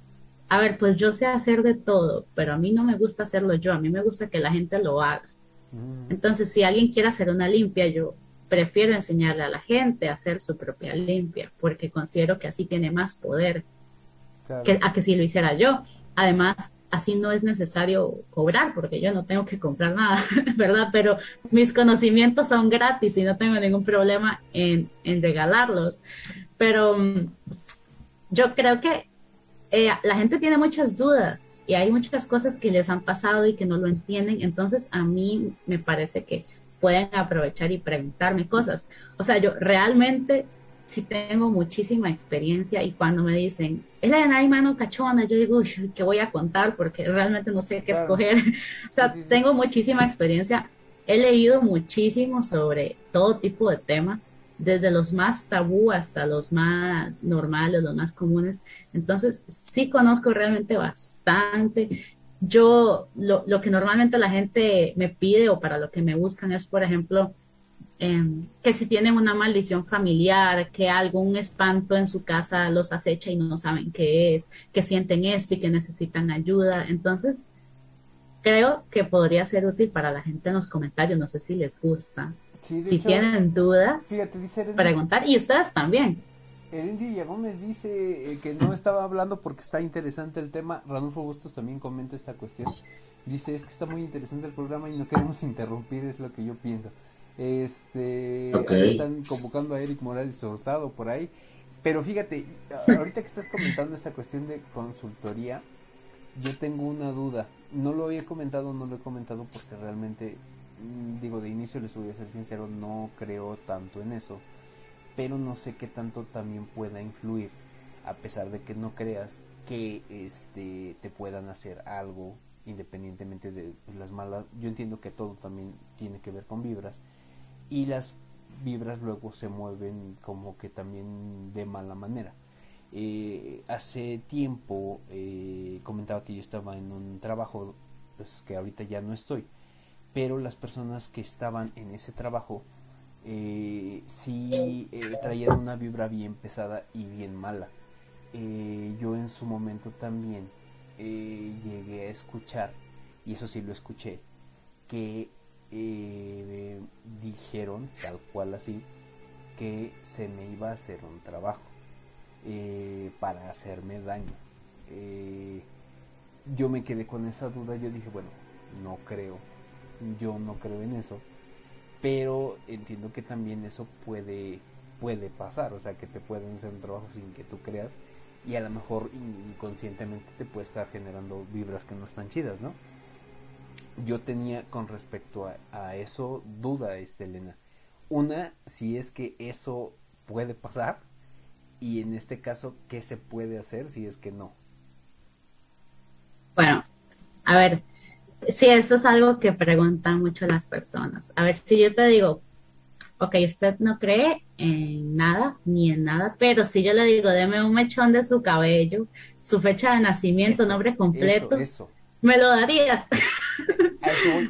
a ver, pues yo sé hacer de todo, pero a mí no me gusta hacerlo yo, a mí me gusta que la gente lo haga. Mm. Entonces, si alguien quiere hacer una limpia, yo prefiero enseñarle a la gente a hacer su propia limpia, porque considero que así tiene más poder que, a que si lo hiciera yo. Además, así no es necesario cobrar, porque yo no tengo que comprar nada, ¿verdad? Pero mis conocimientos son gratis y no tengo ningún problema en, en regalarlos. Pero mm, yo creo que eh, la gente tiene muchas dudas y hay muchas cosas que les han pasado y que no lo entienden, entonces a mí me parece que pueden aprovechar y preguntarme cosas. O sea, yo realmente sí tengo muchísima experiencia y cuando me dicen, es la de hay mano cachona, yo digo, ¿qué voy a contar? Porque realmente no sé qué escoger. o sea, tengo muchísima experiencia. He leído muchísimo sobre todo tipo de temas, desde los más tabú hasta los más normales, los más comunes. Entonces, sí conozco realmente bastante. Yo, lo, lo que normalmente la gente me pide o para lo que me buscan es, por ejemplo, Em, que si tienen una maldición familiar, que algún espanto en su casa los acecha y no saben qué es, que sienten esto y que necesitan ayuda. Entonces, creo que podría ser útil para la gente en los comentarios, no sé si les gusta. si tienen dudas, preguntar y ustedes también. El indio Gómez dice eh, que no estaba hablando porque está interesante el tema. Ranulfo Bustos también comenta esta cuestión. Dice, es que está muy interesante el programa y no queremos interrumpir, es lo que yo pienso. Este, están convocando a Eric Morales Rosado por ahí. Pero fíjate, ahorita que estás comentando esta cuestión de consultoría, yo tengo una duda. No lo había comentado, no lo he comentado porque realmente, mm, digo, de inicio les voy a ser sincero, no creo tanto en eso. Pero no sé qué tanto también pueda influir, a pesar de que no creas que este te puedan hacer algo independientemente de las malas. Yo entiendo que todo también tiene que ver con vibras y las vibras luego se mueven como que también de mala manera. Eh, hace tiempo eh, comentaba que yo estaba en un trabajo pues, que ahorita ya no estoy, pero las personas que estaban en ese trabajo eh, sí traían una vibra bien pesada y bien mala. yo en su momento también llegué a escuchar, y eso sí lo escuché, que eh, dijeron, tal cual así, que se me iba a hacer un trabajo eh, para hacerme daño. Eh, yo me quedé con esa duda, yo dije, bueno, no creo, yo no creo en eso, pero entiendo que también eso puede, puede pasar, o sea, que te pueden hacer un trabajo sin que tú creas y a lo mejor inconscientemente te puede estar generando vibras que no están chidas, ¿no? Yo tenía con respecto a, eso duda, este, Elena. Una, si es que eso puede pasar y en este caso, ¿qué se puede hacer si es que no? Bueno, a ver, si esto es algo que preguntan mucho las personas. A ver, si yo te digo, ok, usted no cree en nada ni en nada, pero si yo le digo, deme un mechón de su cabello, su fecha de nacimiento, nombre completo, eso, me lo darías.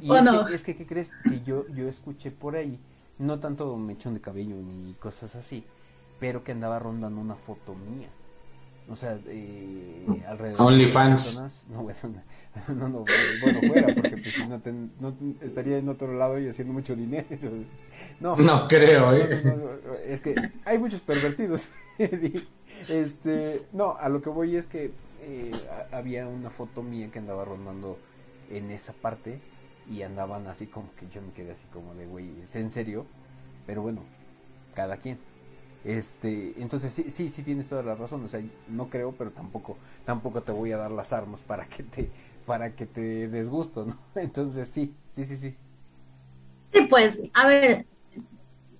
Y es, que, es que, ¿qué crees? Que yo, yo escuché por ahí, no tanto mechón de cabello ni cosas así, pero que andaba rondando una foto mía. O sea, eh, alrededor OnlyFans. No, no, no, bueno, fuera, porque pues, no, no, estaría en otro lado y haciendo mucho dinero. No, no creo, ¿eh? es que hay muchos pervertidos. este, no, a lo que voy es que eh, había una foto mía que andaba rondando en esa parte y andaban así como que yo me quedé así como de, güey, ¿es en serio? Pero bueno, cada quien. Este, entonces sí, sí, sí tienes toda la razón, o sea, no creo, pero tampoco, tampoco te voy a dar las armas para que te, para que te desgusto, ¿no? Entonces sí, sí, sí, sí. Sí, pues, a ver,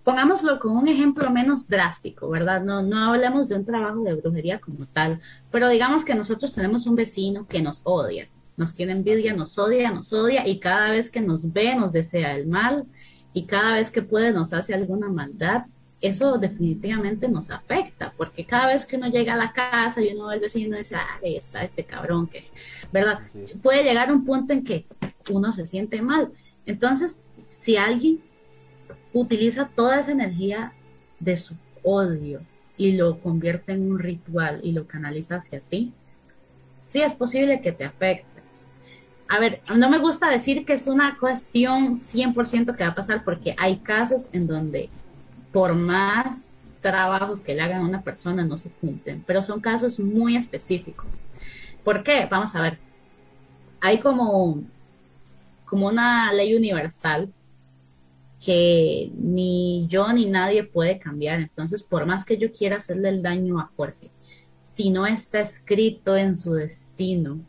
pongámoslo con un ejemplo menos drástico, ¿verdad? No, no hablemos de un trabajo de brujería como tal, pero digamos que nosotros tenemos un vecino que nos odia, nos tiene envidia, nos odia, nos odia y cada vez que nos ve nos desea el mal y cada vez que puede nos hace alguna maldad eso definitivamente nos afecta, porque cada vez que uno llega a la casa y uno ve al vecino y dice, ah, ahí está este cabrón que, ¿verdad? Puede llegar un punto en que uno se siente mal. Entonces, si alguien utiliza toda esa energía de su odio y lo convierte en un ritual y lo canaliza hacia ti, sí es posible que te afecte. A ver, no me gusta decir que es una cuestión 100% que va a pasar porque hay casos en donde por más trabajos que le hagan a una persona no se cumplen, pero son casos muy específicos. ¿Por qué? Vamos a ver. Hay como, como una ley universal que ni yo ni nadie puede cambiar. Entonces, por más que yo quiera hacerle el daño a Jorge, si no está escrito en su destino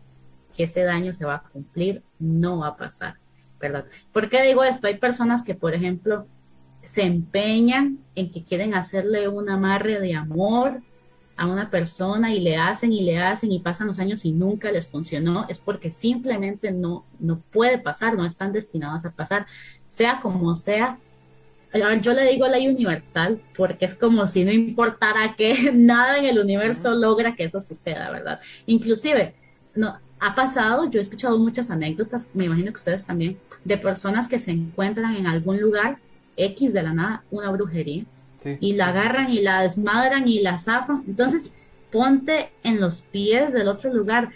que ese daño se va a cumplir, no va a pasar, ¿verdad? ¿Por qué digo esto? Hay personas que, por ejemplo, se empeñan en que quieren hacerle un amarre de amor a una persona y le hacen y le hacen y pasan los años y nunca les funcionó, es porque simplemente no, no puede pasar, no están destinados a pasar, sea como sea. Yo le digo ley universal porque es como si no importara que nada en el universo logra que eso suceda, ¿verdad? Inclusive, no, ha pasado, yo he escuchado muchas anécdotas, me imagino que ustedes también, de personas que se encuentran en algún lugar X de la nada una brujería y la agarran y la desmadran y la zafan. Entonces, ponte en los pies del otro lugar.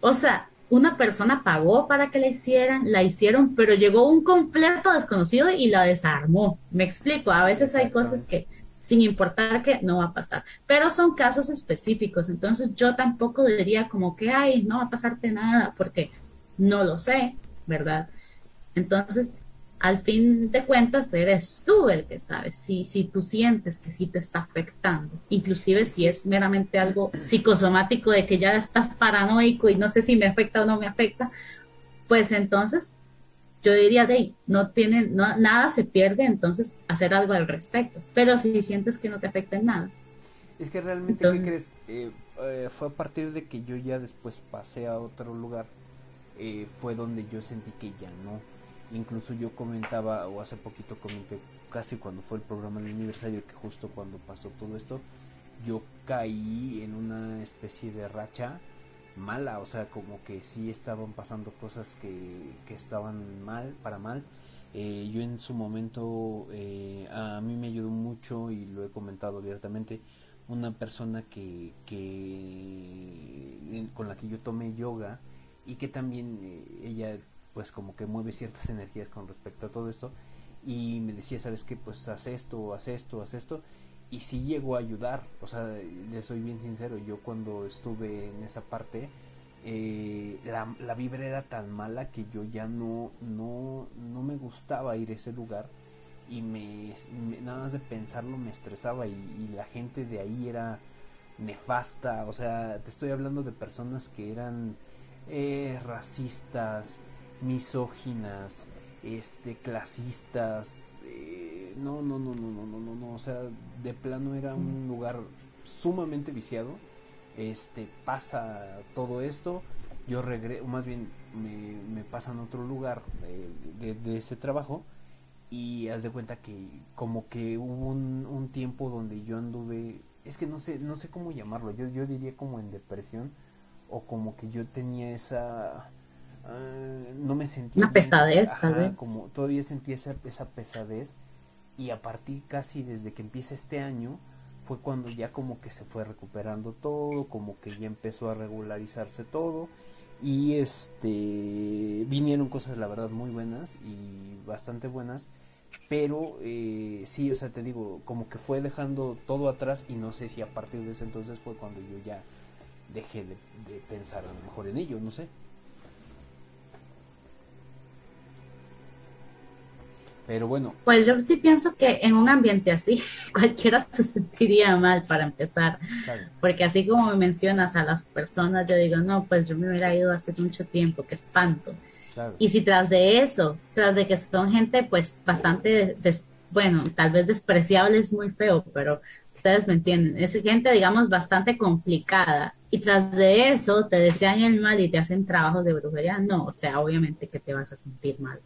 O sea, una persona pagó para que la hicieran, la hicieron, pero llegó un completo desconocido y la desarmó. Me explico, a veces hay cosas que sin importar que no va a pasar, pero son casos específicos, entonces yo tampoco diría como que, ay, no va a pasarte nada, porque no lo sé, ¿verdad? Entonces, al fin de cuentas eres tú el que sabes si, si tú sientes que sí te está afectando, inclusive si es meramente algo psicosomático de que ya estás paranoico y no sé si me afecta o no me afecta, pues entonces yo diría de no tiene no, nada se pierde entonces hacer algo al respecto pero si sientes que no te afecta en nada. Es que realmente qué crees eh, eh, fue a partir de que yo ya después pasé a otro lugar eh, fue donde yo sentí que ya no. Incluso yo comentaba, o hace poquito comenté, casi cuando fue el programa del aniversario, que justo cuando pasó todo esto, yo caí en una especie de racha mala, o sea, como que sí estaban pasando cosas que, que estaban mal, para mal. Eh, yo en su momento, eh, a mí me ayudó mucho y lo he comentado abiertamente, una persona que, que con la que yo tomé yoga y que también eh, ella pues como que mueve ciertas energías con respecto a todo esto y me decía, ¿sabes qué? Pues haz esto, haz esto, haz esto y sí llegó a ayudar, o sea, le soy bien sincero, yo cuando estuve en esa parte eh, la, la, vibra era tan mala que yo ya no, no, no me gustaba ir a ese lugar y me, nada más de pensarlo me estresaba y, y, la gente de ahí era nefasta, o sea, te estoy hablando de personas que eran eh, racistas, misóginas, este, clasistas, eh, no, no, no, no, no, no, no, no, o sea, de plano era un lugar sumamente viciado, este, pasa todo esto, yo regreso, más bien me, me pasan a otro lugar de, de, ese trabajo y haz de cuenta que como que hubo un, un, tiempo donde yo anduve, es que no sé, no sé cómo llamarlo, yo, yo diría como en depresión o como que yo tenía esa Ah, no me sentía una pesadez tal vez. como todavía sentía esa, esa pesadez. Y a partir casi desde que empieza este año fue cuando ya como que se fue recuperando todo como que ya empezó a regularizarse todo. Y este vinieron cosas la verdad muy buenas y bastante buenas. Pero eh, sí o sea te digo como que fue dejando todo atrás y no sé si a partir de ese entonces fue cuando yo ya dejé de, de pensar a lo mejor en ello no sé Pero bueno. Pues yo sí pienso que en un ambiente así, cualquiera se sentiría mal para empezar. Porque así como me mencionas a las personas, yo digo, no, pues yo me hubiera ido hace mucho tiempo, qué espanto. Y si tras de eso, tras de que son gente pues bastante, bueno, tal vez despreciable es muy feo, pero ustedes me entienden, es gente digamos bastante complicada. Y tras de eso te desean el mal y te hacen trabajos de brujería, no, o sea, obviamente que te vas a sentir mal.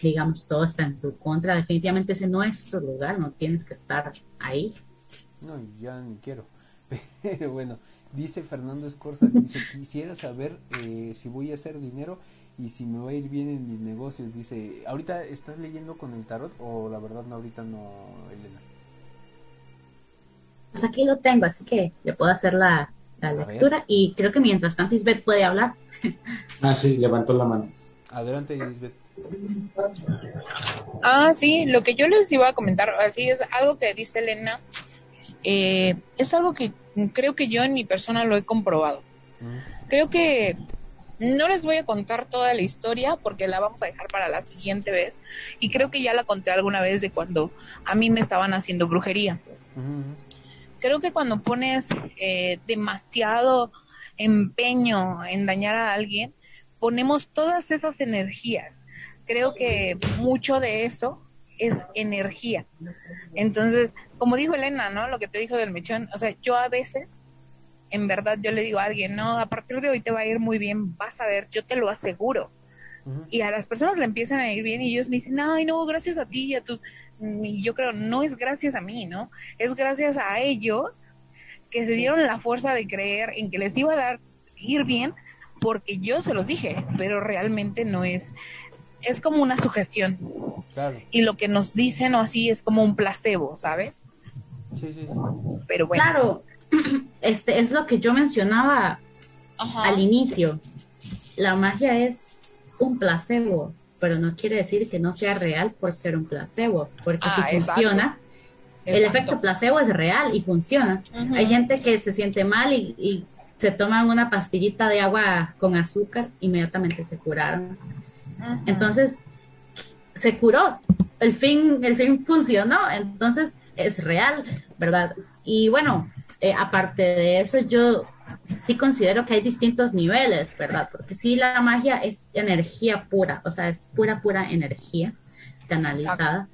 Digamos, todo está en tu contra. Definitivamente ese no es tu lugar, no tienes que estar ahí. No, ya ni quiero. Pero bueno, dice Fernando Escorza, dice, quisiera saber eh, si voy a hacer dinero y si me va a ir bien en mis negocios. Dice, ¿ahorita estás leyendo con el tarot o la verdad no, ahorita no, Elena? Pues aquí lo tengo, así que le puedo hacer la, lectura y creo que mientras tanto Isbeth puede hablar. Ah, sí, levantó la mano. Adelante, Isbeth. Ah, sí, lo que yo les iba a comentar, así es algo que dice Elena, eh, es algo que creo que yo en mi persona lo he comprobado. Creo que no les voy a contar toda la historia porque la vamos a dejar para la siguiente vez y creo que ya la conté alguna vez de cuando a mí me estaban haciendo brujería. Creo que cuando pones eh, demasiado empeño en dañar a alguien, ponemos todas esas energías. Creo que mucho de eso es energía. Entonces, como dijo Elena, ¿no? Lo que te dijo del mechón, o sea, yo a veces, en verdad, yo le digo a alguien, no, a partir de hoy te va a ir muy bien, vas a ver, yo te lo aseguro. Y a las personas le empiezan a ir bien y ellos me dicen, ay, no, gracias a ti y a tus... Y yo creo, no es gracias a mí, ¿no? Es gracias a ellos que se dieron la fuerza de creer en que les iba a dar ir bien porque yo se los dije, pero realmente no es, es como una sugestión. Y lo que nos dicen o así es como un placebo, ¿sabes? Sí, sí. Pero bueno. Claro, este es lo que yo mencionaba al inicio. La magia es un placebo, pero no quiere decir que no sea real por ser un placebo, porque si ah, funciona, el efecto placebo es real y funciona. Hay gente que se siente mal y, se toman una pastillita de agua con azúcar, inmediatamente se curaron. Entonces, se curó, el fin, el fin funcionó, entonces es real, ¿verdad? Y bueno, eh, aparte de eso, yo sí considero que hay distintos niveles, ¿verdad? Porque sí, la magia es energía pura, o sea, es pura, pura energía canalizada.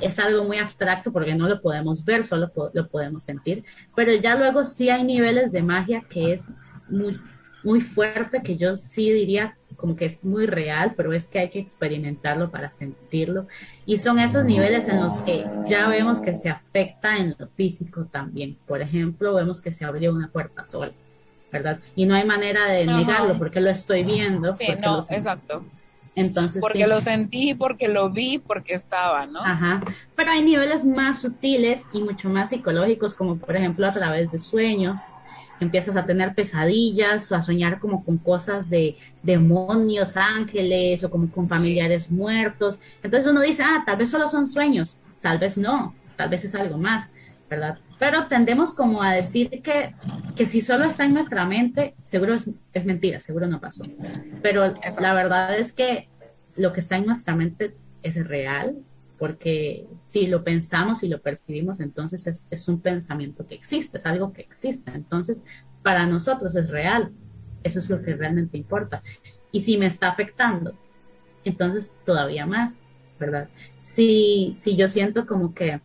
Es algo muy abstracto porque no lo podemos ver, solo lo podemos sentir, pero ya luego sí hay niveles de magia que es muy, muy fuerte, que yo sí diría como que es muy real, pero es que hay que experimentarlo para sentirlo. Y son esos niveles en los que ya vemos que se afecta en lo físico también. Por ejemplo, vemos que se abrió una puerta sola, ¿verdad? Y no hay manera de negarlo porque lo estoy viendo. Sí, no, exacto entonces, porque lo sentí, porque lo vi, porque estaba, ¿no? Ajá. Pero hay niveles más sutiles y mucho más psicológicos, como por ejemplo a través de sueños. Empiezas a tener pesadillas o a soñar como con cosas de demonios, ángeles o como con familiares muertos. Entonces uno dice, ah, tal vez solo son sueños, tal vez no, tal vez es algo más, ¿verdad? Pero tendemos como a decir que, que si solo está en nuestra mente, seguro es, es mentira, seguro no pasó. Pero la verdad es que lo que está en nuestra mente es real, porque si lo pensamos y lo percibimos, entonces es, es, un pensamiento que existe, es algo que existe. Entonces, para nosotros es real. Eso es lo que realmente importa. Y si me está afectando, entonces todavía más, ¿verdad? Si, si yo siento como que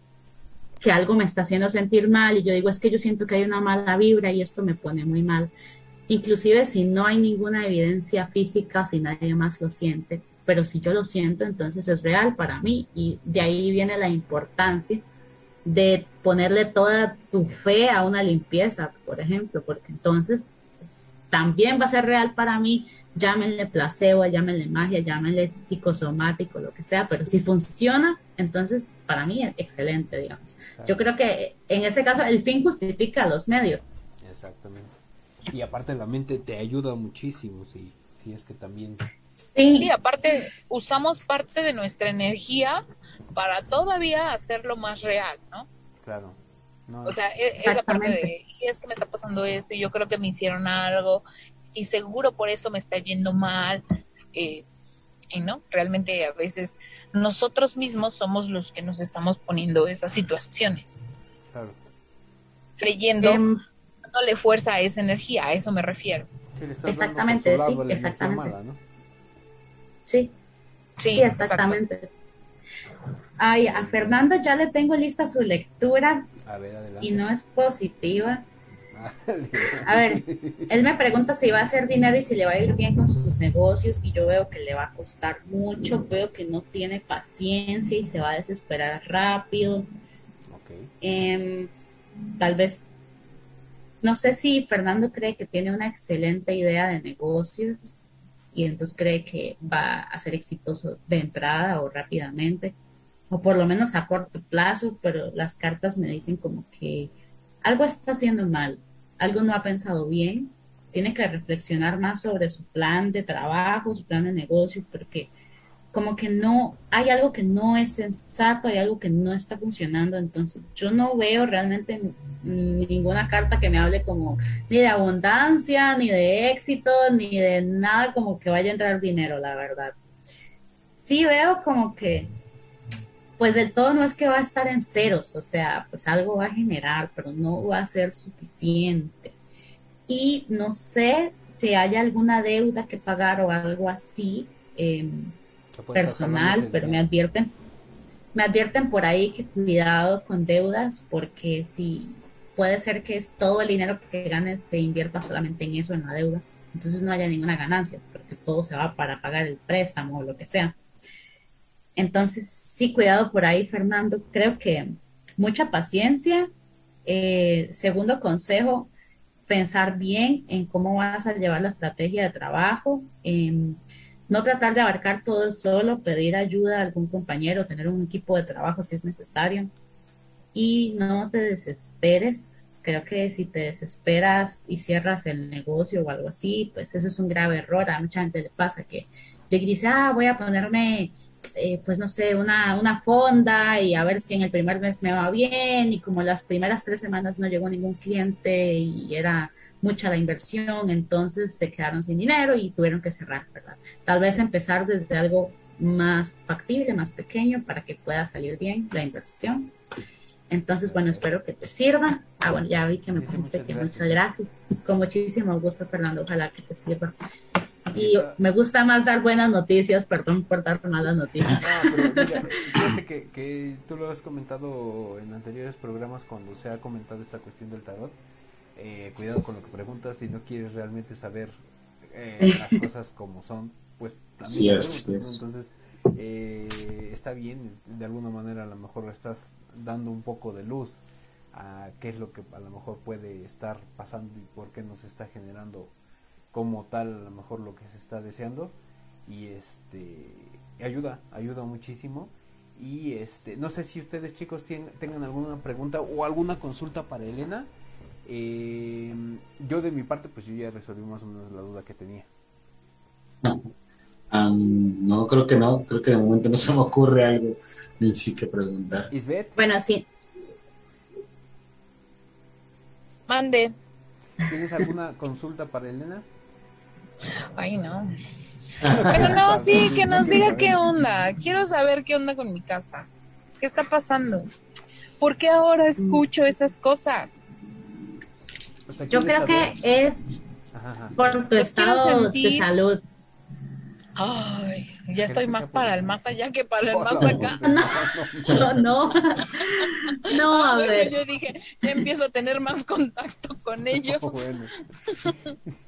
que algo me está haciendo sentir mal y yo digo, es que yo siento que hay una mala vibra y esto me pone muy mal. Inclusive si no hay ninguna evidencia física, si nadie más lo siente, pero si yo lo siento, entonces es real para mí y de ahí viene la importancia de ponerle toda tu fe a una limpieza, por ejemplo, porque entonces también va a ser real para mí, llámenle placebo, llámenle magia, llámenle psicosomático, lo que sea, pero si funciona, entonces para mí es excelente, digamos. Yo creo que en ese caso el fin justifica los medios. Exactamente. Y aparte la mente te ayuda muchísimo, si, si es que también... Sí. aparte usamos parte de nuestra energía para todavía hacerlo más real, ¿no? Claro. o sea, e, esa parte de, y es que me está pasando esto, y yo creo que me hicieron algo, y seguro por eso me está yendo mal. Eh, y no, realmente a veces nosotros mismos somos los que nos estamos poniendo esas situaciones. Claro. Creyendo, em, dándole fuerza a esa energía, a eso me refiero. exactamente, sí, exactamente. Sí. Sí, exactamente. Ay, a Fernando ya le tengo lista su lectura. A ver, y no es positiva. A ver, él me pregunta si va a hacer dinero y si le va a ir bien con sus negocios y yo veo que le va a costar mucho, veo que no tiene paciencia y se va a desesperar rápido. Em, tal vez, no sé si Fernando cree que tiene una excelente idea de negocios y entonces cree que va a ser exitoso de entrada o rápidamente, o por lo menos a corto plazo, pero las cartas me dicen como que algo está haciendo mal, algo no ha pensado bien, tiene que reflexionar más sobre su plan de trabajo, su plan de negocio, porque como que no, hay algo que no es sensato, hay algo que no está funcionando, entonces yo no veo realmente ninguna carta que me hable como ni de abundancia, ni de éxito, ni de nada como que vaya a entrar dinero, la verdad. Sí veo como que, pues del todo no es que va a estar en ceros, o sea, pues algo va a generar, pero no va a ser suficiente. Y no sé si hay alguna deuda que pagar o algo así. Eh, personal, pero me advierten, me advierten por ahí que cuidado con deudas, porque si puede ser que es todo el dinero que ganes se invierta solamente en eso, en la deuda, entonces no haya ninguna ganancia, porque todo se va para pagar el préstamo o lo que sea. Entonces, sí, cuidado por ahí, Fernando. Creo que mucha paciencia. Eh, segundo consejo, pensar bien en cómo vas a llevar la estrategia de trabajo. No tratar de abarcar todo solo, pedir ayuda a algún compañero, tener un equipo de trabajo si es necesario. Y no te desesperes. Creo que si te desesperas y cierras el negocio o algo así, pues eso es un grave error. A mucha gente le pasa que dice, ah, voy a ponerme, eh, pues no sé, una, una fonda y a ver si en el primer mes me va bien. Y como las primeras tres semanas no llegó ningún cliente y era mucha la inversión, entonces se quedaron sin dinero y tuvieron que cerrar, ¿verdad? Tal vez empezar desde algo más factible, más pequeño, para que pueda salir bien la inversión. Entonces, bueno, espero que te sirva. Ah, bueno, ya vi que me pusiste que muchas gracias. Con muchísimo gusto, Fernando. Ojalá que te sirva. Y me gusta más dar buenas noticias, perdón por dar malas noticias. No, pero fíjate que, que tú lo has comentado en anteriores programas cuando se ha comentado esta cuestión del tarot eh, cuidado con lo que preguntas si no quieres realmente saber eh, las cosas como son, pues también entonces eh, está bien, de alguna manera a lo mejor estás dando un poco de luz a qué es lo que a lo mejor puede estar pasando y por qué nos está generando como tal a lo mejor lo que se está deseando. Y este ayuda, ayuda muchísimo. Y este no sé si ustedes chicos tienen, tengan alguna pregunta o alguna consulta para Elena eh, yo de mi parte, pues yo ya resolví más o menos la duda que tenía. no, creo que no. Creo que de momento no se me ocurre algo ni sí que preguntar. Bueno, sí. Mande. ¿Tienes alguna consulta para Elena? Ay, no. Pero no, sí, que nos diga qué onda. Quiero saber qué onda con mi casa. ¿Qué está pasando? ¿Por qué ahora escucho esas cosas? Yo creo que es por tu estado de salud. Ay, ya estoy más para el más allá que para el más acá. No, no, no, a ver. Yo dije, ya empiezo a tener más contacto con ellos.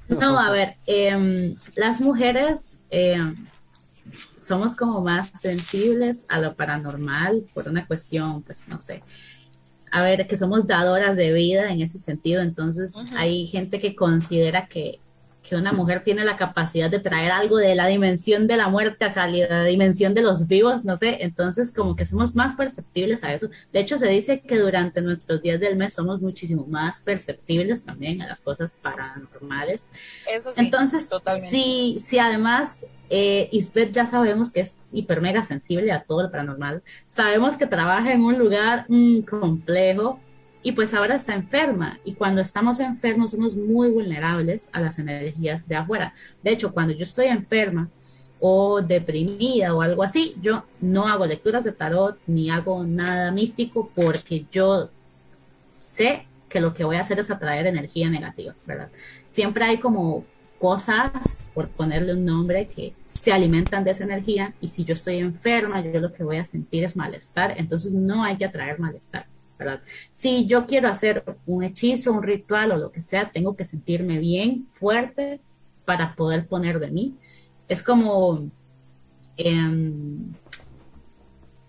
No, a ver, em, las mujeres em, somos como más sensibles a lo paranormal por una cuestión, pues no sé, a ver, que somos dadoras de vida en ese sentido. Entonces, hay gente que considera que, que, una mujer tiene la capacidad de traer algo de la dimensión de la muerte, a la dimensión de los vivos, no sé. Entonces, como que somos más perceptibles a eso. De hecho, se dice que durante nuestros días del mes somos muchísimo más perceptibles también a las cosas paranormales. Eso sí, Entonces, totalmente. Si, si además eh, Isbeth ya sabemos que es hiper mega sensible a todo lo paranormal. Sabemos que trabaja en un lugar mm, complejo y pues ahora está enferma. Y cuando estamos enfermos somos muy vulnerables a las energías de afuera. De hecho, cuando yo estoy enferma o deprimida o algo así, yo no hago lecturas de tarot ni hago nada místico porque yo sé que lo que voy a hacer es atraer energía negativa, ¿verdad? Siempre hay como cosas, por ponerle un nombre, que se alimentan de esa energía y si yo estoy enferma, yo lo que voy a sentir es malestar, entonces no hay que atraer malestar. ¿verdad? Si yo quiero hacer un hechizo, un ritual o lo que sea, tengo que sentirme bien, fuerte, para poder poner de mí. Es como, em,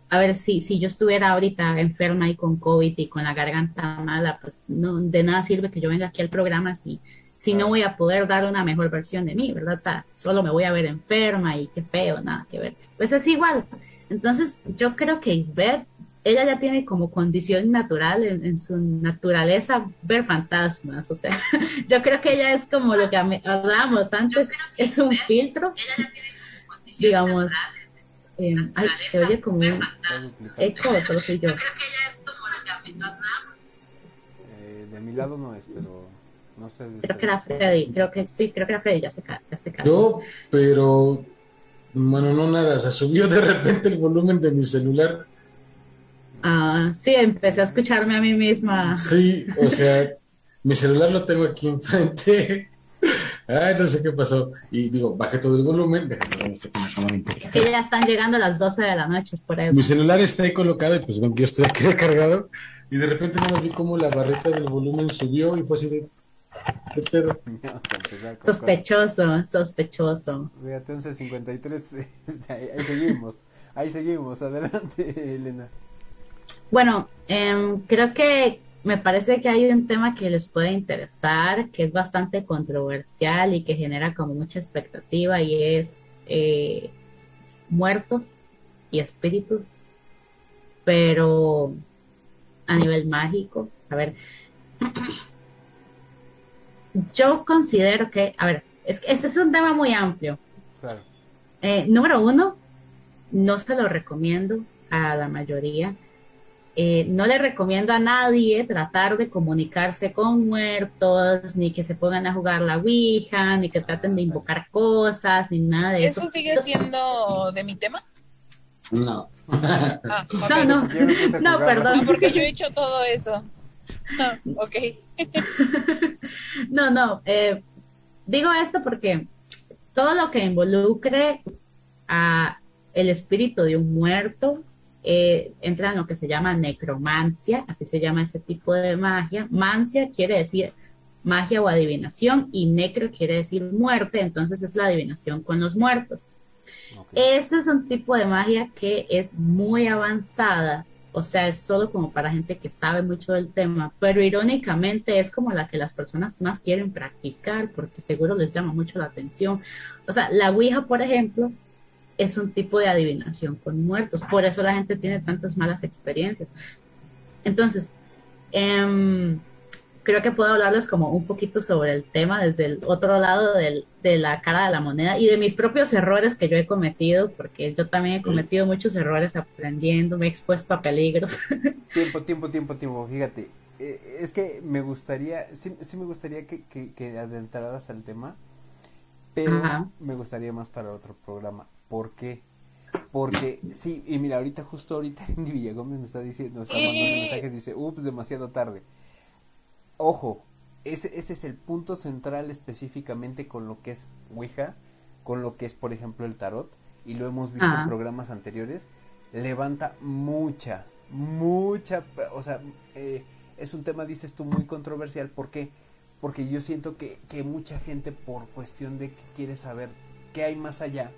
a ver, si, si yo estuviera ahorita enferma y con COVID y con la garganta mala, pues de nada sirve que yo venga aquí al programa si, si no voy a poder dar una mejor versión de mí, ¿verdad? O sea, solo me voy a ver enferma y qué feo, nada que ver. Pues es igual. Entonces, yo creo que Isbeth, ella ya tiene como condición natural en, su naturaleza ver fantasmas. O sea, yo creo que ella es como lo que hablábamos antes, es un filtro, digamos. Eh, se oye como un eco, solo soy yo. Eh, de mi lado no es, pero no sé. Creo que era Freddy, creo que sí, creo que era Freddy, ya se, ya se Yo, pero bueno, no nada, se subió de repente el volumen de mi celular. Ah, sí, empecé a escucharme a mí misma. Sí, o sea, mi celular lo tengo aquí enfrente. Ay, no sé qué pasó. Y digo, bajé todo el volumen. Es que ya están llegando las 12 de la noche, es por eso. Mi celular está ahí colocado y pues bueno, yo estoy aquí recargado. Y de repente no vi cómo la barrita del volumen subió y fue así de. Sospechoso, sospechoso. Fíjate, 11.53, ahí seguimos, ahí seguimos, adelante Elena. Bueno, em, creo que me parece que hay un tema que les puede interesar, que es bastante controversial y que genera como mucha expectativa y es eh, muertos y espíritus, pero a nivel mágico. A ver, yo considero que, a ver, es que este es un tema muy amplio. Eh, número uno, no se lo recomiendo a la mayoría. Eh, no le recomiendo a nadie tratar de comunicarse con muertos, ni que se pongan a jugar la Ouija, ni que traten de invocar cosas, ni nada de eso. ¿Eso sigue siendo de mi tema? No. Ah, no, no, no, perdón. porque yo he hecho todo eso. ok. no, no. Eh, digo esto porque todo lo que involucre a el espíritu de un muerto eh, entra en lo que se llama necromancia, así se llama ese tipo de magia. Mancia quiere decir magia o adivinación y necro quiere decir muerte, entonces es la adivinación con los muertos. Este es un tipo de magia que es muy avanzada o sea, es solo como para gente que sabe mucho del tema, pero irónicamente es como la que las personas más quieren practicar porque seguro les llama mucho la atención. O sea, la Ouija, por ejemplo, es un tipo de adivinación con muertos, por eso la gente tiene tantas malas experiencias. Entonces, eh, creo que puedo hablarles como un poquito sobre el tema desde el otro lado del, de la cara de la moneda y de mis propios errores que yo he cometido, porque yo también he cometido muchos errores aprendiendo, me he expuesto a peligros. Tiempo, tiempo, tiempo, tiempo, fíjate. Eh, es que me gustaría, sí, sí me gustaría que, que, que adentraras al tema, pero me gustaría más para otro programa. ¿Por qué? Porque, sí, y mira, ahorita, justo ahorita, Andy Villagómez me está diciendo, me está mandando un mensaje, dice, ups, demasiado tarde ojo, ese, ese es el punto central específicamente con lo que es Ouija, con lo que es, por ejemplo, el tarot, y lo hemos visto en programas anteriores, levanta mucha, mucha, o sea, eh, es un tema, dices tú, muy controversial. ¿Por qué? Porque yo siento que, que mucha gente, por cuestión de que quiere saber qué hay más allá,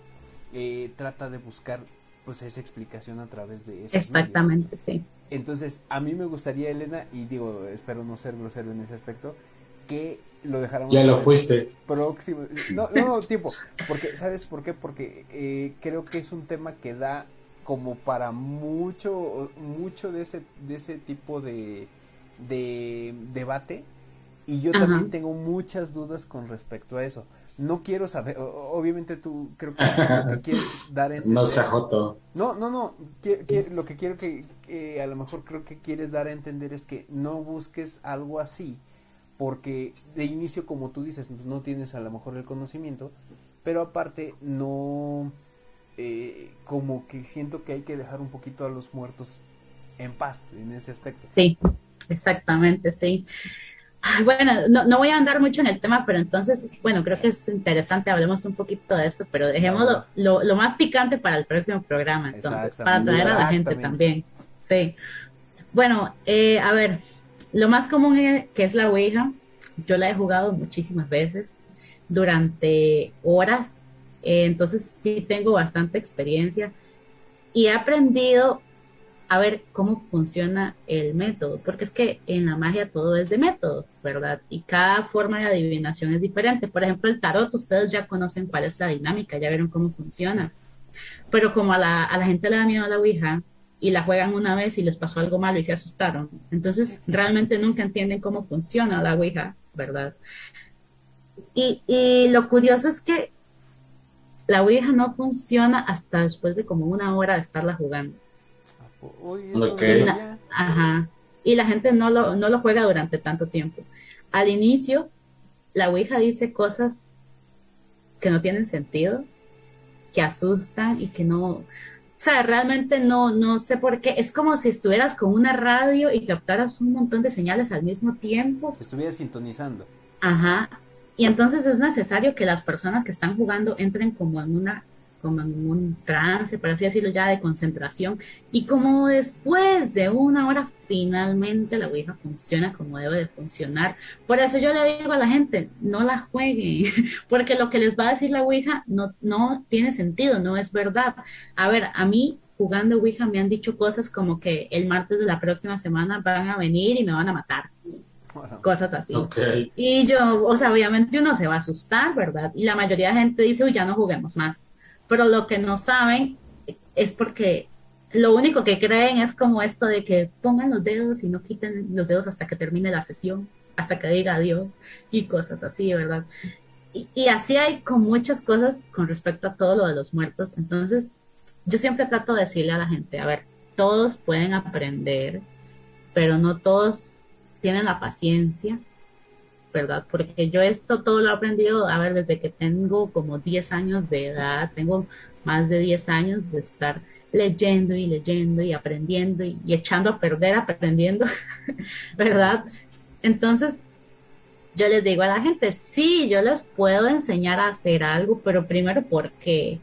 eh, trata de buscar pues esa explicación a través de eso. Exactamente, sí. Entonces, a mí me gustaría, Elena, y digo, espero no ser grosero en ese aspecto, que lo dejáramos. Ya lo fuiste. Próximo. No, no, tipo, porque, ¿sabes por qué? Porque eh, creo que es un tema que da como para mucho, mucho de ese, de ese tipo de, de debate. Y yo también tengo muchas dudas con respecto a eso no quiero saber, obviamente tú creo que lo que quieres dar a entender. No se joto. No, no, no, lo que quiero que, a lo mejor creo que quieres dar a entender es que no busques algo así, porque de inicio, como tú dices, pues, no tienes a lo mejor el conocimiento, pero aparte no, eh, como que siento que hay que dejar un poquito a los muertos en paz en ese aspecto. Sí, exactamente, sí. Bueno, no, no, voy a andar mucho en el tema, pero entonces, bueno, creo que es interesante, hablemos un poquito de esto, pero dejémoslo lo, lo más picante para el próximo programa, entonces, para atraer a la gente también. Sí. Bueno, eh, a ver, lo más común que es la Ouija, yo la he jugado muchísimas veces durante horas, eh, entonces sí tengo bastante experiencia y he aprendido a ver cómo funciona el método, porque es que en la magia todo es de métodos, ¿verdad? Y cada forma de adivinación es diferente. Por ejemplo, el tarot, ustedes ya conocen cuál es la dinámica, ya vieron cómo funciona. Pero como a la, a la gente le da miedo a la Ouija y la juegan una vez y les pasó algo malo y se asustaron, entonces realmente nunca entienden cómo funciona la Ouija, ¿verdad? Y, y lo curioso es que la Ouija no funciona hasta después de como una hora de estarla jugando. Okay. ajá. Y la gente no lo, no lo juega durante tanto tiempo. Al inicio, la Ouija dice cosas que no tienen sentido, que asustan y que no, o sea, realmente no, no sé por qué. Es como si estuvieras con una radio y captaras un montón de señales al mismo tiempo. Estuvieras sintonizando. Ajá. Y entonces es necesario que las personas que están jugando entren como en una como en un trance, por así decirlo, ya de concentración. Y como después de una hora, finalmente la Ouija funciona como debe de funcionar. Por eso yo le digo a la gente, no la jueguen, porque lo que les va a decir la Ouija no, no tiene sentido, no es verdad. A ver, a mí jugando Ouija me han dicho cosas como que el martes de la próxima semana van a venir y me van a matar. Cosas así. Y yo, o sea, obviamente uno se va a asustar, ¿verdad? Y la mayoría de gente dice, uy, ya no juguemos más pero lo que no saben es porque lo único que creen es como esto de que pongan los dedos y no quiten los dedos hasta que termine la sesión, hasta que diga adiós y cosas así, ¿verdad? Y, así hay con muchas cosas con respecto a todo lo de los muertos. Entonces, yo siempre trato de decirle a la gente, a ver, todos pueden aprender, pero no todos tienen la paciencia ¿verdad? Porque yo esto todo lo he aprendido, a ver, desde que tengo como 10 años de edad, tengo más de 10 años de estar leyendo y leyendo y aprendiendo y, echando a perder aprendiendo, ¿verdad? Entonces, yo les digo a la gente, sí, yo les puedo enseñar a hacer algo, pero primero porque,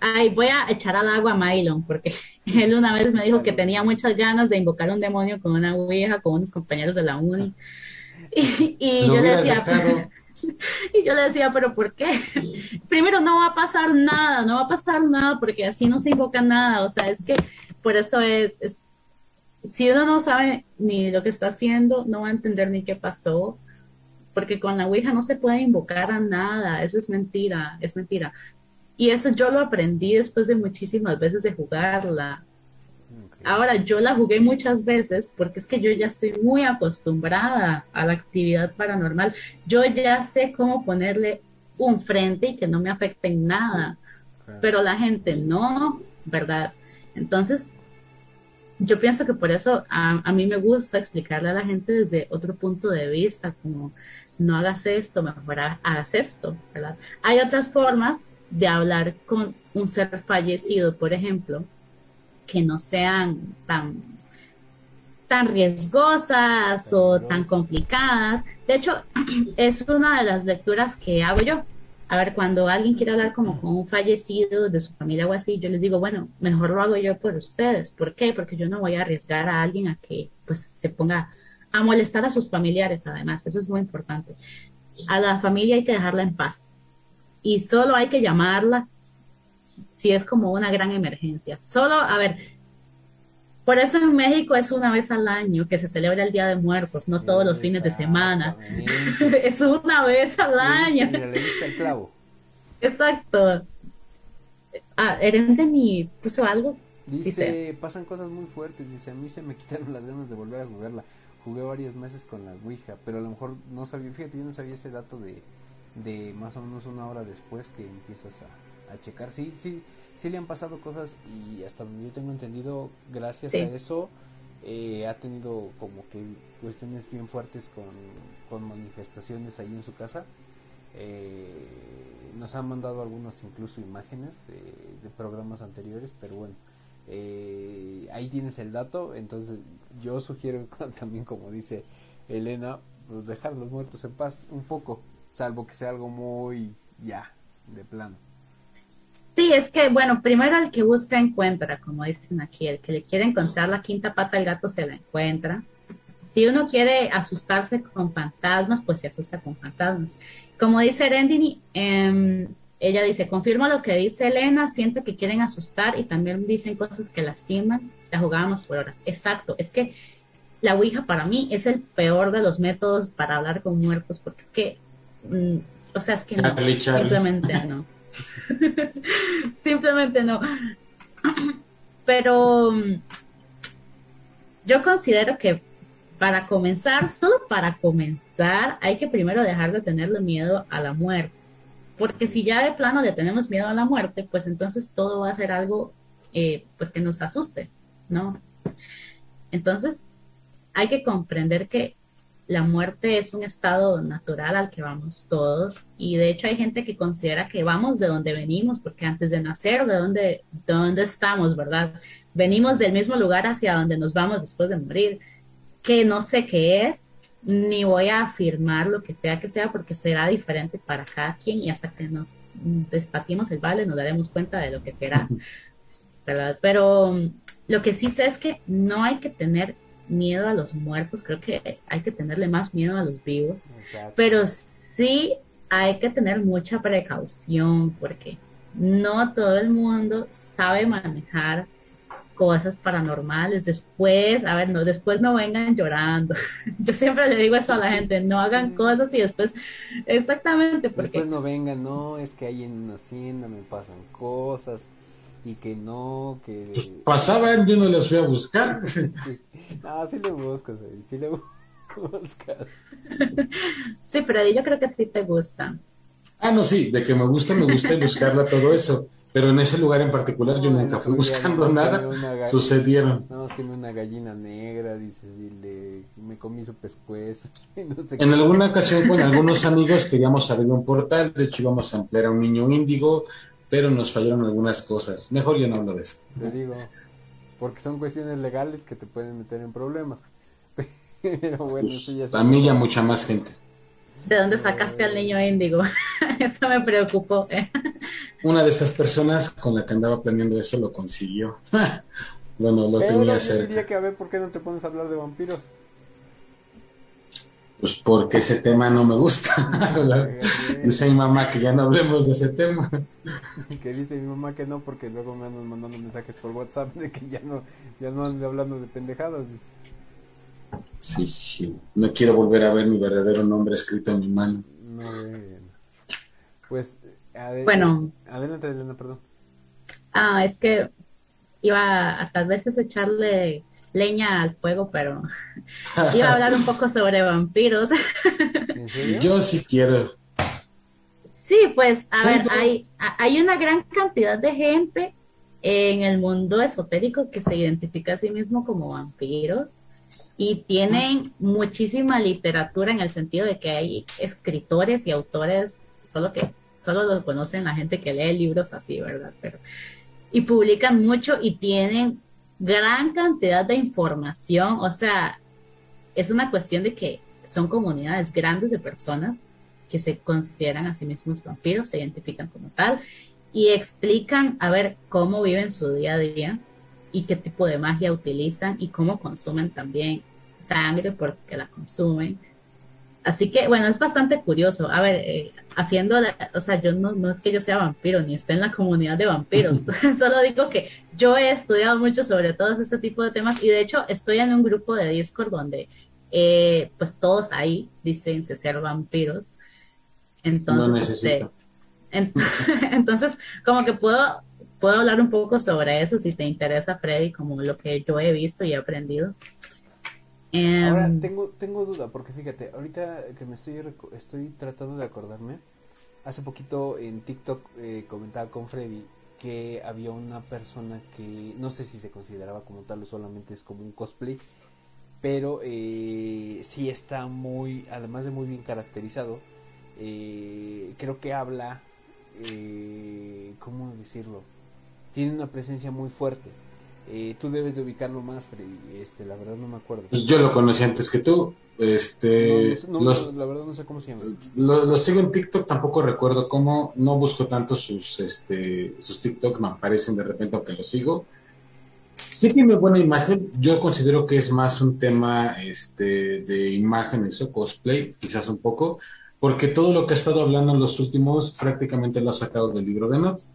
ay, voy a echar al agua a Mylon, porque él una vez me dijo que tenía muchas ganas de invocar un demonio con una ouija, con unos compañeros de la uni. Y, yo le decía, y yo le decía, pero ¿por qué? Primero no va a pasar nada, no va a pasar nada porque así no se invoca nada, o sea, es que por eso es, es si uno no sabe ni lo que está haciendo, no va a entender ni qué pasó, porque con la Ouija no se puede invocar a nada, eso es mentira, es mentira. Y eso yo lo aprendí después de muchísimas veces de jugarla. Ahora, yo la jugué muchas veces porque es que yo ya estoy muy acostumbrada a la actividad paranormal. Yo ya sé cómo ponerle un frente y que no me afecte en nada. Pero la gente no, ¿verdad? Entonces, yo pienso que por eso a, a, mí me gusta explicarle a la gente desde otro punto de vista, como no hagas esto, mejor hagas esto, ¿verdad? Hay otras formas de hablar con un ser fallecido, por ejemplo, que no sean tan, tan riesgosas o tan complicadas. De hecho, es una de las lecturas que hago yo. A ver, cuando alguien quiere hablar como con un fallecido de su familia o así, yo les digo, bueno, mejor lo hago yo por ustedes. ¿Por qué? Porque yo no voy a arriesgar a alguien a que pues se ponga a molestar a sus familiares, además. Eso es muy importante. A la familia hay que dejarla en paz. Y solo hay que llamarla si es como una gran emergencia. Solo, a ver, por eso en México es una vez al año que se celebra el Día de Muertos, no todos los fines de semana. es una vez al año. Exacto. Ah, mi puso algo. Dice, pasan cosas muy fuertes. Dice, a mí se me quitaron las ganas de volver a jugarla. Jugué varios meses con la Ouija, pero a lo mejor no sabía, fíjate, yo no sabía ese dato de, de más o menos una hora después que empiezas a, a checar. Sí, sí, sí le han pasado cosas y hasta donde yo tengo entendido, gracias a eso, eh, ha tenido como que cuestiones bien fuertes con, con manifestaciones ahí en su casa. Eh, nos han mandado algunas incluso imágenes de, programas anteriores, pero bueno, eh, ahí tienes el dato, entonces yo sugiero también como dice Elena, pues dejar los muertos en paz un poco, salvo que sea algo muy ya, de plano. Sí, es que, bueno, primero el que busca encuentra, como dicen aquí, el que le quiere encontrar la quinta pata al gato se la encuentra. Si uno quiere asustarse con fantasmas, pues se asusta con fantasmas. Como dice Rendini, em, ella dice, confirma lo que dice Elena, siento que quieren asustar y también dicen cosas que lastiman, la jugábamos por horas. Exacto, es que la Ouija para mí es el peor de los métodos para hablar con muertos, porque es que, mm, o sea, es que no, simplemente no. simplemente no. Pero mm, yo considero que para comenzar, solo para comenzar, hay que primero dejar de tenerle miedo a la muerte. Porque si ya de plano le tenemos miedo a la muerte, pues entonces todo va a ser algo eh, pues que nos asuste, ¿no? Entonces, hay que comprender que la muerte es un estado natural al que vamos todos y de hecho hay gente que considera que vamos de donde venimos porque antes de nacer de dónde de dónde estamos verdad venimos del mismo lugar hacia donde nos vamos después de morir. Que no sé qué es ni voy a afirmar lo que sea que sea porque será diferente para cada quien y hasta que nos despatimos el vale nos daremos cuenta de lo que será verdad pero lo que sí sé es que no hay que tener miedo a los muertos, creo que hay que tenerle más miedo a los vivos, pero sí hay que tener mucha precaución porque no todo el mundo sabe manejar cosas paranormales. Después, a ver, no, después no vengan llorando. Yo siempre le digo eso a la gente, no hagan cosas y después, exactamente, porque... Después no vengan, no, es que ahí en una hacienda me pasan cosas y que no, que... Pues pasaban, yo no les fui a buscar. ah, sí le buscas, sí le buscas. sí, pero yo creo que sí te gusta. Ah, no, sí, de que me gusta, me gusta buscarla todo eso. Pero en ese lugar en particular yo nunca fui buscando nada. Sucedieron. No, es que una gallina negra, dice, y le, me comí su pescuezo. en alguna ocasión con algunos amigos queríamos abrir un portal, de hecho íbamos a ampliar a un niño índigo, pero nos fallaron algunas cosas. Mejor yo no hablo de eso. Te digo, porque son cuestiones legales que te pueden meter en problemas. Pero bueno, pues, eso ya A mí ya mucha más gente. ¿De dónde sacaste al niño índigo? eso me preocupó. Una de estas personas con la que andaba planeando eso lo consiguió. bueno, lo tenía cerca. diría que a ver, ¿por qué no te pones a hablar de vampiros? Pues porque ese tema no me gusta. dice mi mamá que ya no hablemos de ese tema. que dice mi mamá que no, porque luego me andan mandando mensajes por WhatsApp de que ya no, ya no ando hablando de pendejadas. Sí, sí. No quiero volver a ver mi verdadero nombre escrito en mi mano. No, Pues, bueno. Adelante, Elena, perdón. Ah, es que iba a tal vez echarle leña al fuego, pero iba a hablar un poco sobre vampiros. Yo sí quiero. Sí, pues, a ver, hay, hay una gran cantidad de gente en el mundo esotérico que se identifica a sí mismo como vampiros y tienen muchísima literatura en el sentido de que hay escritores y autores, solo que solo lo conocen la gente que lee libros así, ¿verdad? Pero, y publican mucho y tienen gran cantidad de información, o sea, es una cuestión de que son comunidades grandes de personas que se consideran a sí mismos vampiros, se identifican como tal y explican a ver cómo viven su día a día y qué tipo de magia utilizan y cómo consumen también sangre porque la consumen Así que, bueno, es bastante curioso. A ver, eh, haciendo, o sea, yo no, no es que yo sea vampiro, ni esté en la comunidad de vampiros. Solo digo que yo he estudiado mucho sobre todos este tipo de temas y de hecho estoy en un grupo de Discord donde, eh, pues todos ahí dicen ser vampiros. Entonces, no necesito. Este, entonces, como que puedo, puedo hablar un poco sobre eso si te interesa, Freddy, como lo que yo he visto y he aprendido. Ahora em, tengo, tengo duda, porque fíjate, ahorita que me estoy, estoy tratando de acordarme, hace poquito en TikTok eh, comentaba con Freddy que había una persona que no sé si se consideraba como tal o solamente es como un cosplay, pero eh, sí está muy, además de muy bien caracterizado, eh, creo que habla, eh, ¿cómo decirlo? Tiene una presencia muy fuerte Eh, tú debes de ubicarlo más, Freddy. Este, la verdad no me acuerdo. Pues yo lo conocí antes que tú. Este, la verdad no sé cómo se llama. Lo, sigo en TikTok, tampoco recuerdo cómo. No busco tanto sus, este, sus TikTok, me aparecen de repente aunque los sigo. Sí tiene buena imagen. Yo considero que es más un tema este, de imágenes o cosplay, quizás un poco, porque todo lo que ha estado hablando en los últimos prácticamente lo ha sacado del libro de notas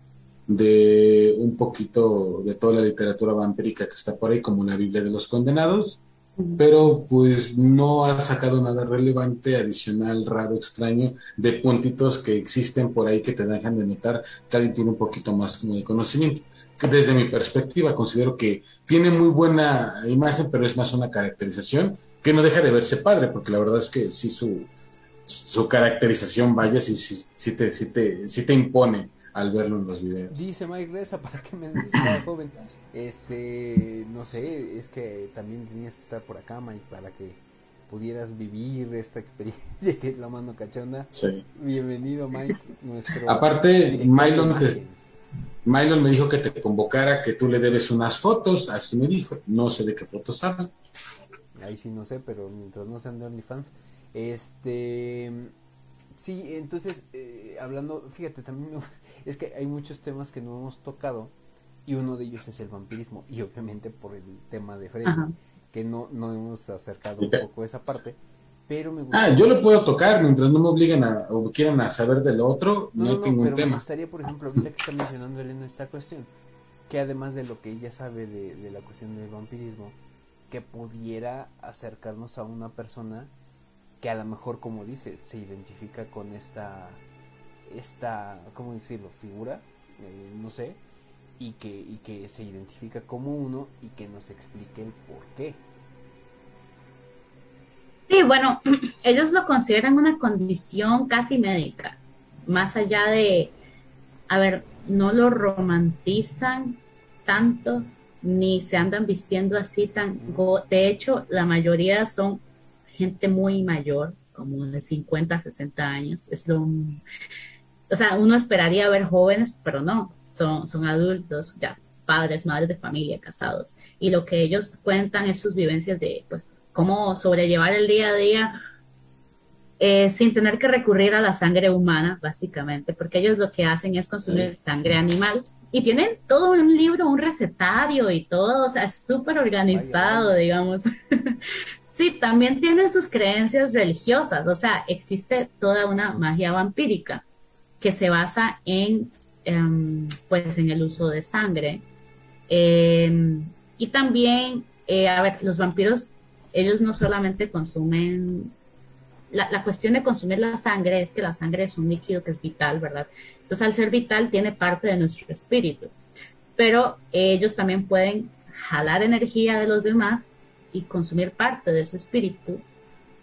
de un poquito de toda la literatura vampírica que está por ahí, como la Biblia de los Condenados, pero pues no ha sacado nada relevante, adicional, raro, extraño, de puntitos que existen por ahí que te dejan de notar que alguien tiene un poquito más como de conocimiento. Que desde mi perspectiva considero que tiene muy buena imagen, pero es más una caracterización que no deja de verse padre, porque la verdad es que sí su, su caracterización, vaya, sí, sí, sí, te, sí, te, sí te impone al verlo en los videos. Dice Mike Reza, ¿para qué me dices joven? Este, no sé, es que también tenías que estar por acá, Mike, para que pudieras vivir esta experiencia que es la mano cachonda. Sí. Bienvenido, Mike. Nuestro Aparte, Mylon, Mylon me dijo que te convocara, que tú le debes unas fotos, así me dijo. No sé de qué fotos hablan. Ahí sí no sé, pero mientras no sean de OnlyFans. Este. Sí, entonces, eh, hablando, fíjate, también me, es que hay muchos temas que no hemos tocado y uno de ellos es el vampirismo y obviamente por el tema de Freddy que no, no hemos acercado un poco esa parte pero me gustaría... Ah, yo lo puedo tocar mientras no me obliguen a, o quieran a saber del otro, no, no, tengo un tema. Me gustaría, por ejemplo, ahorita que está mencionando Elena esta cuestión, que además de lo que ella sabe de, de la cuestión del vampirismo, que pudiera acercarnos a una persona que a lo mejor, como dice, se identifica con esta esta, ¿cómo decirlo?, figura, eh, no sé, y que, y que se identifica como uno y que nos explique el por qué. Sí, bueno, ellos lo consideran una condición casi médica, más allá de, a ver, no lo romantizan tanto, ni se andan vistiendo así tan... De hecho, la mayoría son gente muy mayor, como de 50, 60 años. Es lo, o sea, uno esperaría ver jóvenes, pero no, son, son adultos, ya padres, madres de familia, casados. Y lo que ellos cuentan es sus vivencias de, pues, cómo sobrellevar el día a día eh, sin tener que recurrir a la sangre humana, básicamente, porque ellos lo que hacen es consumir sangre animal y tienen todo un libro, un recetario y todo, o sea, súper organizado, digamos. sí, también tienen sus creencias religiosas, o sea, existe toda una magia vampírica que se basa en, em, pues, en el uso de sangre. Em, y también, eh, a ver, los vampiros, ellos no solamente consumen, la, la, cuestión de consumir la sangre es que la sangre es un líquido que es vital, ¿verdad? Entonces, al ser vital, tiene parte de nuestro espíritu. Pero ellos también pueden jalar energía de los demás y consumir parte de ese espíritu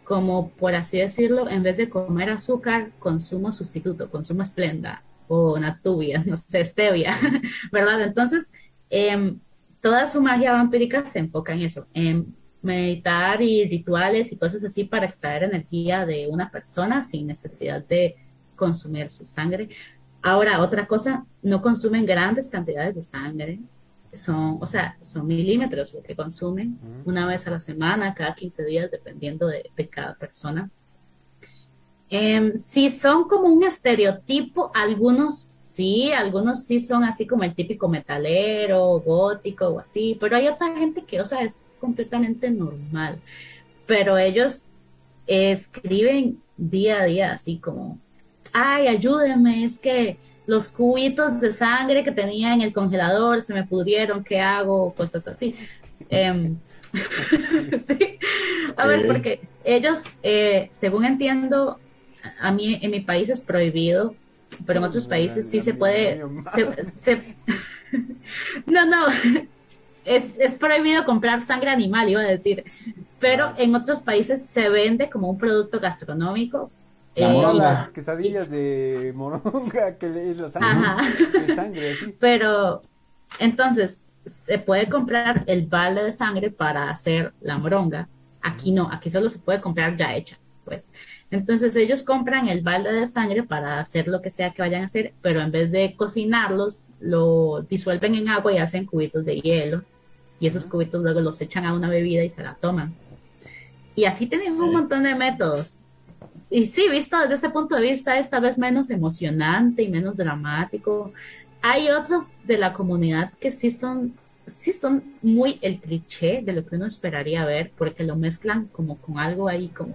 como por así decirlo, en vez de comer azúcar, consumo sustituto, consumo esplenda o natubia, no sé, stevia, ¿verdad? Entonces, em, toda su magia vampírica se enfoca en eso, en meditar y rituales y cosas así para extraer energía de una persona sin necesidad de consumir su sangre. Ahora, otra cosa, no consumen grandes cantidades de sangre, son, o sea, son milímetros lo que consumen una vez a la semana, cada 15 días, dependiendo de, cada persona. Eh, si son como un estereotipo, algunos sí, algunos sí son así como el típico metalero, gótico o así, pero hay otra gente que, o sea, es completamente normal. Pero ellos escriben día a día así como, ay, ayúdenme, es que los cubitos de sangre que tenía en el congelador se me pudieron, ¿qué hago? Cosas así. Em, a ver, porque ellos, eh, según entiendo, a mí en mi país es prohibido, pero en otros países sí se puede... no, no, es, es prohibido comprar sangre animal, iba a decir, pero ah. en otros países se vende como un producto gastronómico eh, las quesadillas de moronga, que es la sangre, sangre Pero, entonces, se puede comprar el balde de sangre para hacer la moronga. Aquí no, aquí solo se puede comprar ya hecha, pues. Entonces ellos compran el balde de sangre para hacer lo que sea que vayan a hacer, pero en vez de cocinarlos, lo disuelven en agua y hacen cubitos de hielo y esos cubitos luego los echan a una bebida y se la toman. Y así tienen un montón de métodos. Y sí, visto desde este punto de vista, esta vez menos emocionante y menos dramático. Hay otros de la comunidad que sí son, sí son muy el cliché de lo que uno esperaría ver, porque lo mezclan como con algo ahí como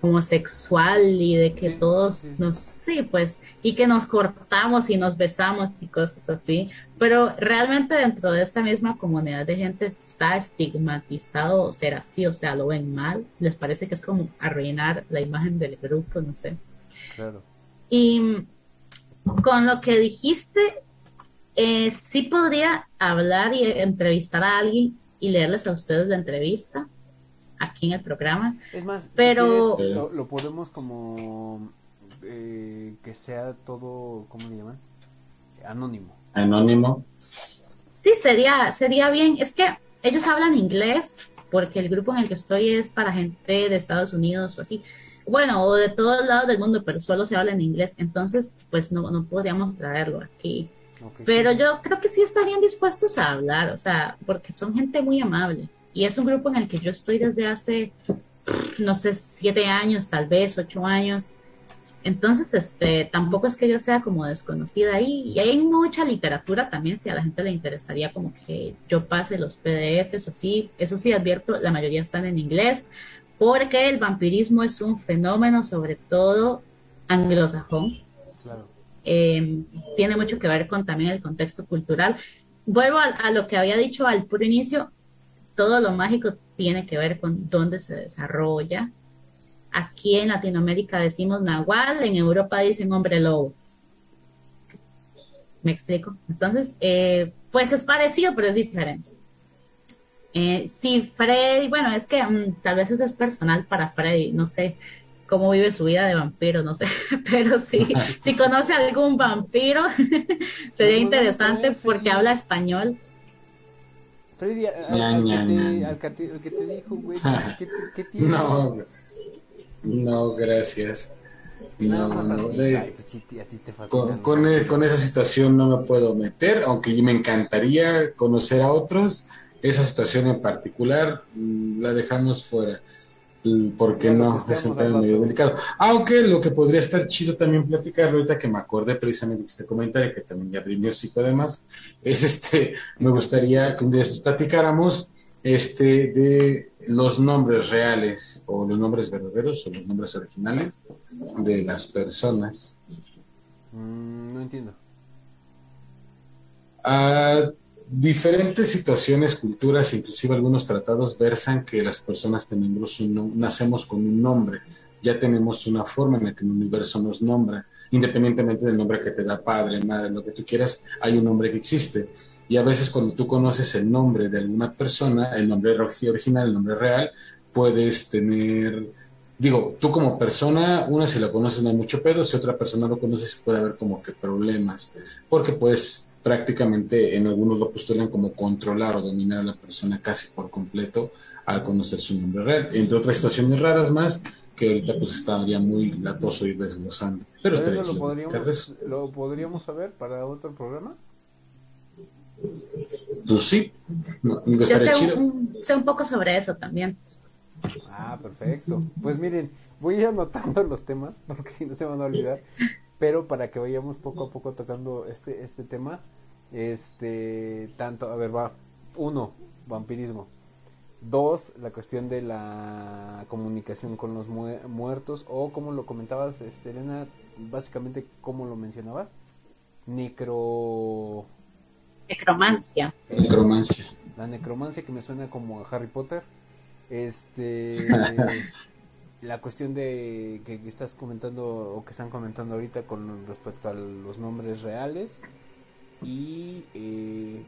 homosexual y de que todos nos, sí, pues, y que nos cortamos y nos besamos y cosas así, pero realmente dentro de esta misma comunidad de gente está estigmatizado ser así, o sea, lo ven mal, les parece que es como arruinar la imagen del grupo, no sé. Claro. Y con lo que dijiste, eh, sí podría hablar y entrevistar a alguien y leerles a ustedes la entrevista aquí en el programa. Es más, pero lo, podemos como eh, que sea todo, ¿cómo le llaman? Anónimo. Anónimo. Sí, sería, sería bien. Es que ellos hablan inglés, porque el grupo en el que estoy es para gente de Estados Unidos o así. Bueno, o de todos lados del mundo, pero solo se habla en inglés. Entonces, pues no, no podríamos traerlo aquí. pero yo creo que sí estarían dispuestos a hablar, o sea, porque son gente muy amable. Y es un grupo en el que yo estoy desde hace, no sé, siete años, tal vez, ocho años. Entonces, este, tampoco es que yo sea como desconocida ahí. Y hay mucha literatura también, si a la gente le interesaría como que yo pase los PDFs o así. Eso sí, advierto, la mayoría están en inglés, porque el vampirismo es un fenómeno sobre todo anglosajón. Em, tiene mucho que ver con también el contexto cultural. Vuelvo a, a, lo que había dicho al puro inicio, todo lo mágico tiene que ver con dónde se desarrolla, Aquí en Latinoamérica decimos nahual, en Europa dicen hombre lobo. ¿Me explico? Entonces, eh, pues es parecido, pero es diferente. Eh, sí, Freddy, bueno, es que mm, tal vez eso es personal para Freddy, no sé cómo vive su vida de vampiro, no sé, pero sí, si conoce algún vampiro, sería interesante porque habla español. Freddy, al, que, te, dijo, güey, ¿qué, qué tiene? No, no, gracias. No, no, con, e, con, esa situación no me puedo meter, aunque me encantaría conocer a otros. Esa situación en particular mm, la dejamos fuera, porque no es un tema medio delicado. Aunque lo que podría estar chido también platicar, ahorita que me acordé precisamente de este comentario, que también ya abrió y además, es este, me gustaría que un día platicáramos este, de los nombres reales o los nombres verdaderos o los nombres originales de las personas. Mm, no entiendo. A diferentes situaciones, culturas, inclusive algunos tratados versan que las personas tenemos un, nacemos con un nombre, ya tenemos una forma en la que el universo nos nombra, independientemente del nombre que te da padre, madre, lo que tú quieras, hay un nombre que existe. Y a veces cuando tú conoces el nombre de alguna persona, el nombre original, el nombre real, puedes tener, digo, tú como persona, una si la conoces no hay mucho pedo, si otra persona lo conoces puede haber como que problemas, porque pues prácticamente en algunos lo postulan como controlar o dominar a la persona casi por completo al conocer su nombre real, entre otras situaciones raras más que ahorita pues estaría muy latoso ir desglosando. Pero, eso lo podríamos, lo podríamos saber para otro programa. Pues sí, Yo sé un, sé un poco sobre eso también. Ah, perfecto. Pues miren, voy a ir anotando los temas, porque si no se van a olvidar, pero para que vayamos poco a poco tocando este, este tema, este, tanto, a ver, va, uno, vampirismo. Dos, la cuestión de la comunicación con los muertos, o como lo comentabas, este, Elena, básicamente, como lo mencionabas, necro necromancia. Necromancia. La necromancia que me suena como a Harry Potter. Este la cuestión de que, estás comentando o que están comentando ahorita con respecto a los nombres reales y eh,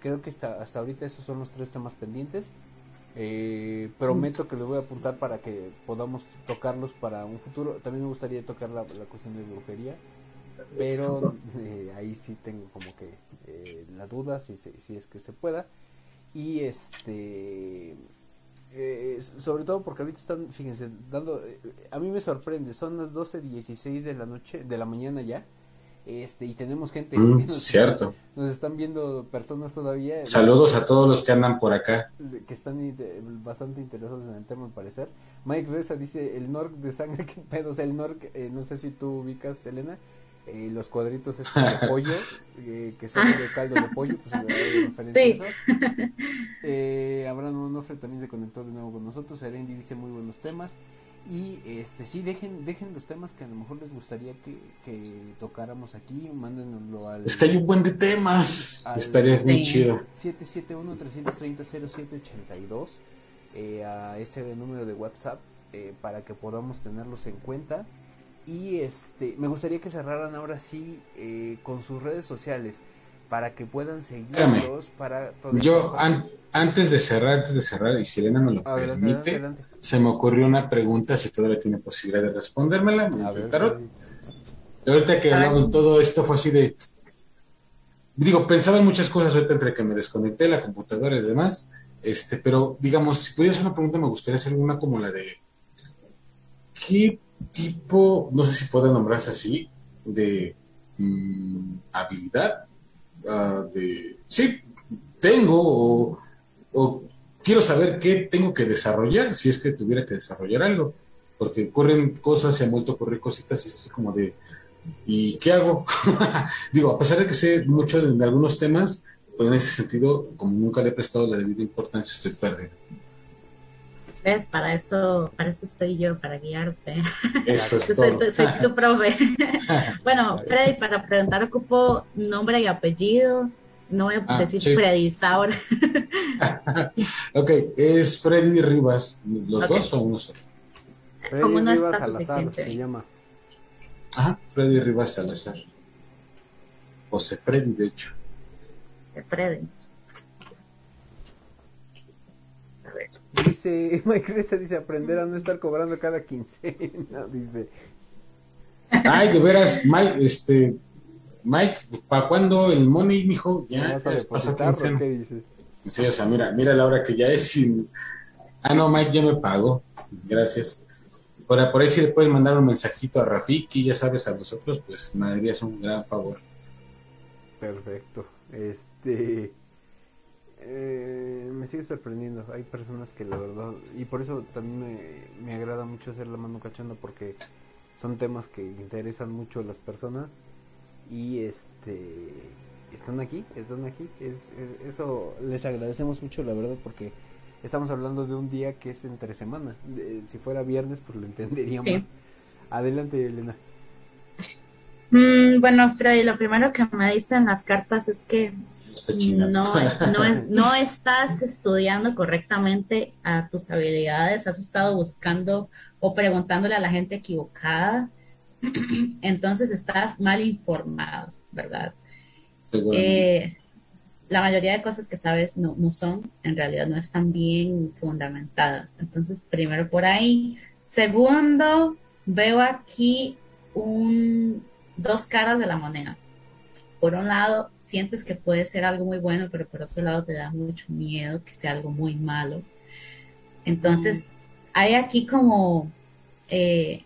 creo que hasta, hasta ahorita esos son los tres temas pendientes. Eh, prometo que les voy a apuntar para que podamos tocarlos para un futuro. También me gustaría tocar la, la cuestión de brujería pero eh, ahí sí tengo como que eh, la duda si, si es que se pueda y este eh, sobre todo porque ahorita están fíjense dando a mí me sorprende son las 12:16 de la noche de la mañana ya Este, y tenemos gente. Mm, cierto. Nos están viendo personas todavía. Saludos a todos los que andan por acá. Que están bastante interesados en el tema, al parecer. Mike Reza dice: el Nork de sangre, que pedo. O sea, el Nork, eh, no sé si tú ubicas, Elena. Eh, los cuadritos estos de pollo, eh, que son de caldo de pollo, pues referencia sí. Eh, Abraham Onofre también se conectó de nuevo con nosotros. Erendi dice muy buenos temas. Y este sí, dejen, dejen los temas que a lo mejor les gustaría que, tocáramos aquí, mándenoslo al... Es que hay un buen de temas, estaría muy chido. 771-330-0782 eh, a ese número de WhatsApp eh, para que podamos tenerlos en cuenta. Y este me gustaría que cerraran ahora sí eh, con sus redes sociales para que puedan seguirlos para Yo antes de cerrar, antes de cerrar, y si Elena me lo permite, se me ocurrió una pregunta, si todavía tiene posibilidad de respondérmela. ahorita que hablamos todo esto fue así de... Digo, pensaba en muchas cosas ahorita entre que me desconecté la computadora y demás, este, pero digamos, si pudiera hacer una pregunta, me gustaría hacer una como la de... ¿Qué tipo, no sé si puede nombrarse así, de mm, habilidad Ah, de, sí, tengo o, quiero saber qué tengo que desarrollar si es que tuviera que desarrollar algo, porque ocurren cosas, se han vuelto a ocurrir cositas y es así como de, ¿y qué hago? Digo, a pesar de que sé mucho de, algunos temas, pues en ese sentido, como nunca le he prestado la debida importancia, estoy perdido. ¿Ves? Para eso, para eso estoy yo, para guiarte. Eso es todo. Soy, tu profe. bueno, Freddy, para preguntar, ocupo nombre y apellido. No voy a ah, decir Freddy Saur. ok, es Freddy Rivas. ¿Los dos son uno solo? Freddy Como no Rivas está Salazar se llama. Ajá, Freddy Rivas Salazar. José Freddy, de hecho. José Freddy. Dice, Mike Reza dice aprender a no estar cobrando cada quincena, dice. Ay, de veras, Mike, este, Mike, ¿para cuándo el money, mijo? Ya, ya pasó quincena. ¿qué dices? Sí, o sea, mira, mira la hora que ya es sin... Ah, no, Mike ya me pagó, gracias. Por, por ahí si le puedes mandar un mensajito a Rafiki, ya sabes, a vosotros, pues me harías un gran favor. Perfecto. Este... Eh, me sigue sorprendiendo. Hay personas que la verdad, y por eso también me, agrada mucho hacer la mano cachando porque son temas que interesan mucho a las personas y este están aquí, están aquí. Es, eso les agradecemos mucho, la verdad, porque estamos hablando de un día que es entre semana. si fuera viernes, pues lo entenderíamos. Adelante, Elena. Mm, bueno, Freddy, lo primero que me dicen las cartas es que no, no, es, no estás estudiando correctamente a tus habilidades, has estado buscando o preguntándole a la gente equivocada, entonces estás mal informado, ¿verdad? Eh, la mayoría de cosas que sabes no, no son, en realidad no están bien fundamentadas. Entonces, primero por ahí. Segundo, veo aquí un, dos caras de la moneda por un lado sientes que puede ser algo muy bueno, pero por otro lado te da mucho miedo que sea algo muy malo. Entonces, hay aquí como eh,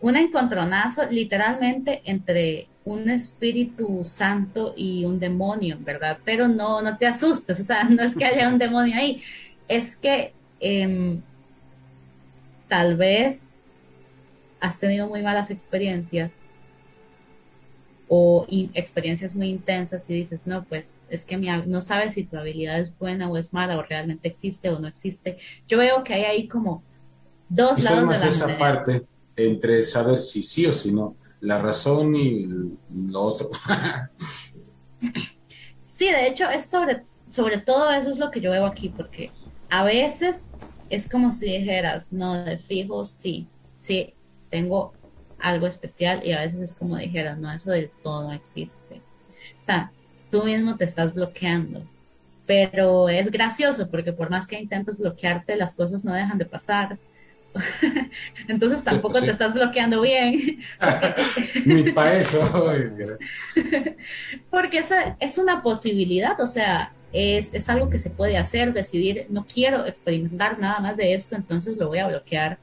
un encontronazo literalmente entre un espíritu santo y un demonio, ¿verdad? Pero no, no te asustes, o sea, no es que haya un demonio ahí, es que em, tal vez has tenido muy malas experiencias o experiencias muy intensas y dices, no, pues es que mi, no sabes si tu habilidad es buena o es mala o realmente existe o no existe. Yo veo que hay ahí como dos lados de la esa parte entre saber si sí o si no, la razón y lo otro. sí, de hecho es sobre, sobre todo eso es lo que yo veo aquí, porque a veces es como si dijeras, no, de fijo, sí, sí, tengo algo especial y a veces es como dijeras, no, eso del todo existe. O sea, tú mismo te estás bloqueando, pero es gracioso porque por más que intentes bloquearte, las cosas no dejan de pasar. Entonces tampoco te estás bloqueando bien. Ni para eso. porque eso es una posibilidad, o sea, es, es algo que se puede hacer, decidir, no quiero experimentar nada más de esto, entonces lo voy a bloquear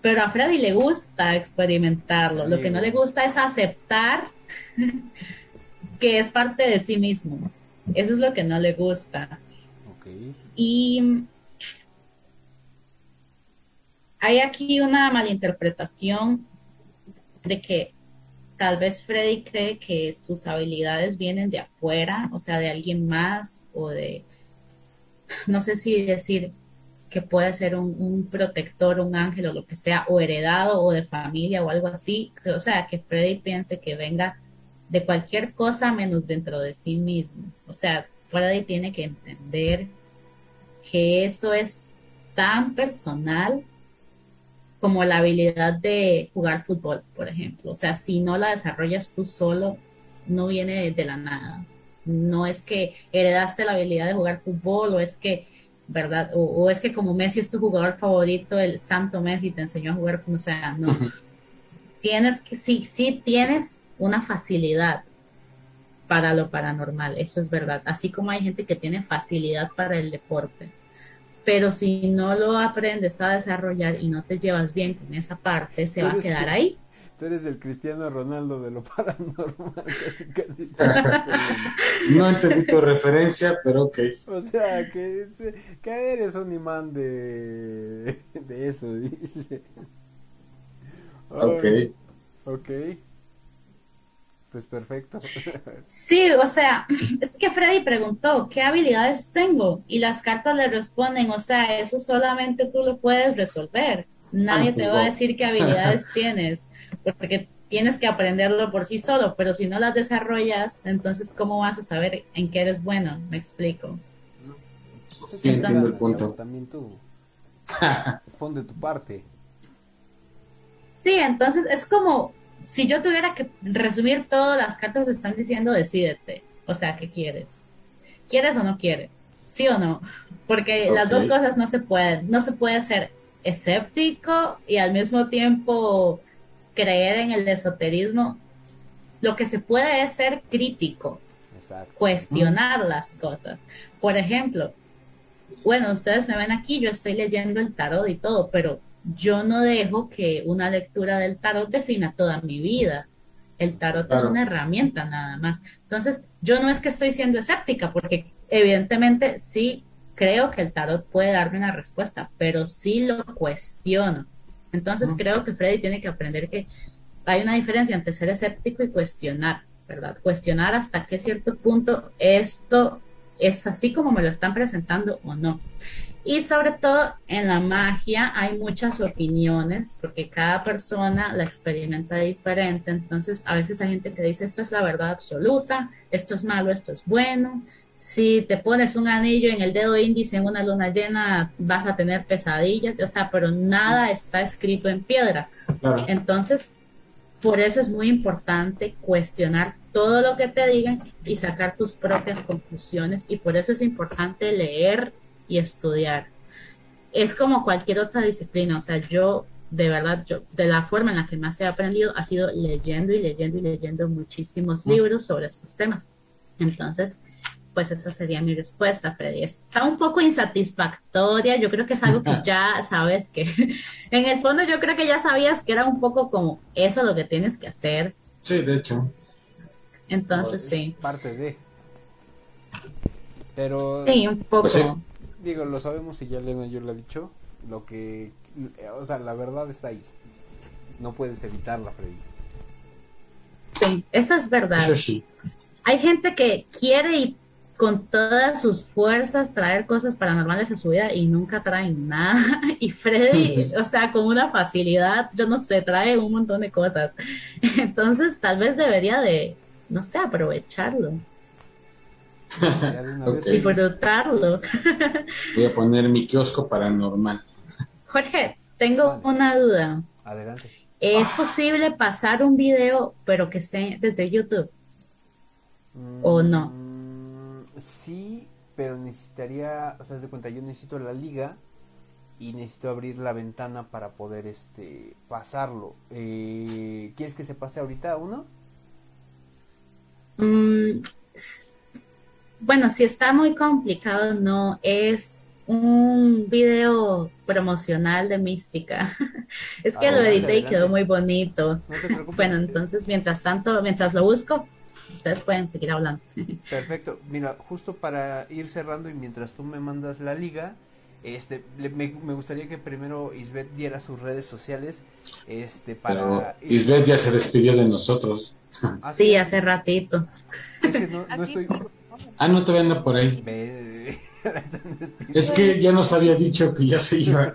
pero a Freddy le gusta experimentarlo. Lo que no le gusta es aceptar que es parte de sí mismo. Eso es lo que no le gusta. Y hay aquí una malinterpretación de que tal vez Freddy cree que sus habilidades vienen de afuera, o sea, de alguien más, o de, no sé si decir que puede ser un, protector, un ángel o lo que sea, o heredado o de familia o algo así, o sea, que Freddy piense que venga de cualquier cosa menos dentro de sí mismo. O sea, Freddy tiene que entender que eso es tan personal como la habilidad de jugar fútbol, por ejemplo. O sea, si no la desarrollas tú solo, no viene de la nada. No es que heredaste la habilidad de jugar fútbol o es que, ¿verdad? O, es que como Messi es tu jugador favorito, el santo Messi te enseñó a jugar, o sea, no. tienes que, sí, sí tienes una facilidad para lo paranormal, eso es verdad. Así como hay gente que tiene facilidad para el deporte pero si no lo aprendes a desarrollar y no te llevas bien con esa parte, se va a quedar ahí. Tú eres el Cristiano Ronaldo de lo paranormal, casi, no entendí tu referencia, pero ok. O sea, que, este, que eres un imán de, de eso, dice. Ok. Ok. Pues perfecto. Sí, o sea, es que Freddy preguntó, ¿qué habilidades tengo? Y las cartas le responden, o sea, eso solamente tú lo puedes resolver. Nadie te va a decir qué habilidades tienes, porque tienes que aprenderlo por sí solo, pero si no las desarrollas, entonces ¿cómo vas a saber en qué eres bueno? Me explico. Sí, entiendo el punto. También tú. Pon de tu parte. Sí, entonces es como si yo tuviera que resumir todo, las cartas te están diciendo decídete. O sea, ¿qué quieres? ¿Quieres o no quieres? ¿Sí o no? Porque las dos cosas no se pueden. No se puede ser escéptico y al mismo tiempo creer en el esoterismo. Lo que se puede es ser crítico, cuestionar las cosas. Por ejemplo, bueno, ustedes me ven aquí, yo estoy leyendo el tarot y todo, pero yo no dejo que una lectura del tarot defina toda mi vida. El tarot es una herramienta nada más. Entonces, yo no es que estoy siendo escéptica, porque evidentemente sí creo que el tarot puede darme una respuesta, pero sí lo cuestiono. Entonces, creo que Freddy tiene que aprender que hay una diferencia entre ser escéptico y cuestionar, ¿verdad? Cuestionar hasta qué cierto punto esto es así como me lo están presentando o no. Y sobre todo en la magia hay muchas opiniones porque cada persona la experimenta diferente. Entonces a veces hay gente que dice esto es la verdad absoluta, esto es malo, esto es bueno. Si te pones un anillo en el dedo índice en una luna llena vas a tener pesadillas, o sea, pero nada está escrito en piedra. Entonces, por eso es muy importante cuestionar todo lo que te digan y sacar tus propias conclusiones y por eso es importante leer y estudiar. Es como cualquier otra disciplina, o sea, yo de verdad, yo, de la forma en la que más he aprendido ha sido leyendo y leyendo y leyendo muchísimos libros sobre estos temas. Entonces, pues esa sería mi respuesta, Freddy. Está un poco insatisfactoria, yo creo que es algo que ya sabes que, en el fondo yo creo que ya sabías que era un poco como eso lo que tienes que hacer. Sí, de hecho. Entonces, sí. Parte de. Pero. Sí, un poco. Pues digo, lo sabemos y ya Elena yo lo ha dicho, lo que, o sea, la verdad está ahí. No puedes evitarla, Freddy. Sí, eso es verdad. Hay gente que quiere y con todas sus fuerzas traer cosas paranormales a su vida y nunca traen nada. Y Freddy, o sea, con una facilidad, yo no sé, trae un montón de cosas. Entonces, tal vez debería de, no sé, aprovecharlo. Y Disfrutarlo. Voy a poner mi kiosco paranormal. Jorge, tengo una duda. Adelante. ¿Es posible pasar un video pero que esté desde YouTube? ¿O no? Pero necesitaría, o sea, de cuenta, yo necesito la liga y necesito abrir la ventana para poder este pasarlo. Eh, ¿Quieres que se pase ahorita uno? Mm, bueno, si está muy complicado, no es un video promocional de Mística. es que lo edité y quedó muy bonito. bueno, entonces mientras tanto, mientras lo busco, ustedes pueden seguir hablando. Perfecto. Mira, justo para ir cerrando y mientras tú me mandas la liga, este, me, gustaría que primero Isbeth diera sus redes sociales, este, para... Isbeth ya se despidió de nosotros. ¿Ah, sí, hace ratito. Es que no, estoy... Ah, no, te anda por ahí. es que ya nos había dicho que ya se iba.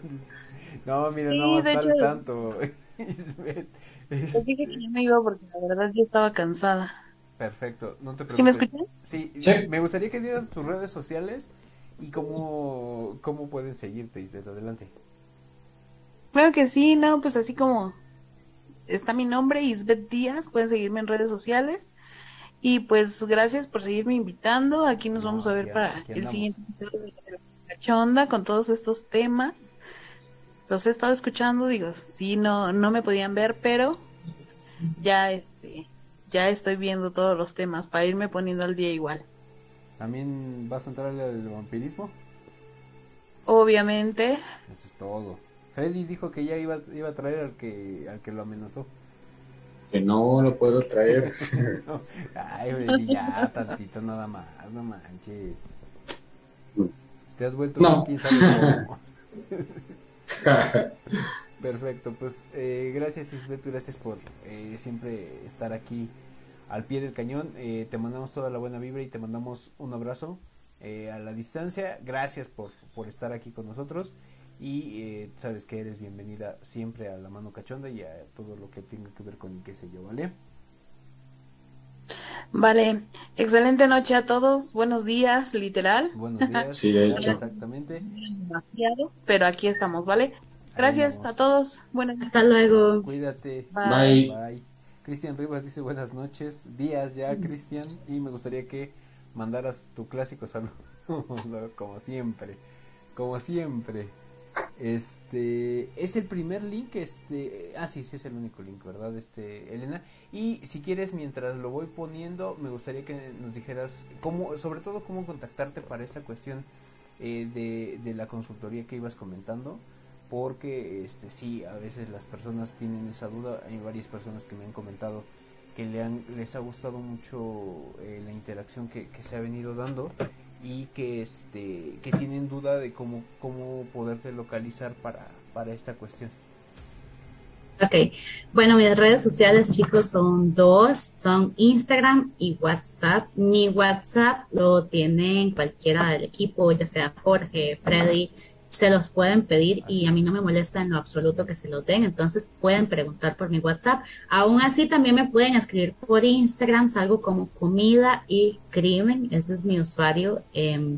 No, mira, no va a estar tanto. Pues dije que yo me iba porque la verdad yo estaba cansada. Perfecto, no te preocupes. ¿Sí me escuchan? Sí, me gustaría que dieras tus redes sociales y cómo, cómo pueden seguirte, Isabel. Adelante. Claro que sí, no, pues así como está mi nombre, Isbeth Díaz, pueden seguirme en redes sociales. Y pues gracias por seguirme invitando. Aquí nos vamos a ver para el siguiente episodio de la Chonda con todos estos temas. Los he estado escuchando, digo, sí, no, no me podían ver, pero ya este, ya estoy viendo todos los temas para irme poniendo al día igual. ¿También vas a entrar al vampirismo? Obviamente. Eso es todo. Freddy dijo que ya iba, iba a traer al que, al que lo amenazó. Que no lo puedo traer. Ay, Freddy, ya, tantito nada más, no manches. Te has vuelto no. Perfecto, pues eh, gracias Isbeth, gracias por eh, siempre estar aquí al pie del cañón. Eh, te mandamos toda la buena vibra y te mandamos un abrazo eh, a la distancia. Gracias por, por, estar aquí con nosotros. Y eh, sabes que eres bienvenida siempre a la mano cachonda y a todo lo que tenga que ver con qué sé yo, ¿vale? Vale, excelente noche a todos, buenos días, literal. Buenos días, sí, hecho. exactamente. Demasiado, pero aquí estamos, ¿vale? Gracias a todos, buenas Hasta luego. Cuídate. Bye. Bye. Cristian Rivas dice buenas noches, días ya Cristian, y me gustaría que mandaras tu clásico saludo, como siempre, como siempre. Este es el primer link, este, ah sí, sí es el único link, ¿verdad? Este, Elena. Y si quieres, mientras lo voy poniendo, me gustaría que nos dijeras cómo, sobre todo cómo contactarte para esta cuestión eh, de, de la consultoría que ibas comentando porque este sí a veces las personas tienen esa duda. Hay varias personas que me han comentado que le han, les ha gustado mucho eh, la interacción que, se ha venido dando y que este que tienen duda de cómo cómo poderte localizar para para esta cuestión. Ok, bueno, mis redes sociales, chicos, son dos, son Instagram y WhatsApp. Mi WhatsApp lo tienen cualquiera del equipo, ya sea Jorge, Freddy, se los pueden pedir y a mí no me molesta en lo absoluto que se los den, entonces pueden preguntar por mi WhatsApp. Aún así también me pueden escribir por Instagram, salgo como comida y crimen, ese es mi usuario. Eh,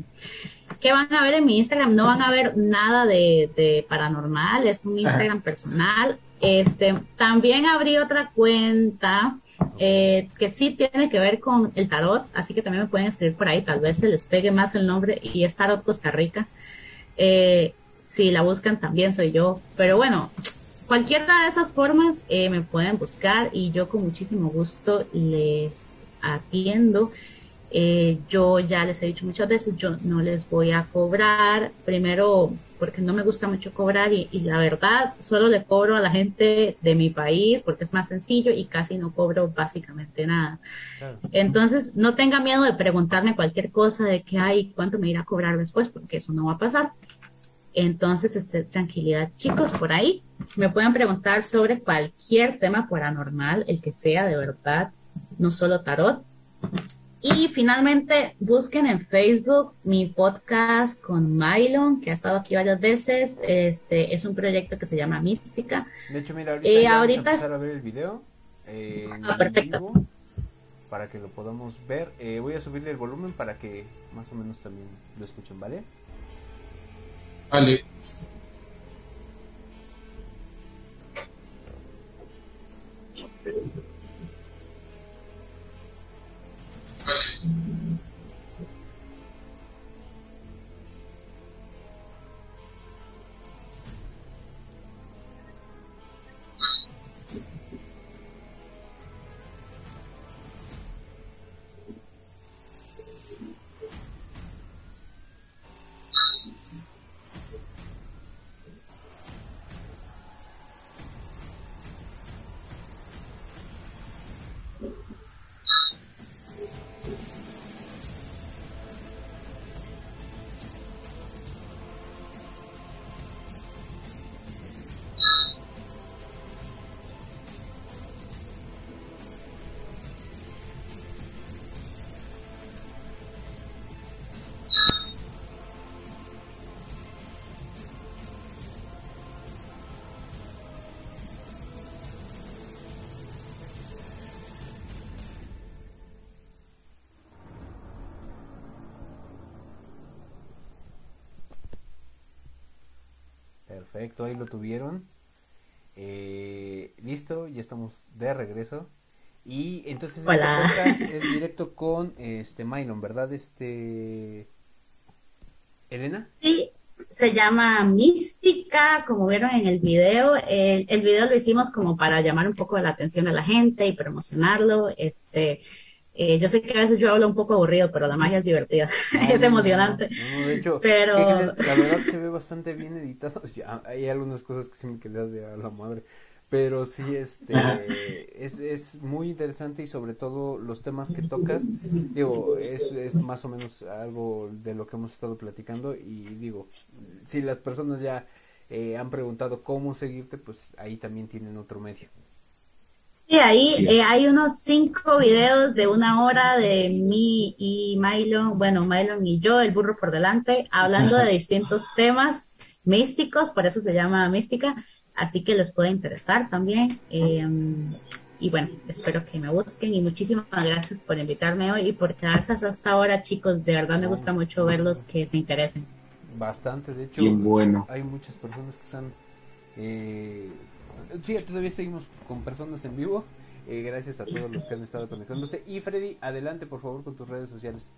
¿Qué van a ver en mi Instagram? No van a ver nada de, paranormal, es un Instagram personal. Este, también abrí otra cuenta eh, que sí tiene que ver con el tarot, así que también me pueden escribir por ahí, tal vez se les pegue más el nombre y es Tarot Costa Rica. Eh, si la buscan también soy yo. Pero bueno, cualquiera de esas formas eh, me pueden buscar y yo con muchísimo gusto les atiendo. Eh, yo ya les he dicho muchas veces, yo no les voy a cobrar, primero porque no me gusta mucho cobrar y, la verdad solo le cobro a la gente de mi país porque es más sencillo y casi no cobro básicamente nada. Entonces no tenga miedo de preguntarme cualquier cosa de que hay, cuánto me irá a cobrar después porque eso no va a pasar. Entonces, este, tranquilidad, chicos, por ahí me pueden preguntar sobre cualquier tema paranormal, el que sea de verdad, no solo tarot. Y finalmente, busquen en Facebook mi podcast con Mylon, que ha estado aquí varias veces. Este es un proyecto que se llama Mística. De hecho, mira, ahorita, eh, ahorita... vamos a empezar a ver el video. Eh, ah, perfecto. para que lo podamos ver. Eh, voy a subirle el volumen para que más o menos también lo escuchen, ¿vale? Vale. Vale. はい。Perfecto, ahí lo tuvieron. Eh, listo, ya estamos de regreso. Y entonces este podcast es directo con este Mylon, ¿verdad? Este Elena. Sí, se llama Mística, como vieron en el video. El, el, video lo hicimos como para llamar un poco la atención a la gente y promocionarlo. Este, eh, yo sé que a veces yo hablo un poco aburrido, pero la magia es divertida, es emocionante. de hecho, pero... la verdad se ve bastante bien editado. Ya, hay algunas cosas que sí me quedé de a la madre. Pero sí, este, es, es muy interesante y sobre todo los temas que tocas, digo, es, es más o menos algo de lo que hemos estado platicando y digo, si las personas ya eh, han preguntado cómo seguirte, pues ahí también tienen otro medio. Sí, ahí eh, hay unos cinco videos de una hora de mí y Mylon, bueno, Mylon y yo, el burro por delante, hablando de distintos temas místicos, por eso se llama mística, así que les puede interesar también. Em, y bueno, espero que me busquen y muchísimas gracias por invitarme hoy y por quedarse hasta ahora, chicos. De verdad me gusta mucho verlos que se interesen. Bastante, de hecho, bueno. hay muchas personas que están eh, sí, todavía seguimos con personas en vivo. Eh, gracias a todos los que han estado conectándose. Y Freddy, adelante por favor con tus redes sociales.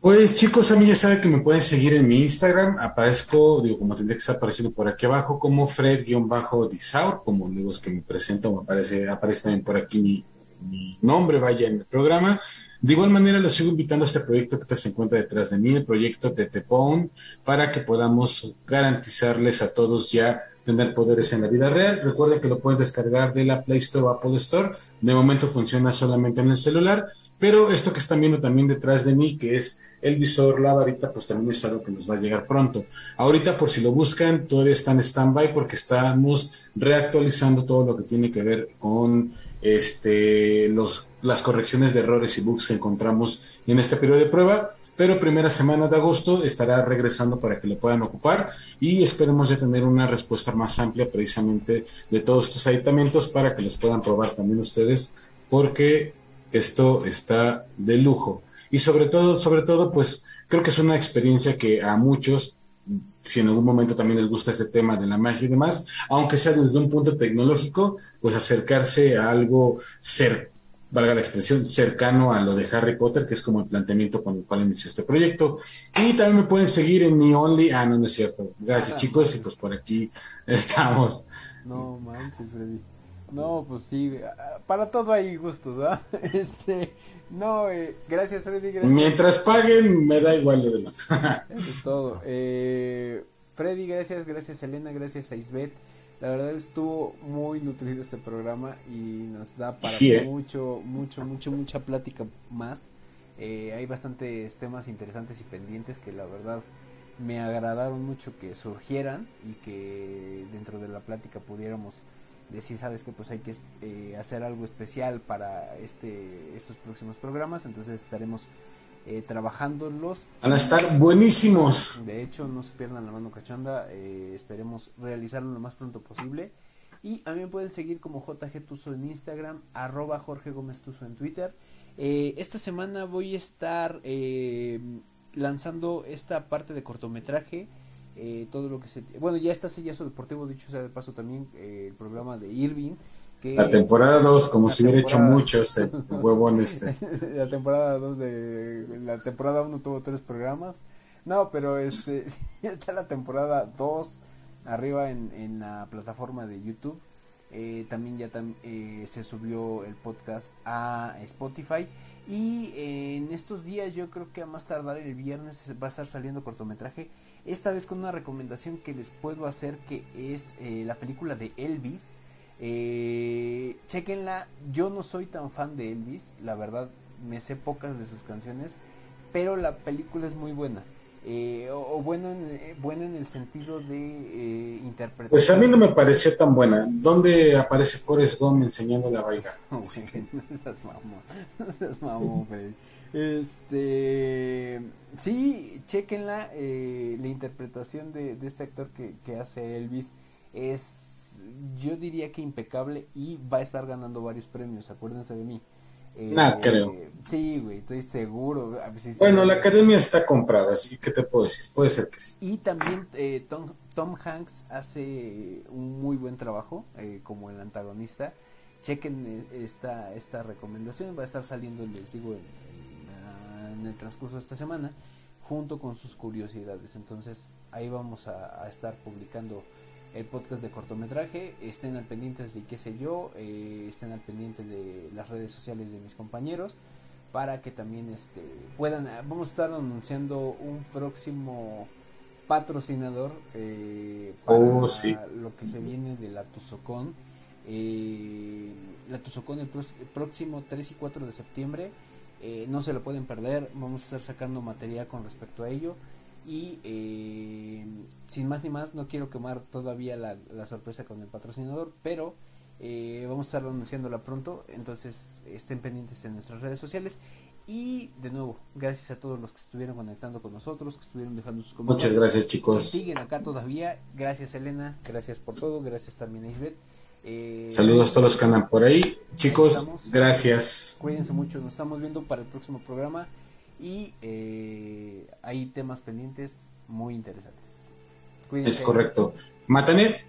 Pues chicos, a mí ya saben que me pueden seguir en mi Instagram. Aparezco, digo, como tendría que estar apareciendo por aquí abajo, como Fred-Disaur, como luego que me presento, me aparece, aparece también por aquí mi, nombre, vaya en el programa. De igual manera, les sigo invitando a este proyecto que se encuentra detrás de mí, el proyecto de Tepón, para que podamos garantizarles a todos ya tener poderes en la vida real. Recuerden que lo pueden descargar de la Play Store o Apple Store. De momento funciona solamente en el celular, pero esto que están viendo también detrás de mí, que es el visor, la varita, pues también es algo que nos va a llegar pronto. Ahorita, por si lo buscan, todavía está en stand-by porque estamos reactualizando todo lo que tiene que ver con este, los, las correcciones de errores y bugs que encontramos en este periodo de prueba pero primera semana de agosto estará regresando para que lo puedan ocupar y esperemos de tener una respuesta más amplia precisamente de todos estos aditamentos para que los puedan probar también ustedes porque esto está de lujo. Y sobre todo sobre todo pues creo que es una experiencia que a muchos si en algún momento también les gusta este tema de la magia y demás, aunque sea desde un punto tecnológico, pues acercarse a algo cercano valga la expresión, cercano a lo de Harry Potter, que es como el planteamiento con el cual inició este proyecto. Y también me pueden seguir en mi Only. Ah, no, no es cierto. Gracias, chicos, y pues por aquí estamos. No manches, Freddy. No, pues sí, para todo hay gustos, ¿verdad? Este, no, eh, gracias, Freddy. Gracias. Mientras paguen, me da igual lo demás. Eso es todo. Eh, Freddy, gracias, gracias, Elena, gracias a Isbeth. La verdad estuvo muy nutrido este programa y nos da para ¿eh? mucho, mucho, mucho, mucha plática más. Eh, hay bastantes temas interesantes y pendientes que la verdad me agradaron mucho que surgieran y que dentro de la plática pudiéramos decir, sabes que pues hay que eh, hacer algo especial para este estos próximos programas, entonces estaremos eh, trabajándolos. Van a estar buenísimos. De hecho, no se pierdan la mano cachonda. Eh, esperemos realizarlo lo más pronto posible. Y a mí me pueden seguir como JG Tuso en Instagram, arroba Jorge Gómez Tuso en Twitter. Eh, esta semana voy a estar lanzando esta parte de cortometraje. todo lo que se. Bueno, ya está Sellazo Deportivo, dicho sea de paso también, el programa de Irving la temporada 2, como si hubiera hecho muchos, el huevón este. la temporada 2 de... La temporada 1 tuvo tres programas. No, pero es, eh, está la temporada 2 arriba en, en la plataforma de YouTube. Eh, también ya eh, se subió el podcast a Spotify. Y en estos días yo creo que a más tardar el viernes va a estar saliendo cortometraje. Esta vez con una recomendación que les puedo hacer que es la película de Elvis. Eh, chequenla, yo no soy tan fan de Elvis, la verdad me sé pocas de sus canciones, pero la película es muy buena. Eh, o, bueno, en, eh, buena en el sentido de eh, interpretación. Pues a mí no me pareció tan buena. ¿Dónde aparece Forrest Gump enseñando la bailar? no Este, sí, chequenla. la interpretación de, de este actor que, que hace Elvis es yo diría que impecable y va a estar ganando varios premios, acuérdense de mí. Eh, Nada, creo. Sí, güey, estoy seguro. bueno, la academia está comprada, así que te puedo decir? Puede ser que sí. Y también eh, Tom, Tom, Hanks hace un muy buen trabajo eh, como el antagonista. Chequen esta, esta recomendación, va a estar saliendo, les digo, en, el transcurso de esta semana, junto con sus curiosidades. Entonces ahí vamos a, a estar publicando el podcast de cortometraje. Estén al pendiente de qué sé yo, eh, estén al pendiente de las redes sociales de mis compañeros para que también este puedan vamos a estar anunciando un próximo patrocinador eh, para oh, lo que se viene de la Tuzocón. Eh, la Tuzocón el, próximo 3 y 4 de septiembre. Eh, no se lo pueden perder vamos a estar sacando material con respecto a ello y eh, sin más ni más, no quiero quemar todavía la, sorpresa con el patrocinador, pero eh, vamos a estar anunciándola pronto. Entonces estén pendientes en nuestras redes sociales. Y de nuevo, gracias a todos los que estuvieron conectando con nosotros, que estuvieron dejando sus comentarios. Muchas gracias, chicos. siguen acá todavía. Gracias, Elena. Gracias por todo. Gracias también a Isbeth. Eh, Saludos a todos los que andan por ahí. Chicos, gracias. Cuídense mucho. Nos estamos viendo para el próximo programa y eh, hay temas pendientes muy interesantes. Es correcto. Matané.